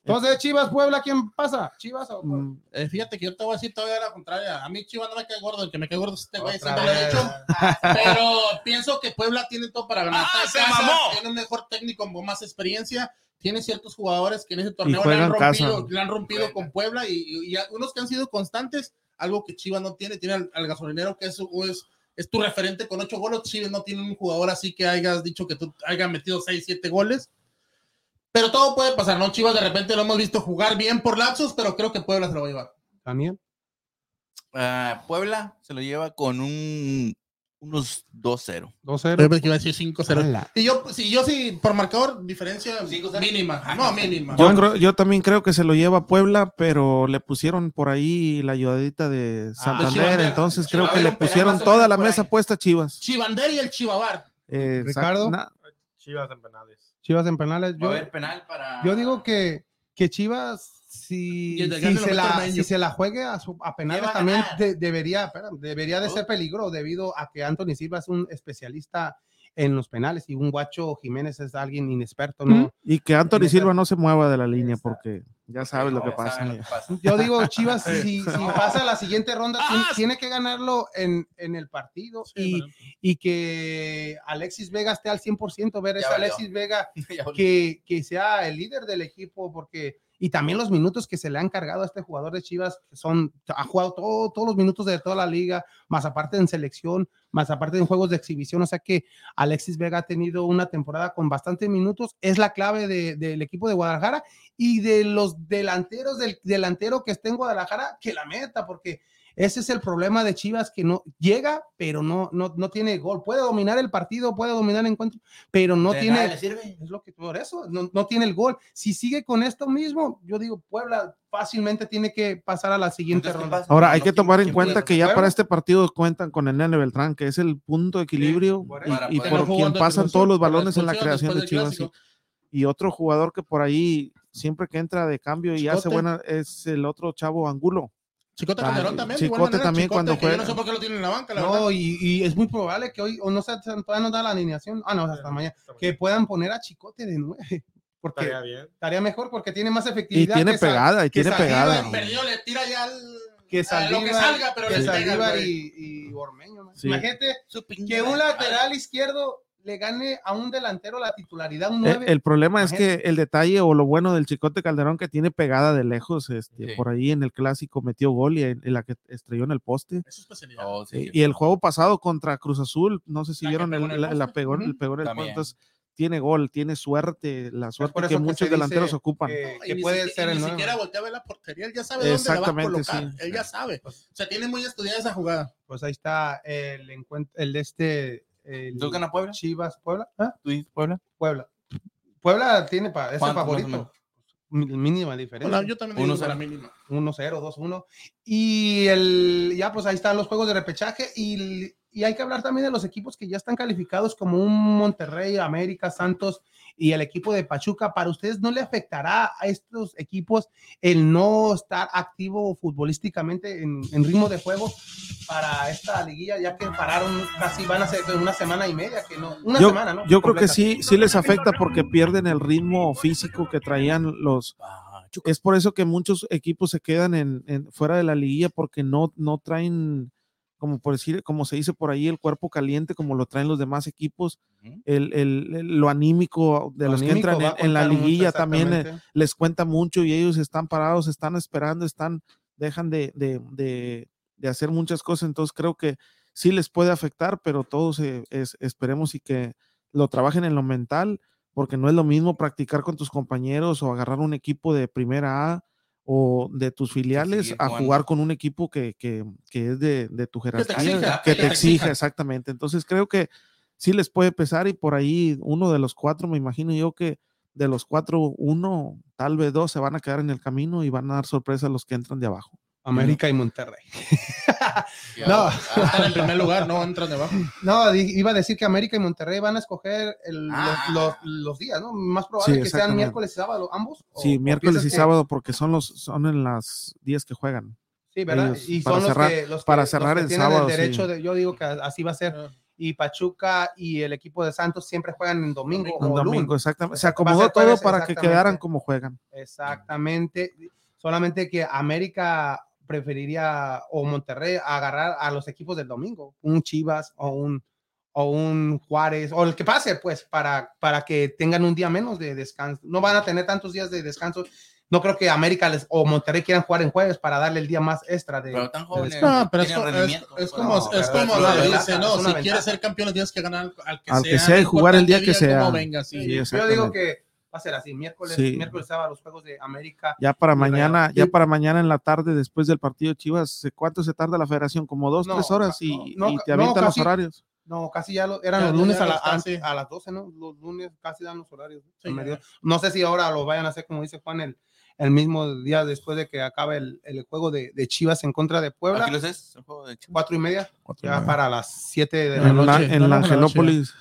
Entonces, Chivas, Puebla, ¿quién pasa? ¿Chivas o Puebla? Mm, Eh, fíjate que yo te voy a decir todavía la contraria. A mí Chivas no me cae gordo, el que me cae gordo es este güey, siempre lo he dicho. [laughs] Pero pienso que Puebla tiene todo para ganar. ¡Ah, Está en se casa, mamó! Tiene un mejor técnico con más experiencia. Tiene ciertos jugadores que en ese torneo le han rompido, le han rompido Juega. con Puebla y, y- unos que han sido constantes, algo que Chivas no tiene. Tiene al, al gasolinero que es, es, es tu referente con ocho goles. Chivas no tiene un jugador así que hayas dicho que tú hayas metido seis, siete goles. Pero todo puede pasar, ¿no? Chivas de repente lo hemos visto jugar bien por lapsos, pero creo que Puebla se lo va a llevar. Daniel. Ah, Puebla se lo lleva con un unos 2-0. 2-0. Yo pensé que iba a decir 5-0. Ala. Y yo, si yo sí, por marcador, diferencia 5-0. mínima. No, mínima. Yo, yo también creo que se lo lleva Puebla, pero le pusieron por ahí la ayudadita de Santander, Chivander. entonces creo que le pusieron toda la mesa puesta a Chivas. Chivander y el Chivabar. Eh, Ricardo. na- Chivas en penales. Chivas en penales. A Yo, penal para. yo digo que, que Chivas, si, si se la, si se la juegue a, su, a penales, a también de- debería, espera, debería de Oh. ser peligro debido a que Anthony Silva es un especialista en los penales y un guacho Jiménez es alguien inexperto, ¿no? y que Anthony. Silva no se mueva de la línea porque ya sabes lo que pasa. saben lo que pasa. Yo digo, Chivas, [laughs] si, si pasa a la siguiente ronda, tiene, tiene que ganarlo en, en el partido y, y que Alexis Vega esté al 100%, ver Ya ese valió. Alexis Vega [laughs] que, que sea el líder del equipo, porque y también los minutos que se le han cargado a este jugador de Chivas, que son, ha jugado todo- todos los minutos de toda la liga, más aparte en selección, más aparte en juegos de exhibición, o sea que Alexis Vega ha tenido una temporada con bastantes minutos, es la clave de- del equipo de Guadalajara y de los delanteros, del delantero que esté en Guadalajara, que la meta, porque ese es el problema de Chivas, que no llega, pero no, no, no tiene gol. Puede dominar el partido, puede dominar el encuentro, pero no De tiene, nada le sirve. es lo que por eso no, no tiene el gol. Si sigue con esto mismo, yo digo, Puebla fácilmente tiene que pasar a la siguiente Entonces, ¿qué ronda. Ahora hay que ¿quién- tomar en cuenta que ya para este partido cuentan con el Nene Beltrán, que es el punto de equilibrio y- por quien pasan todos los balones en la creación de Chivas. sí. Y otro jugador que por ahí siempre que entra de cambio y hace buena es el otro chavo Angulo. Chicote Ah, Calderón también. igual Chicote manera, también Chicote, cuando Yo no juega. sé por qué lo tienen en la banca, la No, verdad. y, y es muy probable que hoy, o no sé, todavía no da la alineación, ah, no, hasta mañana, que puedan poner a Chicote de nueve, [laughs] porque Estaría bien. estaría mejor porque tiene más Y efectividad. tiene que Sa- pegada, y que tiene Saldívar pegada. y- Perdió, le tira ya al. que a lo Saldívar, que salga, pero que le pega. Saldívar güey. y, y Ormeño. Sí. Imagínate que un lateral izquierdo le gane a un delantero la titularidad, un El, 9. el problema es que el detalle o lo bueno del Chicote Calderón que tiene pegada de lejos, este, Sí. por ahí en el clásico metió gol y en, en la que estrelló en el poste. Es su especialidad. Oh, sí, Y, y el juego pasado contra Cruz Azul, no sé si La vieron pegó el, el la, pegó, el pegó en el poste, tiene gol, tiene suerte, la suerte por que eso que muchos delanteros dice ocupan. que, y puede siquiera- ser y el Ni 9. siquiera voltea a ver la portería, él ya sabe dónde la va a Exactamente, colocar. sí. Él ya sabe. O sea, tiene muy estudiada esa jugada. Pues ahí está el encuentro, el de este. El ¿Tú ganas Puebla? Chivas, Puebla. ¿Ah? ¿Tú dices Puebla? Puebla. Puebla tiene pa- es el ¿Cuánto, más o favorito. Mínima diferencia. Hola, yo también digo 1-0. la mínima. 1-0, 2-1. Y el, ya pues ahí están los juegos de repechaje y, y hay que hablar también de los equipos que ya están calificados como un Monterrey, América, Santos y el equipo de Pachuca. ¿Para ustedes no le afectará a estos equipos el no estar activo futbolísticamente en, en ritmo de juego para esta liguilla, ya que pararon casi van a ser una semana y media, que no, una Yo, semana, ¿no? yo creo que sí, sí les afecta porque pierden el ritmo físico que traían los, es por eso que muchos equipos se quedan en, en- fuera de la liguilla porque no, no traen, como por decir, como se dice por ahí, el cuerpo caliente como lo traen los demás equipos, el, el- el- lo anímico de Lo los que entran en, la mucho, liguilla también eh, les cuenta mucho y ellos están parados, están esperando, están, dejan de, de, de- de hacer muchas cosas, entonces creo que sí les puede afectar, pero todos eh, es- esperemos y que lo trabajen en lo mental, porque no es lo mismo practicar con tus compañeros o agarrar un equipo de primera A o de tus filiales a jugar con un equipo que, que- que es de, de tu te jerarquía, exija, que que te te exige, exija. exactamente. Entonces creo que sí les puede pesar y por ahí uno de los cuatro, me imagino yo que de los cuatro, uno, tal vez dos se van a quedar en el camino y van a dar sorpresa a los que entran de abajo. América y Monterrey. [laughs] No. ah, Están en primer lugar, no entran debajo. No, iba a decir que América y Monterrey van a escoger el- Ah. los, los- los días, ¿no? Más probable Sí, que sean miércoles y sábado, ambos. ¿o- Sí, o miércoles y que- sábado porque son los son en las días que juegan. Sí, ¿verdad? ellos, y para son los cerrar- que, los que- para los cerrar que el tienen sábado, el derecho sí. de, yo digo que así va a ser. Y Pachuca y el equipo de Santos siempre juegan en domingo Domingo. o domingo, lunes. exactamente. Se acomodó todo para que quedaran como juegan. Exactamente. Solamente que América preferiría o Monterrey agarrar a los equipos del domingo, un Chivas o un o un Juárez o el que pase, pues, para, para que tengan un día menos de descanso. No van a tener tantos días de descanso. No creo que América les, o Monterrey quieran jugar en jueves para darle el día más extra de. Pero tan jóvenes. No, pero es, como, no, es como lo dice, ventaja, ¿no? Si quieres ser campeón, tienes que ganar al que Al sea. que sea y jugar el día que sea. cómo venga, sí. Sí, Yo digo que Va a ser así, miércoles, Sí. miércoles, sábado, los Juegos de América. Ya para mañana, ya para mañana en la tarde, después del partido de Chivas, ¿cuánto se tarda la federación? Como dos, No, tres horas y, no, y no, te avientan los horarios. No, casi ya lo- eran Ya, los lunes a, la- a, a las 12, ¿no? Los lunes casi dan los horarios. Sí. No sé si ahora lo vayan a hacer, como dice Juan, el, el mismo día después de que acabe el, el juego de, de Chivas en contra de Puebla. Los es, el juego de Chivas. Cuatro y media, Cuatro y ya media. para las 7 de la En noche. en no, la no, en la noche. Angelópolis.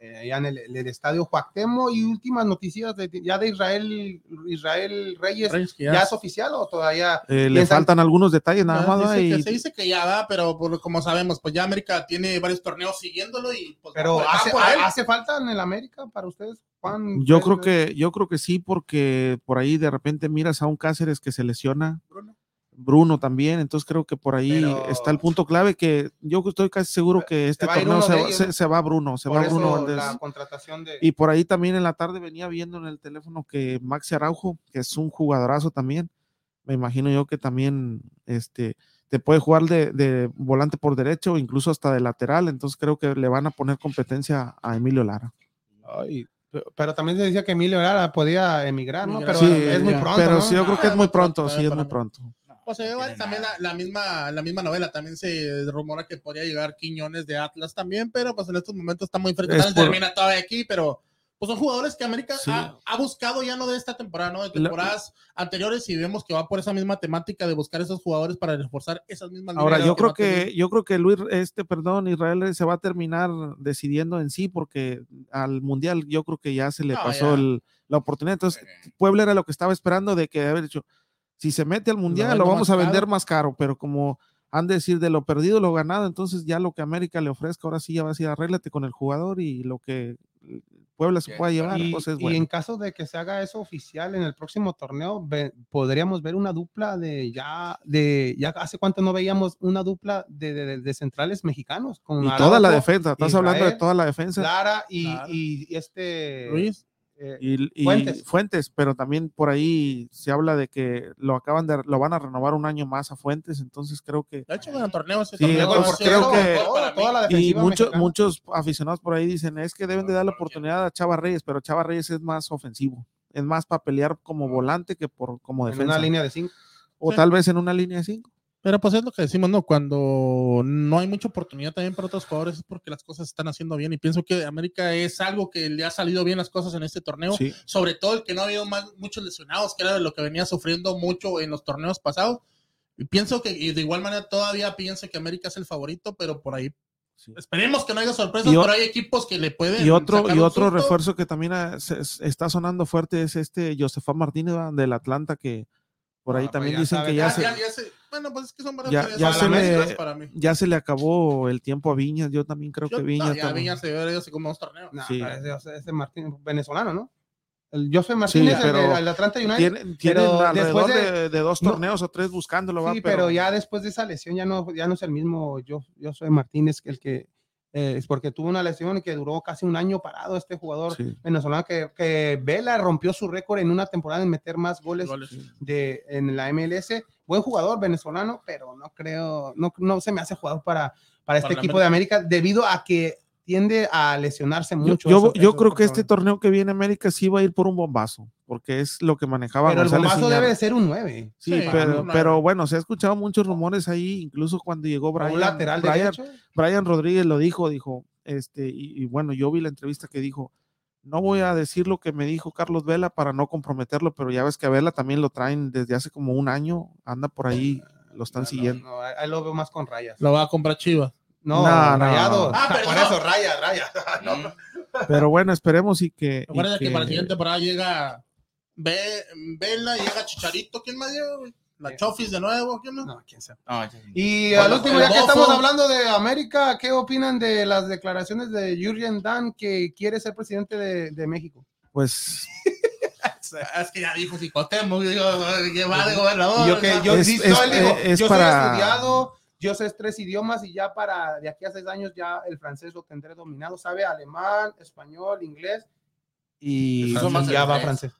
Eh, allá en el, estadio Cuauhtémoc y últimas noticias de, ya de Israel, Israel Reyes. ¿Ya es oficial o todavía? Eh, le faltan algunos detalles nada Ya más. que se dice que ya va, pero por- como sabemos, pues ya América tiene varios torneos siguiéndolo y pues Pero va por- va hace, hace falta en el América para ustedes, Juan. Yo ¿Ustedes creo que, yo creo que sí, porque por ahí de repente miras a un Cáceres que se lesiona, Bruno. Bruno también, entonces creo que por ahí Pero- está el punto clave que yo estoy casi seguro que este torneo se, ellos, se- va Bruno, se Por va Bruno eso Valdés. la contratación de. Y por ahí también en la tarde venía viendo en el teléfono que Maxi Araujo, que es un jugadorazo también, me imagino yo que también este, te puede jugar de, de volante por derecho o incluso hasta de lateral, entonces creo que le van a poner competencia a Emilio Lara. Ay, pe- pero también se decía que Emilio Lara podía emigrar, ¿no? Pero sí, es muy pronto. pero ¿no? sí, yo creo que es muy pronto, sí, es muy pronto. Pues ve igual tiene también la, la misma, la misma novela, también se rumora que podría llegar Quiñones de Atlas también, pero pues en estos momentos está muy fresco, por- termina todavía aquí, pero pues son jugadores que América Sí. ha, ha buscado ya no de esta temporada, ¿no? De La- temporadas anteriores y vemos que va por esa misma temática de buscar esos jugadores para reforzar esas mismas Ahora, yo creo que, yo creo que Luis, este, perdón, Israel se va a terminar decidiendo en sí, porque al Mundial yo creo que ya se le No, pasó el- la oportunidad. Entonces, Puebla era lo que estaba esperando de que haber dicho, si se mete al Mundial, lo, vamos a vender caro. más caro, pero como han de decir de lo perdido, lo ganado, entonces ya lo que América le ofrezca, ahora sí ya va a decir, arréglate con el jugador y lo que Puebla se pueda llevar, Y, pues es y en caso de que se haga eso oficial en el próximo torneo, ve- podríamos ver una dupla de ya, de ya hace cuánto no veíamos una dupla de, de- de centrales mexicanos. Con Y toda la defensa, estás hablando de toda la defensa. Lara y, Claro. y- y este Luis, eh, y, y Fuentes. Fuentes. pero también por ahí se habla de que lo acaban de, lo van a renovar un año más a Fuentes, entonces creo que de hecho, en Sí, creo que- toda, toda la y muchos mexicana. muchos aficionados por ahí dicen es que deben de darle oportunidad a Chava Reyes, pero Chava Reyes es más ofensivo, es más para pelear como volante que por como en defensa, una línea de cinco. o Sí. tal vez en una línea de cinco. Pero pues es lo que decimos, ¿no? Cuando no hay mucha oportunidad también para otros jugadores es porque las cosas se están haciendo bien. Y pienso que América es algo que le ha salido bien las cosas en este torneo. Sí. Sobre todo el que no ha habido más, muchos lesionados, que era de lo que venía sufriendo mucho en los torneos pasados. Y pienso que, y de igual manera, todavía pienso que América es el favorito, pero por ahí Sí. esperemos que no haya sorpresas, o- pero hay equipos que le pueden. Y otro sacar y otro refuerzo que también se- está sonando fuerte es este Josefa Martínez del Atlanta que por ahí Ah, pues también ya dicen sabe, que Ya, ya se, ya- ya se- bueno, pues es que son varias Ya- ya se le- para mí. ya se le acabó el tiempo a Viñas, yo también creo Yo- que no, Viñas ya tam- Viñas se ve hace como dos torneos. No, Sí. ese, ese- Martín, venezolano, ¿no? El José Martínez, el pero el de Atlanta United. tienen, tienen pero alrededor después de, de- de dos no. torneos o tres buscándolo, ¿va? Sí, pero, ya después de esa lesión ya no, ya no es el mismo. Yo, yo soy Martínez, el que eh, es porque tuvo una lesión que duró casi un año parado este jugador Sí. venezolano que, que Vela rompió su récord en una temporada en meter más goles Goles. de en la MLS. Buen jugador venezolano, pero no creo, no, no se me hace jugador para, para este equipo de América debido a que tiende a lesionarse mucho. yo, creo que este torneo que viene América sí va a ir por un bombazo, porque es lo que manejaba Pero el bombazo Iñárritu. debe de ser un 9. Sí, Sí, pero, no, pero no. bueno, se ha escuchado muchos rumores ahí, incluso cuando llegó Brian, un lateral Brian, derecho. Brian Rodríguez lo dijo, dijo, este, y, y bueno, yo vi la entrevista que dijo, no voy a decir lo que me dijo Carlos Vela para no comprometerlo, pero ya ves que a Vela también lo traen desde hace como un año, anda por ahí, lo están No, siguiendo. no, ahí lo veo más con rayas. Lo va a comprar Chivas. No, No, no. rayados. Ah, Por perdón. eso, rayas, rayas. [laughs] Mm. Pero bueno, esperemos y que... Recuerda que, que- para la siguiente temporada llega Ve- Vela, llega Chicharito, ¿quién más llega? güey? La Chofis de nuevo, ¿quién más? No, quién sabe. No, ya- Y Bueno, al último, ya que Bofo. estamos hablando de América, ¿qué opinan de las declaraciones de Jurgen Dan que quiere ser presidente de, de México? Pues [laughs] Es que ya dijo Psicotemo, digo, que va de gobernador. Yo que yo Es- es- no, él dijo, es yo para- soy estudiado, yo sé tres idiomas y ya para de aquí a seis años ya el francés lo tendré dominado, sabe alemán, español, inglés y más ya va francés.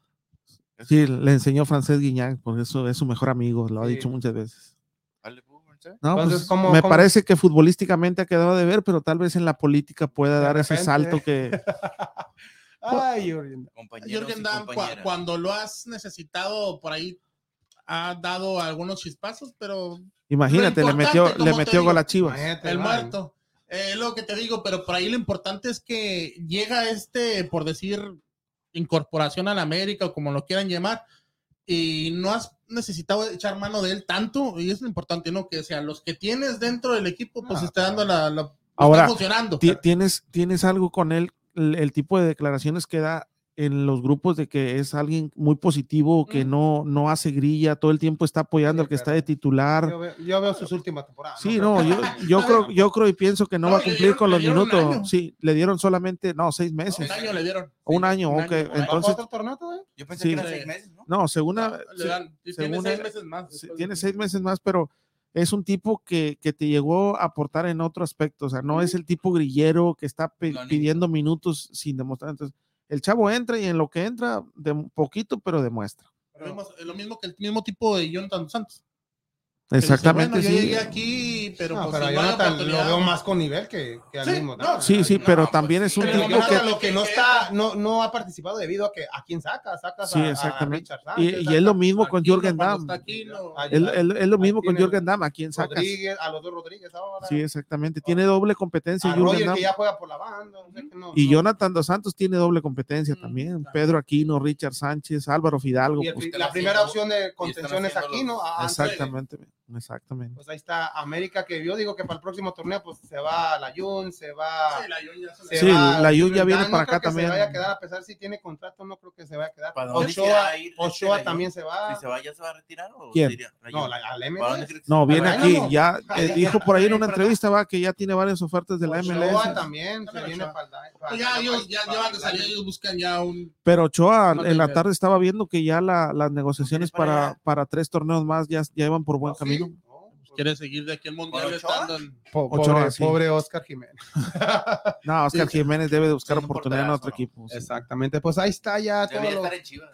sí, le enseñó francés Guiñán, porque eso es su mejor amigo, lo ha Sí. dicho muchas veces. No, Entonces, pues, ¿cómo- me cómo- parece que futbolísticamente ha quedado de ver, pero tal vez en la política pueda De dar ese repente. salto que [laughs] Ay, Jürgen. Jürgen y Damm, compañeras. cuando lo has necesitado por ahí, ha dado algunos chispazos, pero Imagínate, le metió, le metió digo, gol a Chivas. Imagínate, el muerto. Eh, lo que te digo, pero por ahí lo importante es que llega este, por decir, incorporación a la América o como lo quieran llamar, y no has necesitado echar mano de él tanto, y es lo importante, ¿no? Que sean los que tienes dentro del equipo, pues Ah, esté dando la, la- Ahora, está funcionando. Ti- ¿Tienes, tienes algo con él, el, el tipo de declaraciones que da en los grupos de que es alguien muy positivo, que Mm. no, no hace grilla, todo el tiempo está apoyando Sí, al que está de titular. Yo veo, yo veo sus últimas temporadas. Sí, no, yo, yo [laughs] creo, yo creo y pienso que no, No, va a cumplir dieron- con los minutos. Sí, le dieron solamente, no, seis meses. Un año le dieron. Un año, un ok. año ahí. Entonces, otro torneo todavía? Yo pensé Sí. que eran seis meses, ¿no? no, según a- Le dan- y tiene según seis meses más. tiene seis meses más, pero es un tipo que, que te llegó a aportar en otro aspecto. O sea, no es el tipo grillero que está pe- No, pidiendo minutos sin demostrar. Entonces, el chavo entra y en lo que entra, de poquito, pero demuestra. Lo mismo, que el mismo tipo de Jonathan Santos. Dice, Exactamente, bueno, sí. llegué aquí, pero No, pues pero no Jonathan lo veo más con nivel que, que al Sí, mismo. no, tiempo. Sí, sí, No, pero pues también sí, es un tipo Jonathan que... lo que no está, no, no ha participado debido a que a quién saca, sacas Sí, a- a, exactamente. Richard Y, Sánchez, y es lo mismo con Aquino, Jürgen Damm. Aquino. Es, lo mismo con Jürgen Damm. ¿A quién sacas? Rodríguez, a los dos Rodríguez ahora. Sí, exactamente. Tiene doble competencia Jürgen Damm. Y Jonathan Dos Santos tiene doble competencia Mm, también. Pedro Aquino, Richard Sánchez, Álvaro Fidalgo. pues, la primera opción de contención es están aquí, haciendo ¿no? A- antes- exactamente, exactamente. Pues ahí está América, que yo digo que para el próximo torneo, pues se va la Jun, se va. Sí, la Jun ya se Sí, va la Jun ya viene para no creo acá que también. Se vaya a quedar, a pesar si tiene contrato, no creo que se vaya a quedar. ¿Para dónde Ochoa, ir también se va. Si se va, ¿ya se va a retirar? O ¿Quién? La No, la, al ¿Para MLS. No, viene aquí. no. Ya eh, dijo por ahí en una [laughs] entrevista va que ya tiene varias ofertas de la Ochoa MLS. también se viene para, para- Pues ya ellos ya para- llevan de salida, ellos buscan ya un. Pero Ochoa en la tarde estaba viendo que ya la- las negociaciones para para, tres torneos más ya, ya iban por buen ¿Ah, No, pues, Quiere seguir de aquí el mundial estando en. po- pobre, sí. pobre Oscar Jiménez. [laughs] No, Oscar Sí. Jiménez debe de buscar oportunidad en otro equipo. sí. Exactamente, pues ahí está ya todo Debería lo... estar en Chivas.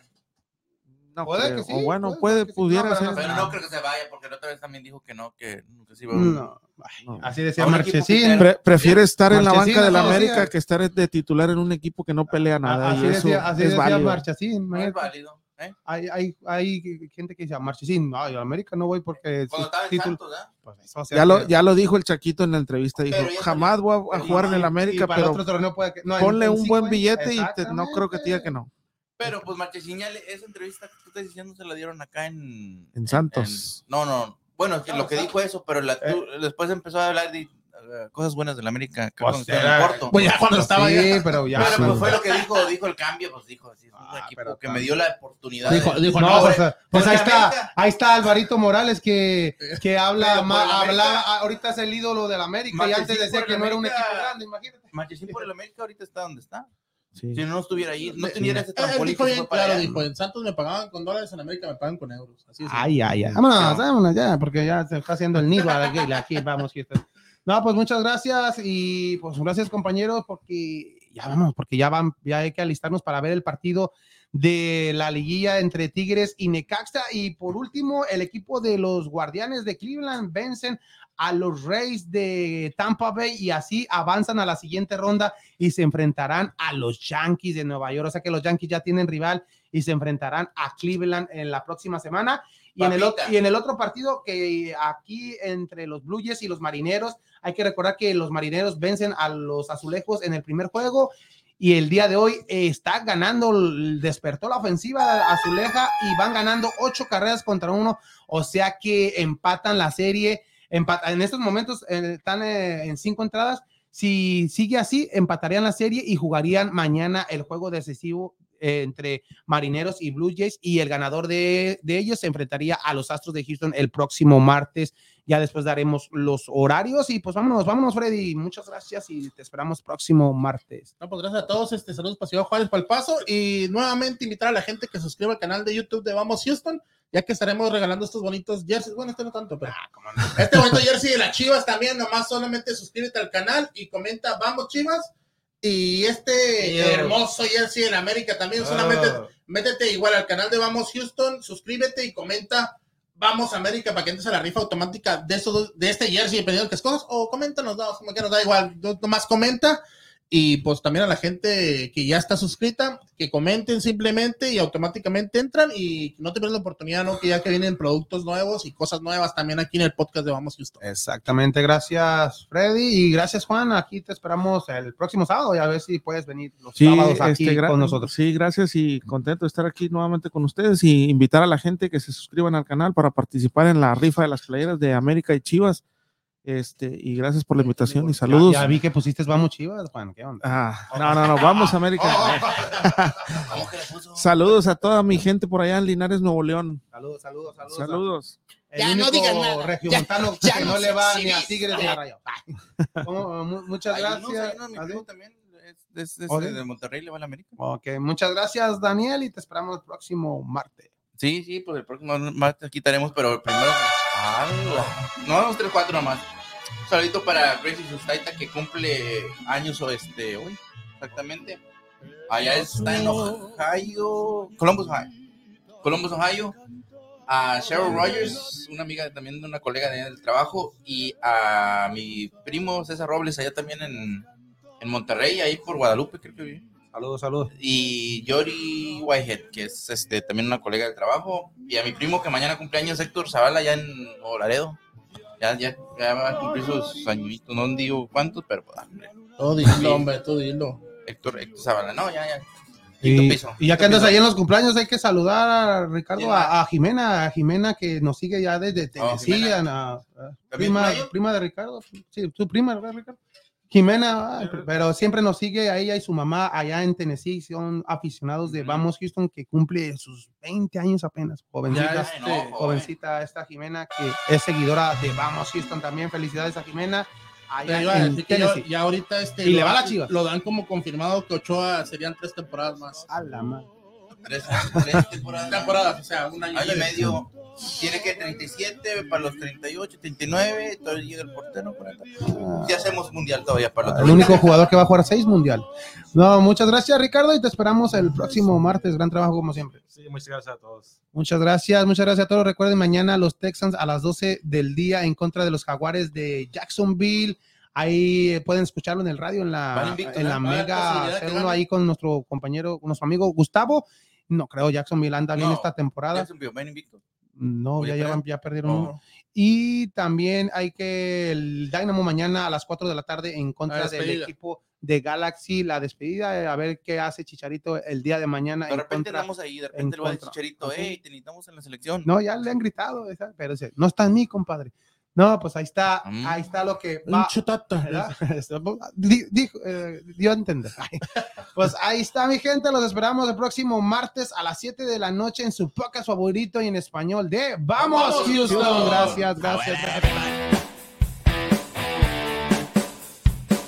No, Puede creo. que sí, o bueno, puede puede, que sí. pudiera No, pero ser. no Pero no creo que se vaya, porque la otra vez también dijo que no, que nunca se iba a... No, No. así decía Marchesín. Pre- prefiere estar en la banca de la no, sí, América que estar de titular en un equipo que no pelea nada. así y eso decía, así es decía válido. Marchesín. No es válido. ¿Eh? Hay, hay, hay gente que dice, Marchesín, no, yo a América no voy porque Cuando sus estaba en títulos... Santos, ¿ah? Pues eso, o sea, Ya lo, ya lo dijo el Chaquito en la entrevista. Dijo, jamás voy a, a jugar en el América, pero otro torneo puede que... no, ponle un buen billete y te- no creo que te diga que no. Pero pues Marchesín ya le- esa entrevista que tú estás diciendo se la dieron acá en... En Santos. en- no, no. Bueno, es que No, lo que Santos. dijo eso, pero la- tú- después empezó a hablar de eh, cosas buenas de la América. Pues, cuando estaba en era- Porto. Pues ya cuando estaba Sí, ya. pero ya... pero pues fue lo que dijo, dijo el cambio, pues dijo, sí, es un Ah, equipo pero que me dio la oportunidad. Dijo, de- dijo, No, no, pues, pues ahí está, América- ahí está Alvarito Morales que, que habla, ma- habla, ahorita es el ídolo del América y antes decía que no era un América- equipo grande, imagínate. Marchesín por el América ahorita está donde está. Sí. Si no estuviera ahí, no Sí. tuviera ese Él trampolín dijo bien claro, allá. dijo, en Santos me pagaban con dólares, en América me pagan con euros. Así es. Ay, ay, ay. Vámonos, No. vámonos ya, porque ya se está haciendo el nido aquí, aquí vamos. Houston. No, pues muchas gracias y pues gracias compañeros porque ya vamos, porque ya van, ya hay que alistarnos para ver el partido de la liguilla entre Tigres y Necaxa. Y por último el equipo de los Guardianes de Cleveland vencen a los Rays de Tampa Bay y así avanzan a la siguiente ronda y se enfrentarán a los Yankees de Nueva York, o sea que los Yankees ya tienen rival y se enfrentarán a Cleveland en la próxima semana. Y en, el, y en el otro partido que aquí entre los Blue Jays y los Marineros, hay que recordar que los Marineros vencen a los Azulejos en el primer juego y el día de hoy eh, está ganando, despertó la ofensiva azuleja y van ganando ocho carreras contra uno, o sea que empatan la serie, en estos momentos eh, están eh, en cinco entradas, si sigue así, empatarían la serie y jugarían mañana el juego decisivo entre Marineros y Blue Jays y el ganador de, de ellos se enfrentaría a los Astros de Houston el próximo martes. Ya después daremos los horarios y pues vámonos, vámonos Freddy. Muchas gracias y te esperamos próximo martes. No, pues gracias a todos. Este, saludos para Ciudad Juárez, para el paso. Y nuevamente invitar a la gente que suscriba al canal de YouTube de Vamos Houston, ya que estaremos regalando estos bonitos jerseys. Bueno, este no tanto, pero este bonito jersey de las Chivas también. Nomás solamente suscríbete al canal y comenta Vamos Chivas. Y este Dios. hermoso jersey en América también. Solamente métete igual al canal de Vamos Houston, suscríbete y comenta Vamos América para que entres a la rifa automática de, esos, dos- de este jersey, dependiendo de que escojas, o coméntanos, no, como que nos da igual, no- nomás comenta Y pues también a la gente que ya está suscrita, que comenten simplemente y automáticamente entran y no te pierdas la oportunidad, ¿no? Que ya que vienen productos nuevos y cosas nuevas también aquí en el podcast de Vamos Houston. Exactamente, gracias Freddy y gracias Juan. Aquí te esperamos el próximo sábado y a ver si puedes venir los Sí, sábados aquí este, con nosotros. Sí, gracias y contento de estar aquí nuevamente con ustedes y invitar a la gente que se suscriban al canal para participar en la rifa de las playeras de América y Chivas. Este, y gracias por la invitación y saludos. Ya, ya vi que pusiste vamos Chivas, Juan, ¿qué onda? Ah, no, no, no, vamos [laughs] América. ¿Cómo que le puso? Saludos a toda mi gente por allá en Linares, Nuevo León. Saludos, saludos, saludos. Saludos. El Ya, no digas nada. regiomontano Ya, que ya no no le va ni a. Tigres ni a Rayo. [laughs] Muchas gracias. también es, es- es ¿Oh, de sí? Monterrey, le va a la América. Ok, muchas gracias, Daniel, y te esperamos el próximo martes. Sí, sí, pues el próximo martes aquí estaremos, pero primero. No, vamos tres, cuatro nomás. Un saludito para Crazy Sustaita que cumple años o este hoy, exactamente. Allá está en Ohio, Columbus, Ohio. Columbus, Ohio. A Cheryl Rogers, una amiga también de una colega de allá del trabajo, y a mi primo César Robles, allá también en, en Monterrey, ahí por Guadalupe, creo que vive Saludos, saludos. y Yori Whitehead, que es este también una colega del trabajo, y a mi primo que mañana cumpleaños Héctor Zavala ya en Nuevo Laredo. Ya, ya, ya va a cumplir sus añitos, no digo cuántos, pero pues, hombre, Todo dilo, hombre, todo dilo. Héctor, Héctor Zavala, no, ya, ya. Y, piso. y ya que andas piso. ahí en los cumpleaños, hay que saludar a Ricardo, ¿Quién a, a Jimena, a Jimena que nos sigue ya desde Tennessee, a- a- ¿También prima, prima de Ricardo, sí, tu prima, ¿verdad, Ricardo? Jimena, ah, pero siempre nos sigue a ella y su mamá allá en Tennessee, son aficionados de. Vamos Houston, que cumple sus 20 años apenas, jovencita. Este, joven. jovencita esta Jimena que es seguidora de Vamos Houston también. Felicidades a Jimena. Allá en Tennessee. ya ahorita este Y le va la Chivas. Lo dan como confirmado que Ochoa serían tres temporadas más. A la madre. Tres, tres temporadas. Temporadas, o sea, un año, Año y medio. Tiene que 37 para los 38, 39, todavía llega el portero. 40. Si hacemos mundial todavía para los El único jugador que va a jugar seis mundial. No, muchas gracias, Ricardo, y te esperamos el próximo martes. Gran trabajo, como siempre. Sí, muchas gracias a todos. Muchas gracias, muchas gracias a todos. Recuerden, mañana los Texans a las 12 del día en contra de los Jaguares de Jacksonville. Ahí eh, pueden escucharlo en el radio, en la, en la ¿eh? Mega C1 ganen. ahí con nuestro compañero, con nuestro amigo Gustavo. No creo, Jacksonville anda bien No, esta temporada. Jacksonville, ven invicto. No, ya, llevan, ya perdieron uno. No. Y también hay que el Dynamo mañana a las 4 de la tarde en contra del equipo de Galaxy, la despedida, eh, a ver qué hace Chicharito el día de mañana. De en repente andamos ahí, de en repente le va. Chicharito, hey, te necesitamos en la selección. No, ya le han gritado, pero no está en mí, compadre. No, pues ahí está, Mm. ahí está lo que va. Este, di- dijo, eh, dio a entender. [laughs] Pues ahí está, mi gente. Los esperamos el próximo martes a las 7 de la noche en su podcast favorito y en español de Vamos, ¡Vamos, Houston. Houston! Gracias, gracias. gracias.